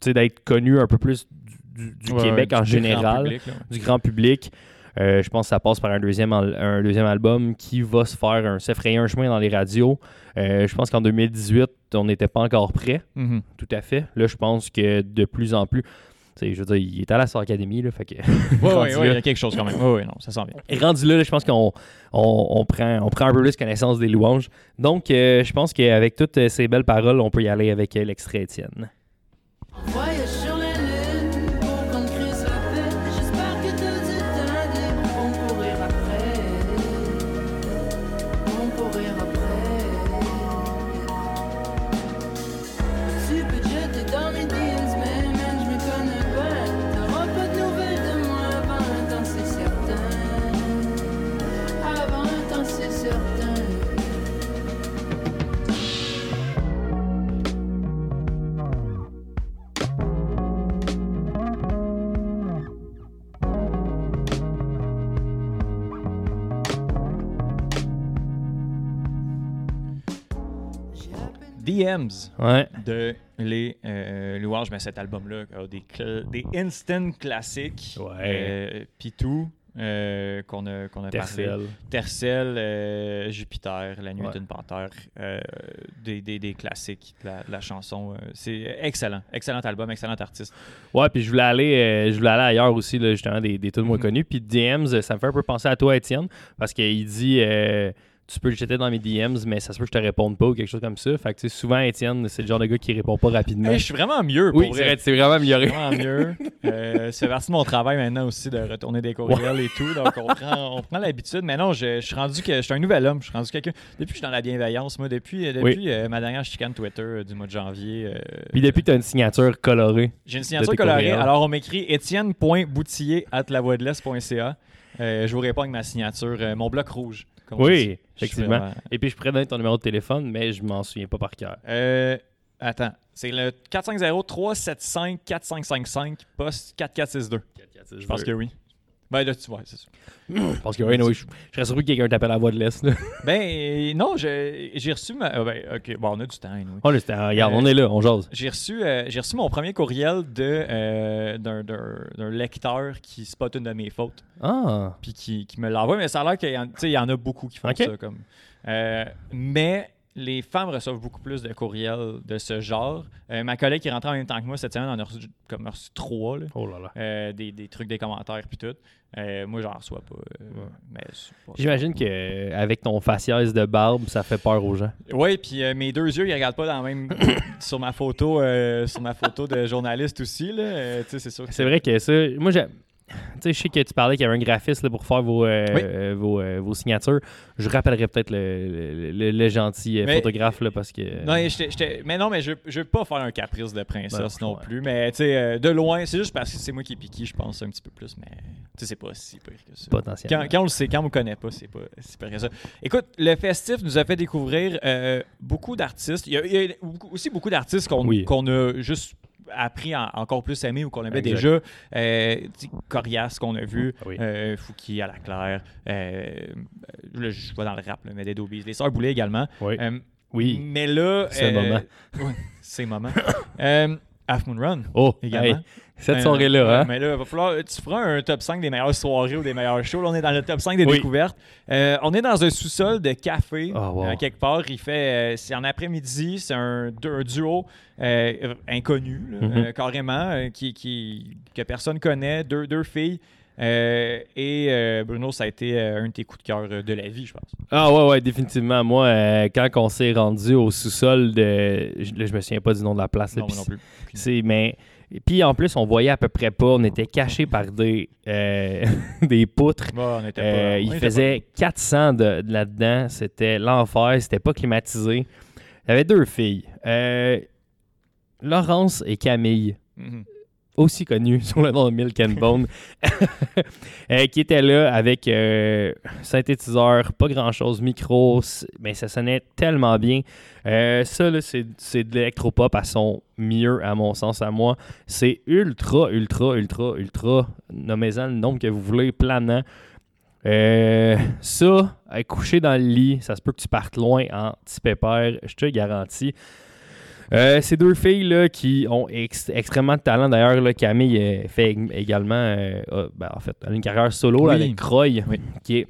tu sais, d'être connu un peu plus du, du- du Ouais, Québec ouais, en du grand général public, du grand public. Euh, je pense que ça passe par un deuxième, al- un deuxième album qui va se faire un, se frayer un chemin dans les radios. Euh, je pense qu'en 2018, on n'était pas encore prêt, Mhm. tout à fait. Là, je pense que de plus en plus, je veux dire, il est à la Star Academy, là, fait que Oui, rendu oui, oui, il y a quelque chose quand même. Oui, oui, non, ça sent bien. et rendu là, là, je pense qu'on on, on prend, on prend un peu plus connaissance des louanges. Donc, euh, je pense qu'avec toutes ces belles paroles, on peut y aller avec euh, l'extrait Étienne. DMs Ouais. de les euh, louanges, mais cet album-là a des, des instant classiques. Ouais. Euh, Puis tout euh, qu'on a, qu'on a parlé. Tercel. Euh, Jupiter, La Nuit Ouais. d'une panthère, euh, des, des, des classiques de la, de la chanson. euh, c'est excellent. Excellent album, excellent artiste. Ouais, puis je voulais aller, euh, je voulais aller ailleurs aussi, là, justement, des, des tunes moins Mhm. connus. Puis DMs, euh, ça me fait un peu penser à toi, Étienne, parce qu'il dit euh, tu peux le jeter dans mes DMs, mais ça se peut que je te réponde pas ou quelque chose comme ça. Fait que tu sais, souvent, Étienne, c'est le genre de gars qui répond pas rapidement. Hey, je suis vraiment mieux pour oui, c'est vrai. vrai, c'est vraiment amélioré. Vraiment mieux. Euh, c'est partie de mon travail maintenant aussi de retourner des courriels et tout. Donc on prend, on prend l'habitude. Mais non, je, je suis rendu que je suis un nouvel homme. Je suis rendu quelqu'un. Depuis que je suis dans la bienveillance, moi, depuis, depuis euh, ma dernière chicane Twitter euh, du mois de janvier. euh, Puis depuis, tu as une signature colorée. j'ai une signature colorée. courriels. Alors on m'écrit étienne.boutillier at lavoisdelest.ca. Euh, je vous réponds avec ma signature, euh, mon bloc rouge. Oui, effectivement. vraiment- Et puis, je pourrais donner ton numéro de téléphone, mais je m'en souviens pas par cœur. Euh, attends, c'est le 450-375-4555, poste 4462. Je pense que oui. Ben là, tu vois, c'est ça. Parce que, oui, non, je, je serais surpris que quelqu'un t'appelle à la voix de l'Est. Ben non, j'ai reçu ma. ah, ben, ok, bon, on a du temps, anyway. Oh, là, c'était- regarde, Euh, on est là, on jase. J'ai reçu, euh, j'ai reçu mon premier courriel de, euh, d'un, lecteur qui spot une de mes fautes, Ah, puis qui, qui me l'envoie. Mais ça a l'air qu'il y en, y en a beaucoup qui font ça. Comme. Mais les femmes reçoivent beaucoup plus de courriels de ce genre. Euh, ma collègue qui est rentrée en même temps que moi cette semaine en a reçu, comme, a reçu trois. là. oh là là. Euh, des, des trucs, des commentaires, puis tout. Euh, moi, j'en reçois pas. euh, Ouais. mais c'est pas- J'imagine qu'avec ton faciès de barbe, ça fait peur aux gens. Oui, puis euh, mes deux yeux, ils regardent pas dans la même sur ma photo, euh, sur ma photo de journaliste aussi là. Euh, tu sais, c'est sûr. que- C'est vrai que ça, moi, sais, je sais que tu parlais qu'il y avait un graphiste là, pour faire vos, euh, Oui. euh, vos, euh, vos signatures. Je rappellerai peut-être le, le- le- le gentil Mais- photographe là, parce que. Non, mais, j'étais- j'étais- mais non, mais je, je veux pas faire un caprice de princesse Ben, non ouais. plus. Mais tu sais, de loin, c'est juste parce que c'est moi qui est piqué, je pense, un petit peu plus. Mais tu sais, c'est pas si pire que ça. potentiellement. Quand, quand on le sait, quand on ne connaît pas, c'est pas si pire que ça. Écoute, le festif nous a fait découvrir beaucoup d'artistes. Il y a, il y a beaucoup- aussi beaucoup d'artistes qu'on Oui. qu'on a juste appris à encore plus aimer ou qu'on aimait déjà. Euh, Corias qu'on a vu, oui. euh, Fouki à la claire, euh, là, je vois dans le rap, là, mais des Dobies, les Sœurs Boulay également. Oui. Euh, oui. Mais là. C'est le moment. c'est le moment. Euh, Half Moon Run. Oh, également. hey, cette Euh, soirée-là, ouais, hein? Mais là, il va falloir. Tu feras un top 5 des meilleures soirées ou des meilleurs shows. Là, on est dans le top 5 des Oui. découvertes. Euh, on est dans un sous-sol de café, Oh, wow. euh, quelque part. Il fait. euh, c'est en après-midi. C'est un, du- un duo euh, inconnu, là, Mhm. euh, carrément, euh, qui, qui, que personne connaît. Deux, deux filles. Euh, et euh, Bruno, ça a été euh, un de tes coups de cœur de la vie, je pense. Ah ouais, ouais, définitivement. Moi, quand on s'est rendu au sous-sol de... Je, je me souviens pas du nom de la place. là, Non, non plus. C'est, mais puis en plus, on voyait à peu près pas. On était caché par des, des poutres. Ouais, on était pas- on il était faisait 400 de, de là-dedans. C'était l'enfer. C'était pas climatisé. Il y avait deux filles. Laurence et Camille Mhm. Aussi connu sous le nom de Milk and Bone, euh, qui était là avec euh, synthétiseur, pas grand-chose, micro, mais ça sonnait tellement bien. Euh, ça, c'est de l'électropop à son mieux, à mon sens, à moi. C'est ultra, ultra, ultra, ultra, nommez-en le nombre que vous voulez, planant. Euh, ça, couché dans le lit, ça se peut que tu partes loin en petit pépère, je te garantis. Euh, ces deux filles là, qui ont ex- extrêmement de talent. D'ailleurs, Camille euh, fait ég- également, euh, a- ben, en fait, une carrière solo là, Oui. avec Croy, Oui. qui est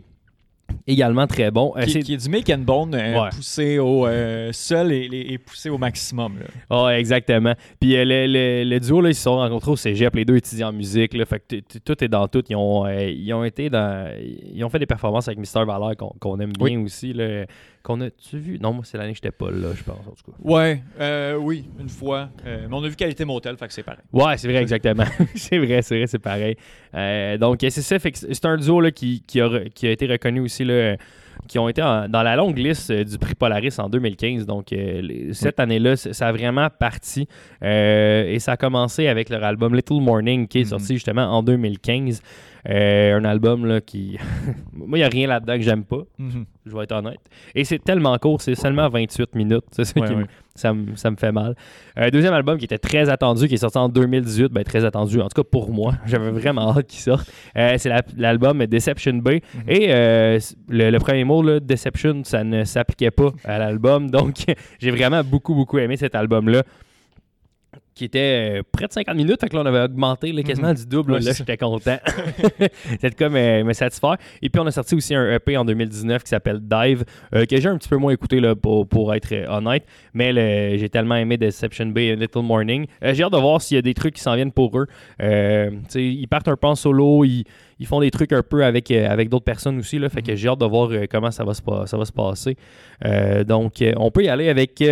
également très bon. Qui, c'est- qui est du make and bone Ouais. poussé au seul et, poussé au maximum. Ah, exactement. Puis le, le- le duo, là, ils se sont rencontrés au cégep, les deux étudiants en musique. Là, fait que tout est dans tout. Ils ont, ils ont été dans. Ils ont fait des performances avec Mister Valor qu'on qu'on aime bien aussi. Là, qu'on a-tu vu? Non, moi, c'est l'année que j'étais pas là, je pense, en tout cas. Ouais, euh, oui, une fois. Euh, mais on a vu Qualité Motel, fait que c'est pareil. Ouais, c'est vrai, exactement. c'est vrai, c'est vrai, c'est pareil. Euh, donc, c'est ça. Fait que c'est un duo là, qui, qui, a, qui a été reconnu aussi, là, qui ont été en- dans la longue liste euh, du prix Polaris en 2015. Donc, euh, les- cette année-là, ça a vraiment parti. Euh, et ça a commencé avec leur album Little Morning, qui est Mhm. sorti justement en 2015. Euh, un album là, qui. Moi, il n'y a rien là-dedans que j'aime pas, Mhm. je vais être honnête. Et c'est tellement court, c'est seulement 28 minutes. C'est ça Ouais, qui ouais. Ça, me, ça me fait mal. Euh, deuxième album qui était très attendu, qui est sorti en 2018, ben très attendu, en tout cas pour moi. J'avais vraiment hâte qu'il sorte. Euh, c'est la- l'album Deception Bay. Mhm. Et euh, le, le premier mot, là, Deception, ça ne s'appliquait pas à l'album. Donc, j'ai vraiment beaucoup, beaucoup aimé cet album-là. Qui était euh, près de 50 minutes, fait que là, on avait augmenté là, quasiment Mhm. du double. Ouais, là, j'étais content. C'était comme euh, me satisfaire. Et puis, on a sorti aussi un EP en 2019 qui s'appelle Dive, euh, que j'ai un petit peu moins écouté là, pour, pour être euh, honnête. Mais j'ai tellement aimé Deception Bay et Little Morning. Euh, j'ai hâte de voir s'il y a des trucs qui s'en viennent pour eux. Ils partent un peu en solo, ils, ils font des trucs un peu avec, avec d'autres personnes aussi. Là, fait que j'ai hâte de voir comment ça va se, pa- ça va se passer. Donc, on peut y aller avec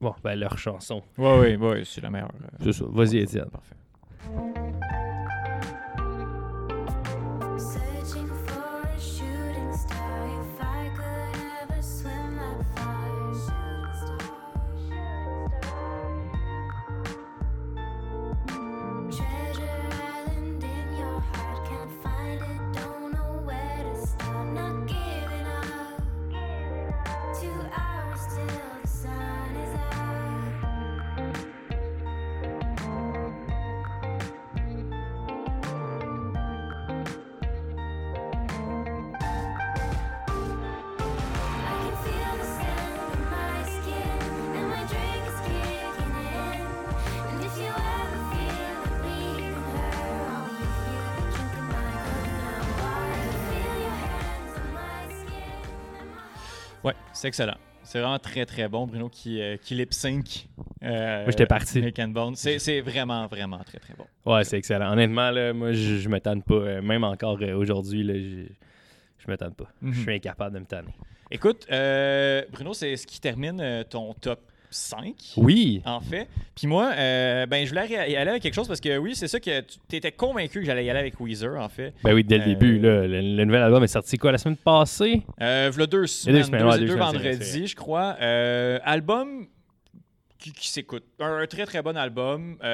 bon, ben, leur chanson. Ouais, ouais, ouais, c'est la meilleure. euh, C'est ça. Vas-y, Étienne. Parfait. C'est excellent. C'est vraiment très très bon, Bruno, qui, euh, qui lip sync. Euh, Moi, j'étais parti. C'est vraiment, vraiment très très bon. Ouais, c'est excellent. Honnêtement, là, moi, je, je me tanne pas. Euh, même encore euh, aujourd'hui, je, je me tanne pas. Mhm. Je suis incapable de me tanner. Écoute, Bruno, c'est ce qui termine ton top 5. Oui. En fait. Puis moi, euh, ben, je voulais y aller avec quelque chose parce que oui, c'est ça que tu étais convaincu que j'allais y aller avec Weezer, en fait. Ben oui, dès le Euh, début, là, le, le nouvel album est sorti quoi la semaine passée? Euh, deux semaines, deux deux, semaines, ouais, deux deux vendredis, vrai. je crois. Euh, album qui, qui s'écoute. Un, un très très bon album. Tu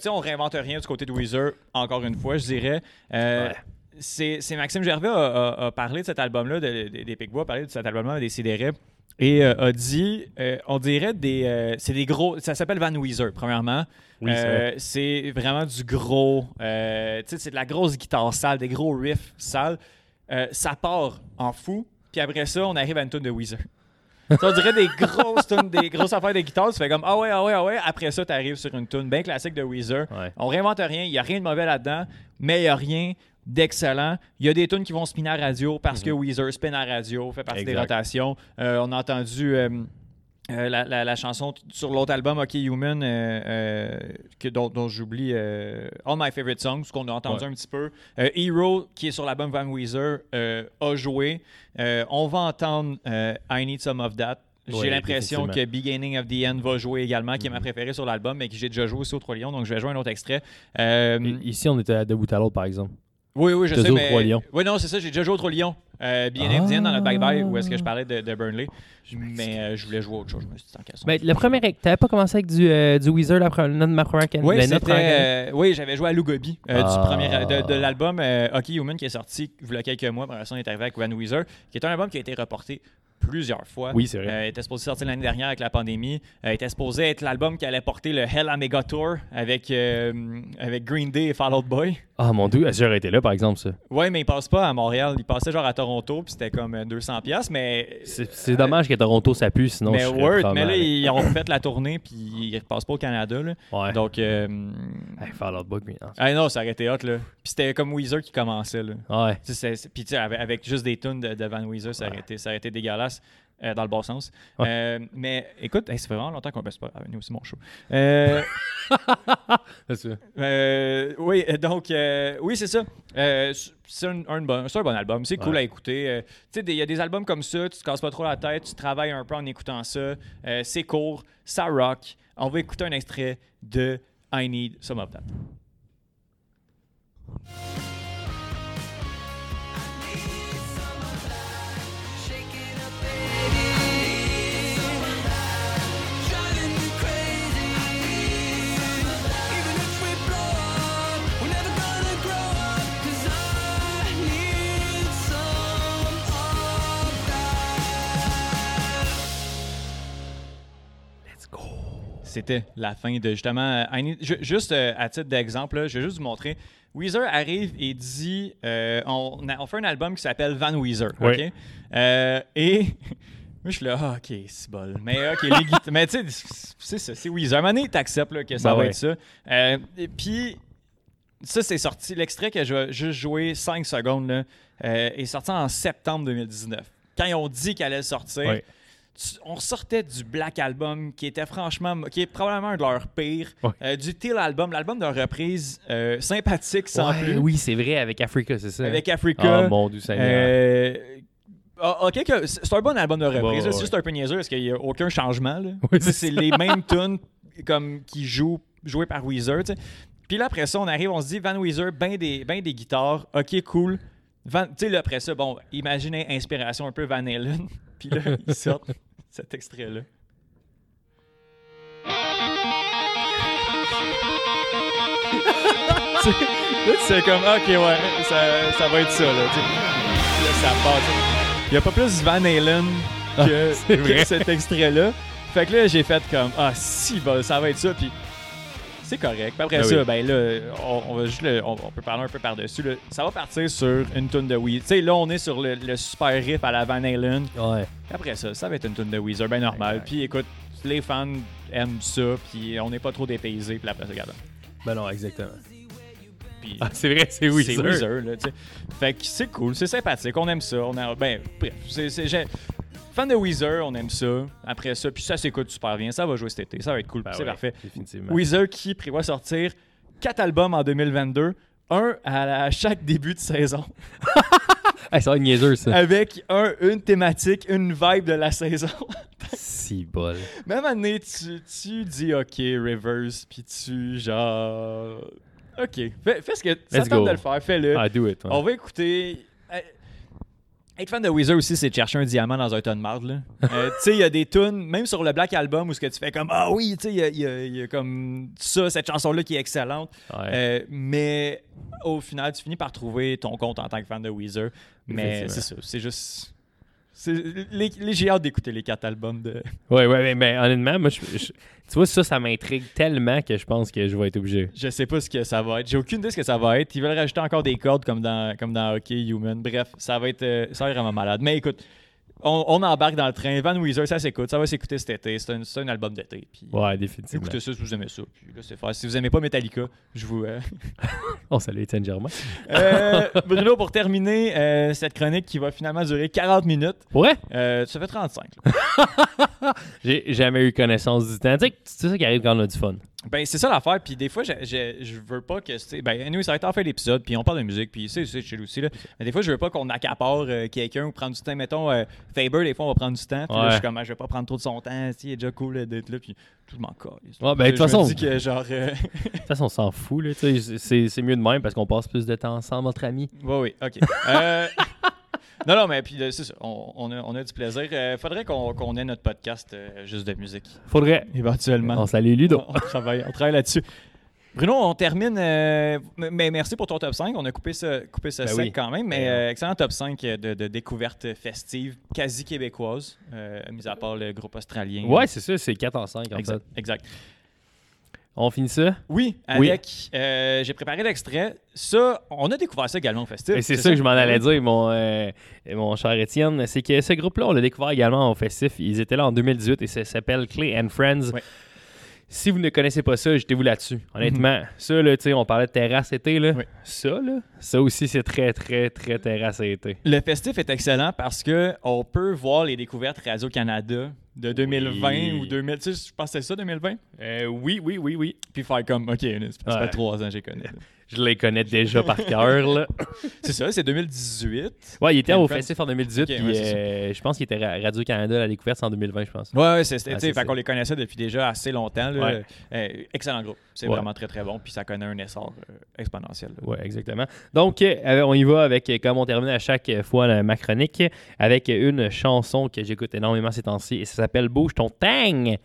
sais, on réinvente rien du côté de Weezer, encore une fois, je dirais. Ouais. C'est c'est Maxime Gervais a, a- a parlé de cet album-là, de- de- des Picbois, a parlé de cet album-là, des Sidérés, et euh, a dit, euh, on dirait des, euh, c'est des gros, ça s'appelle Van Weezer, premièrement. Oui, c'est Euh, vraiment du gros, tu sais, c'est de la grosse guitare sale, des gros riffs sales. Ça part en fou, puis après ça, on arrive à une tune de Weezer. Sais, on dirait des grosses tunes, des grosses affaires de guitare. Tu fais comme ah ouais, ah ouais, ah ouais. Après ça, tu arrives sur une tune bien classique de Weezer. Ouais. On réinvente rien, il n'y a rien de mauvais là-dedans, mais il n'y a rien d'excellent. Il y a des tunes qui vont spinner à radio parce que Weezer spin à radio, fait partie des rotations. Euh, on a entendu euh, euh, la, la- la chanson sur l'autre album, OK Human, que, dont, dont j'oublie All My Favorite Songs, qu'on a entendu Ouais. un petit peu. Hero, qui est sur l'album Van Weezer, a joué. On va entendre I Need Some of That J'ai l'impression que. Beginning of the End va jouer également, qui est ma Mhm. préférée sur l'album, mais que j'ai déjà joué aussi au Trois Lions, donc je vais jouer un autre extrait. Ici, on était à debout à l'autre, par exemple. Oui, oui, je sais, mais... Trois Lions. Oui, non, c'est ça, j'ai déjà joué au Trois Lions. Euh, of the End dans notre bye-bye, où est-ce que je Ah. parlais de, de Burnley. Mais euh, je voulais jouer autre chose, je me suis dit, tant. Mais le premier, t'avais pas commencé avec du, euh, du Weezer, la notre- ma première can- Oui, la- can- euh, oui, j'avais joué à Lugobi Ah. du premier, de, de l'album Hockey Human qui est sorti il y a quelques mois. Après ça, on est arrivé avec Van Weezer, qui est un album qui a été reporté plusieurs fois. Oui, c'est vrai. Euh, était supposé sortir l'année dernière avec la pandémie. Euh, était supposé être l'album qui allait porter le Hell Omega Tour avec, euh, avec Green Day et Fall Out Boy. Ah, mon dieu, j'aurais été là, par exemple, ça? Ouais, mais il passe pas à Montréal. Il passait genre à Toronto, puis c'était comme euh, 200$, piastres, mais. C'est dommage que Toronto ça pue, sinon mais je Word, mais là, ils ont fait la tournée, puis ils repassent pas au Canada. Là. Ouais. Donc, euh, Hey, Out Boy, Green House. ah non, ça aurait été hot, là. Puis c'était comme Weezer qui commençait, là. Ouais. Puis avec, avec juste des tunes de, de Van Weezer, ça aurait, été, ça aurait été dégueulasse. Euh, dans le bon sens. Ouais. Euh, mais écoute, hey, ça fait vraiment longtemps qu'on baisse pas. Ah, nous aussi, mon show. Euh, euh, oui, donc, oui, c'est ça. C'est un, un bon, un bon album. C'est cool Ouais. à écouter. Tu sais, il y a des albums comme ça, tu te casses pas trop la tête, tu travailles un peu en écoutant ça. C'est court, ça rock. On va écouter un extrait de I Need Some of That. C'était la fin de justement. euh, I Need- ju- juste euh, à titre d'exemple, je vais juste vous montrer. Weezer arrive et dit euh, on, fait un album qui s'appelle Van Weezer. Oui. OK? Euh, et. Moi, je suis là, ah, ok, c'est bol. Mais, ok, les Mais, tu sais, c'est ça, c'est Weezer. À un moment donné, t'acceptes là, que ça Ben va ouais. être ça. Et puis, ça, c'est sorti. L'extrait que je vais juste jouer 5 secondes là, est sorti en septembre 2019. Quand ils ont dit qu'elle allait sortir. Tu- on sortait du Black Album qui était franchement, qui est probablement un de leurs pires, Ouais. euh, du Till Album, l'album de reprise euh, sympathique sans Ouais, plus, Oui, c'est vrai, avec Africa, c'est ça. avec Africa. Oh mon dieu. Euh, ah, ok, que- c'est un bon album de reprise. Ouais, là, C'est juste un peu niaiseux parce qu'il n'y a aucun changement. Oui, c'est les mêmes tunes comme qui jouent jouées par Weezer. Puis là, après ça, on arrive, on se dit Van Weezer, ben des, ben des guitares. Ok, cool. Tu sais, là, après ça, bon, imaginez inspiration un peu Van Halen. Puis là, ils sortent cet extrait-là. Sais comme, ok, ouais, ça, ça va être ça, là. ça sais. Il n'y a pas plus Van Halen que, c'est que cet extrait-là. Fait que là, j'ai fait comme, ah, si, bah, ça va être ça. Puis c'est correct. Puis après Ah ça, oui. ben là, on, on va juste le- on, on peut parler un peu par-dessus. Ça va partir sur une tune de Weezer. Tu sais, là, on est sur le, le super riff à la Van Halen. Ouais. Puis après ça, ça va être une tune de Weezer, ben normal. Puis écoute, les fans aiment ça, puis on n'est pas trop dépaysés. Puis après ça, regarde. Ben non, exactement. Ah, c'est vrai, c'est Weezer. c'est Weezer, là, tu sais. Fait que c'est cool, c'est sympathique, on aime ça. On a, ben, bref, c'est, fan de Weezer, on aime ça. Après ça, puis ça s'écoute super bien, ça va jouer cet été, ça va être cool, Ben c'est ouais, parfait. Définitivement. Weezer qui prévoit sortir quatre albums en 2022, un à, la- à chaque début de saison, Hey, ça va être niaiseux, ça. avec un, une thématique, une vibe de la saison. si bol. Même année, tu, tu dis OK, Rivers, puis tu genre. OK, fais, fais ce que ça tente de le faire, fais-le. Ah, do it. ouais. On va écouter. Être fan de Weezer aussi, c'est de chercher un diamant dans un ton de marde. là. Euh, tu sais, il y a des tunes, même sur le Black Album, où ce que tu fais comme Ah oui, tu sais, il y a- y, y comme ça, cette chanson-là qui est excellente. Ouais. Euh, mais au final, tu finis par trouver ton compte en tant que fan de Weezer. Mais c'est ça, c'est juste. C'est- les- les- J'ai hâte d'écouter les quatre albums de. Ouais, ouais, mais, mais honnêtement, moi, je, je- tu vois, ça, ça m'intrigue tellement que je pense que je vais être obligé. Je sais pas ce que ça va être. J'ai aucune idée ce que ça va être. Ils veulent rajouter encore des cordes comme dans, comme dans Hockey Human. Bref, ça va être euh, ça va être vraiment malade. Mais écoute, on, on embarque dans le train. Van Weezer, ça s'écoute. Ça va s'écouter cet été. C'est un, c'est un album d'été. Puis Ouais, définitivement. écoutez ça si vous aimez ça. Puis là, c'est. Si vous aimez pas Metallica, je vous. euh, On salue Étienne Germain. Euh, Bruno, pour terminer euh, cette chronique qui va finalement durer 40 minutes, Ouais, euh, ça fait 35. là. j'ai jamais eu connaissance du temps. Tu sais, c'est ça qui arrive quand on a du fun. Ben, c'est ça l'affaire. Puis des fois, je, je, je veux pas que. sais, Ben, anyway, ça va être en fin d'épisode. Puis on parle de musique. Puis c'est c'est chill aussi. Là. Mais des fois, je veux pas qu'on accapare euh, quelqu'un ou prendre du temps. Mettons, euh, Faber, des fois, on va prendre du temps. Puis là, Ouais. je suis comme, ah, je vais pas prendre trop de son temps. sais, Il est déjà cool euh, d'être là. Puis tout le monde. Ouais, ben, de toute façon- que genre. euh, De toute façon, on s'en fout. là, C'est c'est mieux de même parce qu'on passe plus de temps ensemble entre amis. Oui, oui, ok. Non, non, mais puis euh, c'est ça, on, on a, on a du plaisir. Euh, faudrait qu'on ait notre podcast euh, juste de musique. Faudrait. Éventuellement. On salue Ludo. On travaille, on travaille là-dessus. Bruno, on termine. euh, mais merci pour ton top 5. On a coupé ça, coupé Ben sec oui. quand même. Mais Ben euh, excellent top 5 de, de découvertes festives quasi québécoises, euh, mis à part le groupe australien. Ouais, c'est ça, c'est 4 en 5 en exact. fait. exact. On finit ça? Oui, Oui. avec. euh, J'ai préparé l'extrait. Ça, on a découvert ça également au festival. Et c'est ça que je m'en allais dire, mon, euh, mon cher Étienne. C'est que ce groupe-là, on l'a découvert également au festif. Ils étaient là en 2018 et ça s'appelle Clay and Friends. Si vous ne connaissez pas ça, jetez-vous là-dessus. Honnêtement, ça, là, tu sais, on parlait de terrasse été, là. Oui. Ça, là, ça aussi, c'est très, très, très terrasse été. Le festif est excellent parce que on peut voir les découvertes Radio-Canada de 2020 Oui. ou 2000. Tu sais, je pense que c'est ça, 2020. Euh, oui, oui, oui, oui. Puis faire comme, OK, ça fait trois ans que j'ai connu. Je les connais déjà par cœur, là. c'est ça, c'est 2018. Ouais, il était au festif en 2018, Ok, puis ouais, euh, je pense qu'il était à Radio-Canada, la découverte, en 2020, je pense. Ouais, ouais, c'est, c'est- Ah, fait qu'on les connaissait depuis déjà assez longtemps. là. Ouais. Euh, excellent groupe. C'est Ouais. vraiment très, très bon. Puis ça connaît un essor euh, exponentiel. Ouais, exactement. Donc, on y va avec, comme on termine à chaque fois ma chronique, avec une chanson que j'écoute énormément ces temps-ci et ça s'appelle Bouge ton tang.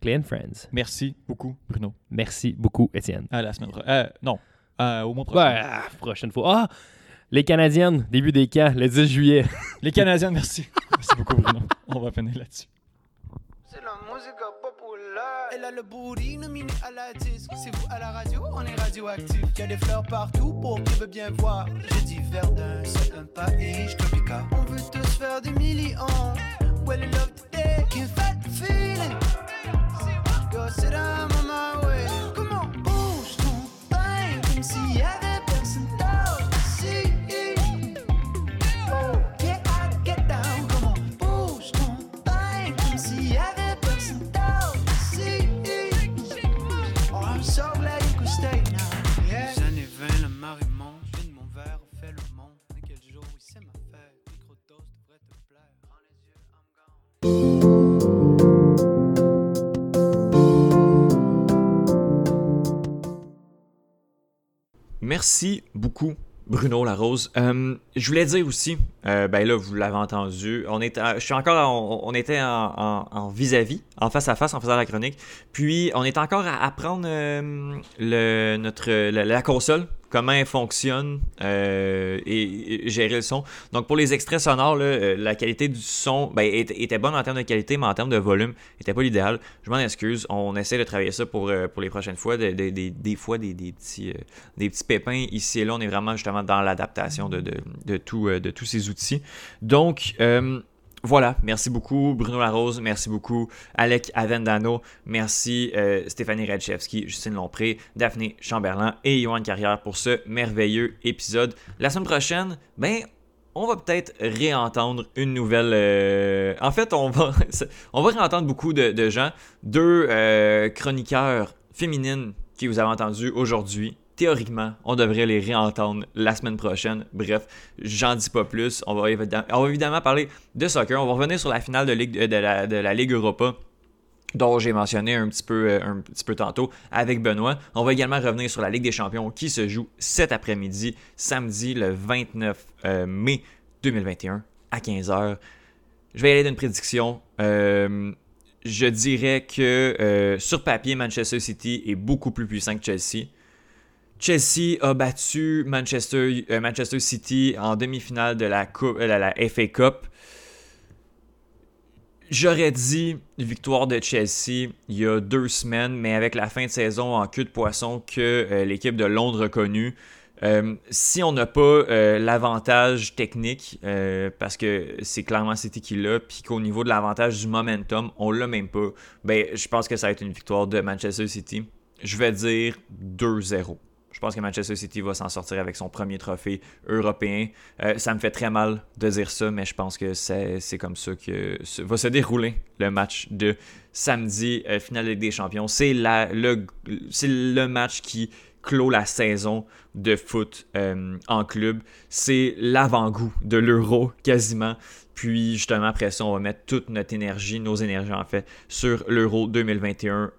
Clay and Friends. Merci beaucoup, Bruno. Merci beaucoup, Étienne. À la semaine prochaine. Non, euh, au mois prochain. Ouais, ah, prochaine fois. Ah! Les Canadiennes, début des camps, le 10 juillet. Les Canadiens, merci. merci beaucoup, Bruno. On va finir là-dessus. C'est la musique populaire. Elle a le booty nominé à la disque. C'est vous à la radio, on est radioactif. Y a des fleurs partout pour qui veut bien voir. Je dis Verdun, c'est un pays tropical. On veut tous faire des millions. Well, I love today, fait the feeling. Go sit down on my way. Merci beaucoup, Bruno Larose. Euh, je voulais dire aussi, euh, ben là, vous l'avez entendu, on à- je suis encore, en- on, était en- vis-à-vis, en face à face, en faisant la chronique. Puis, on est encore à apprendre euh, notre, la console, comment elle fonctionne euh, et, gérer le son. Donc, pour les extraits sonores, euh, la qualité du son ben, était, bonne en termes de qualité, mais en termes de volume, était pas l'idéal. Je m'en excuse. On essaie de travailler ça pour, euh, les prochaines fois. De- de- des- fois, des, petits, pépins ici et là. On est vraiment justement dans l'adaptation de, euh, de tous ces outils. Donc, euh, voilà, merci beaucoup Bruno Larose, merci beaucoup Alec Avendano, merci euh, Stéphanie Redchevski, Justine Lompré, Daphné Chamberlain et Johan Carrière pour ce merveilleux épisode. La semaine prochaine, ben, on va peut-être réentendre une nouvelle. euh, En fait, on va, on va réentendre beaucoup de, de gens, deux euh, chroniqueurs féminines qui vous avez entendu aujourd'hui. Théoriquement, on devrait les réentendre la semaine prochaine. Bref, j'en dis pas plus. On va, évidemment, parler de soccer. On va revenir sur la finale de, la, Ligue Europa dont j'ai mentionné un petit, peu, euh, un petit peu tantôt avec Benoît. On va également revenir sur la Ligue des Champions qui se joue cet après-midi, samedi le 29 euh, mai 2021 à 15h. Je vais y aller d'une prédiction. Euh, je dirais que sur papier, Manchester City est beaucoup plus puissant que Chelsea. Chelsea a battu Manchester, euh, Manchester City en demi-finale de la, coupe, euh, FA Cup. J'aurais dit victoire de Chelsea il y a deux semaines, mais avec la fin de saison en queue de poisson que euh, l'équipe de Londres a connue, si on n'a pas l'avantage technique, parce que c'est clairement City qui l'a, puis qu'au niveau de l'avantage du momentum, on l'a même pas, ben, je pense que ça va être une victoire de Manchester City. Je vais dire 2-0. Je pense que Manchester City va s'en sortir avec son premier trophée européen. Euh, ça me fait très mal de dire ça, mais je pense que c'est comme ça que va se dérouler le match de samedi, euh, finale Ligue des Champions. C'est la- le, c'est le match qui clôt la saison de foot euh, en club. C'est l'avant-goût de l'euro quasiment. Puis justement, après ça, on va mettre toute notre énergie, nos énergies en fait, sur l'euro 2021.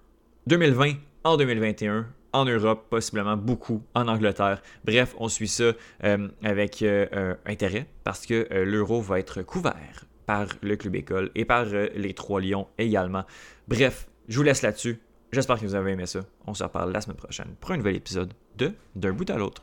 2020 en 2021 en Europe, possiblement beaucoup en Angleterre. Bref, on suit ça euh, avec euh, euh, intérêt parce que l'euro va être couvert par le club école et par les Trois Lions également. Bref, je vous laisse là-dessus. J'espère que vous avez aimé ça. On se reparle la semaine prochaine pour un nouvel épisode de D'un bout à l'autre.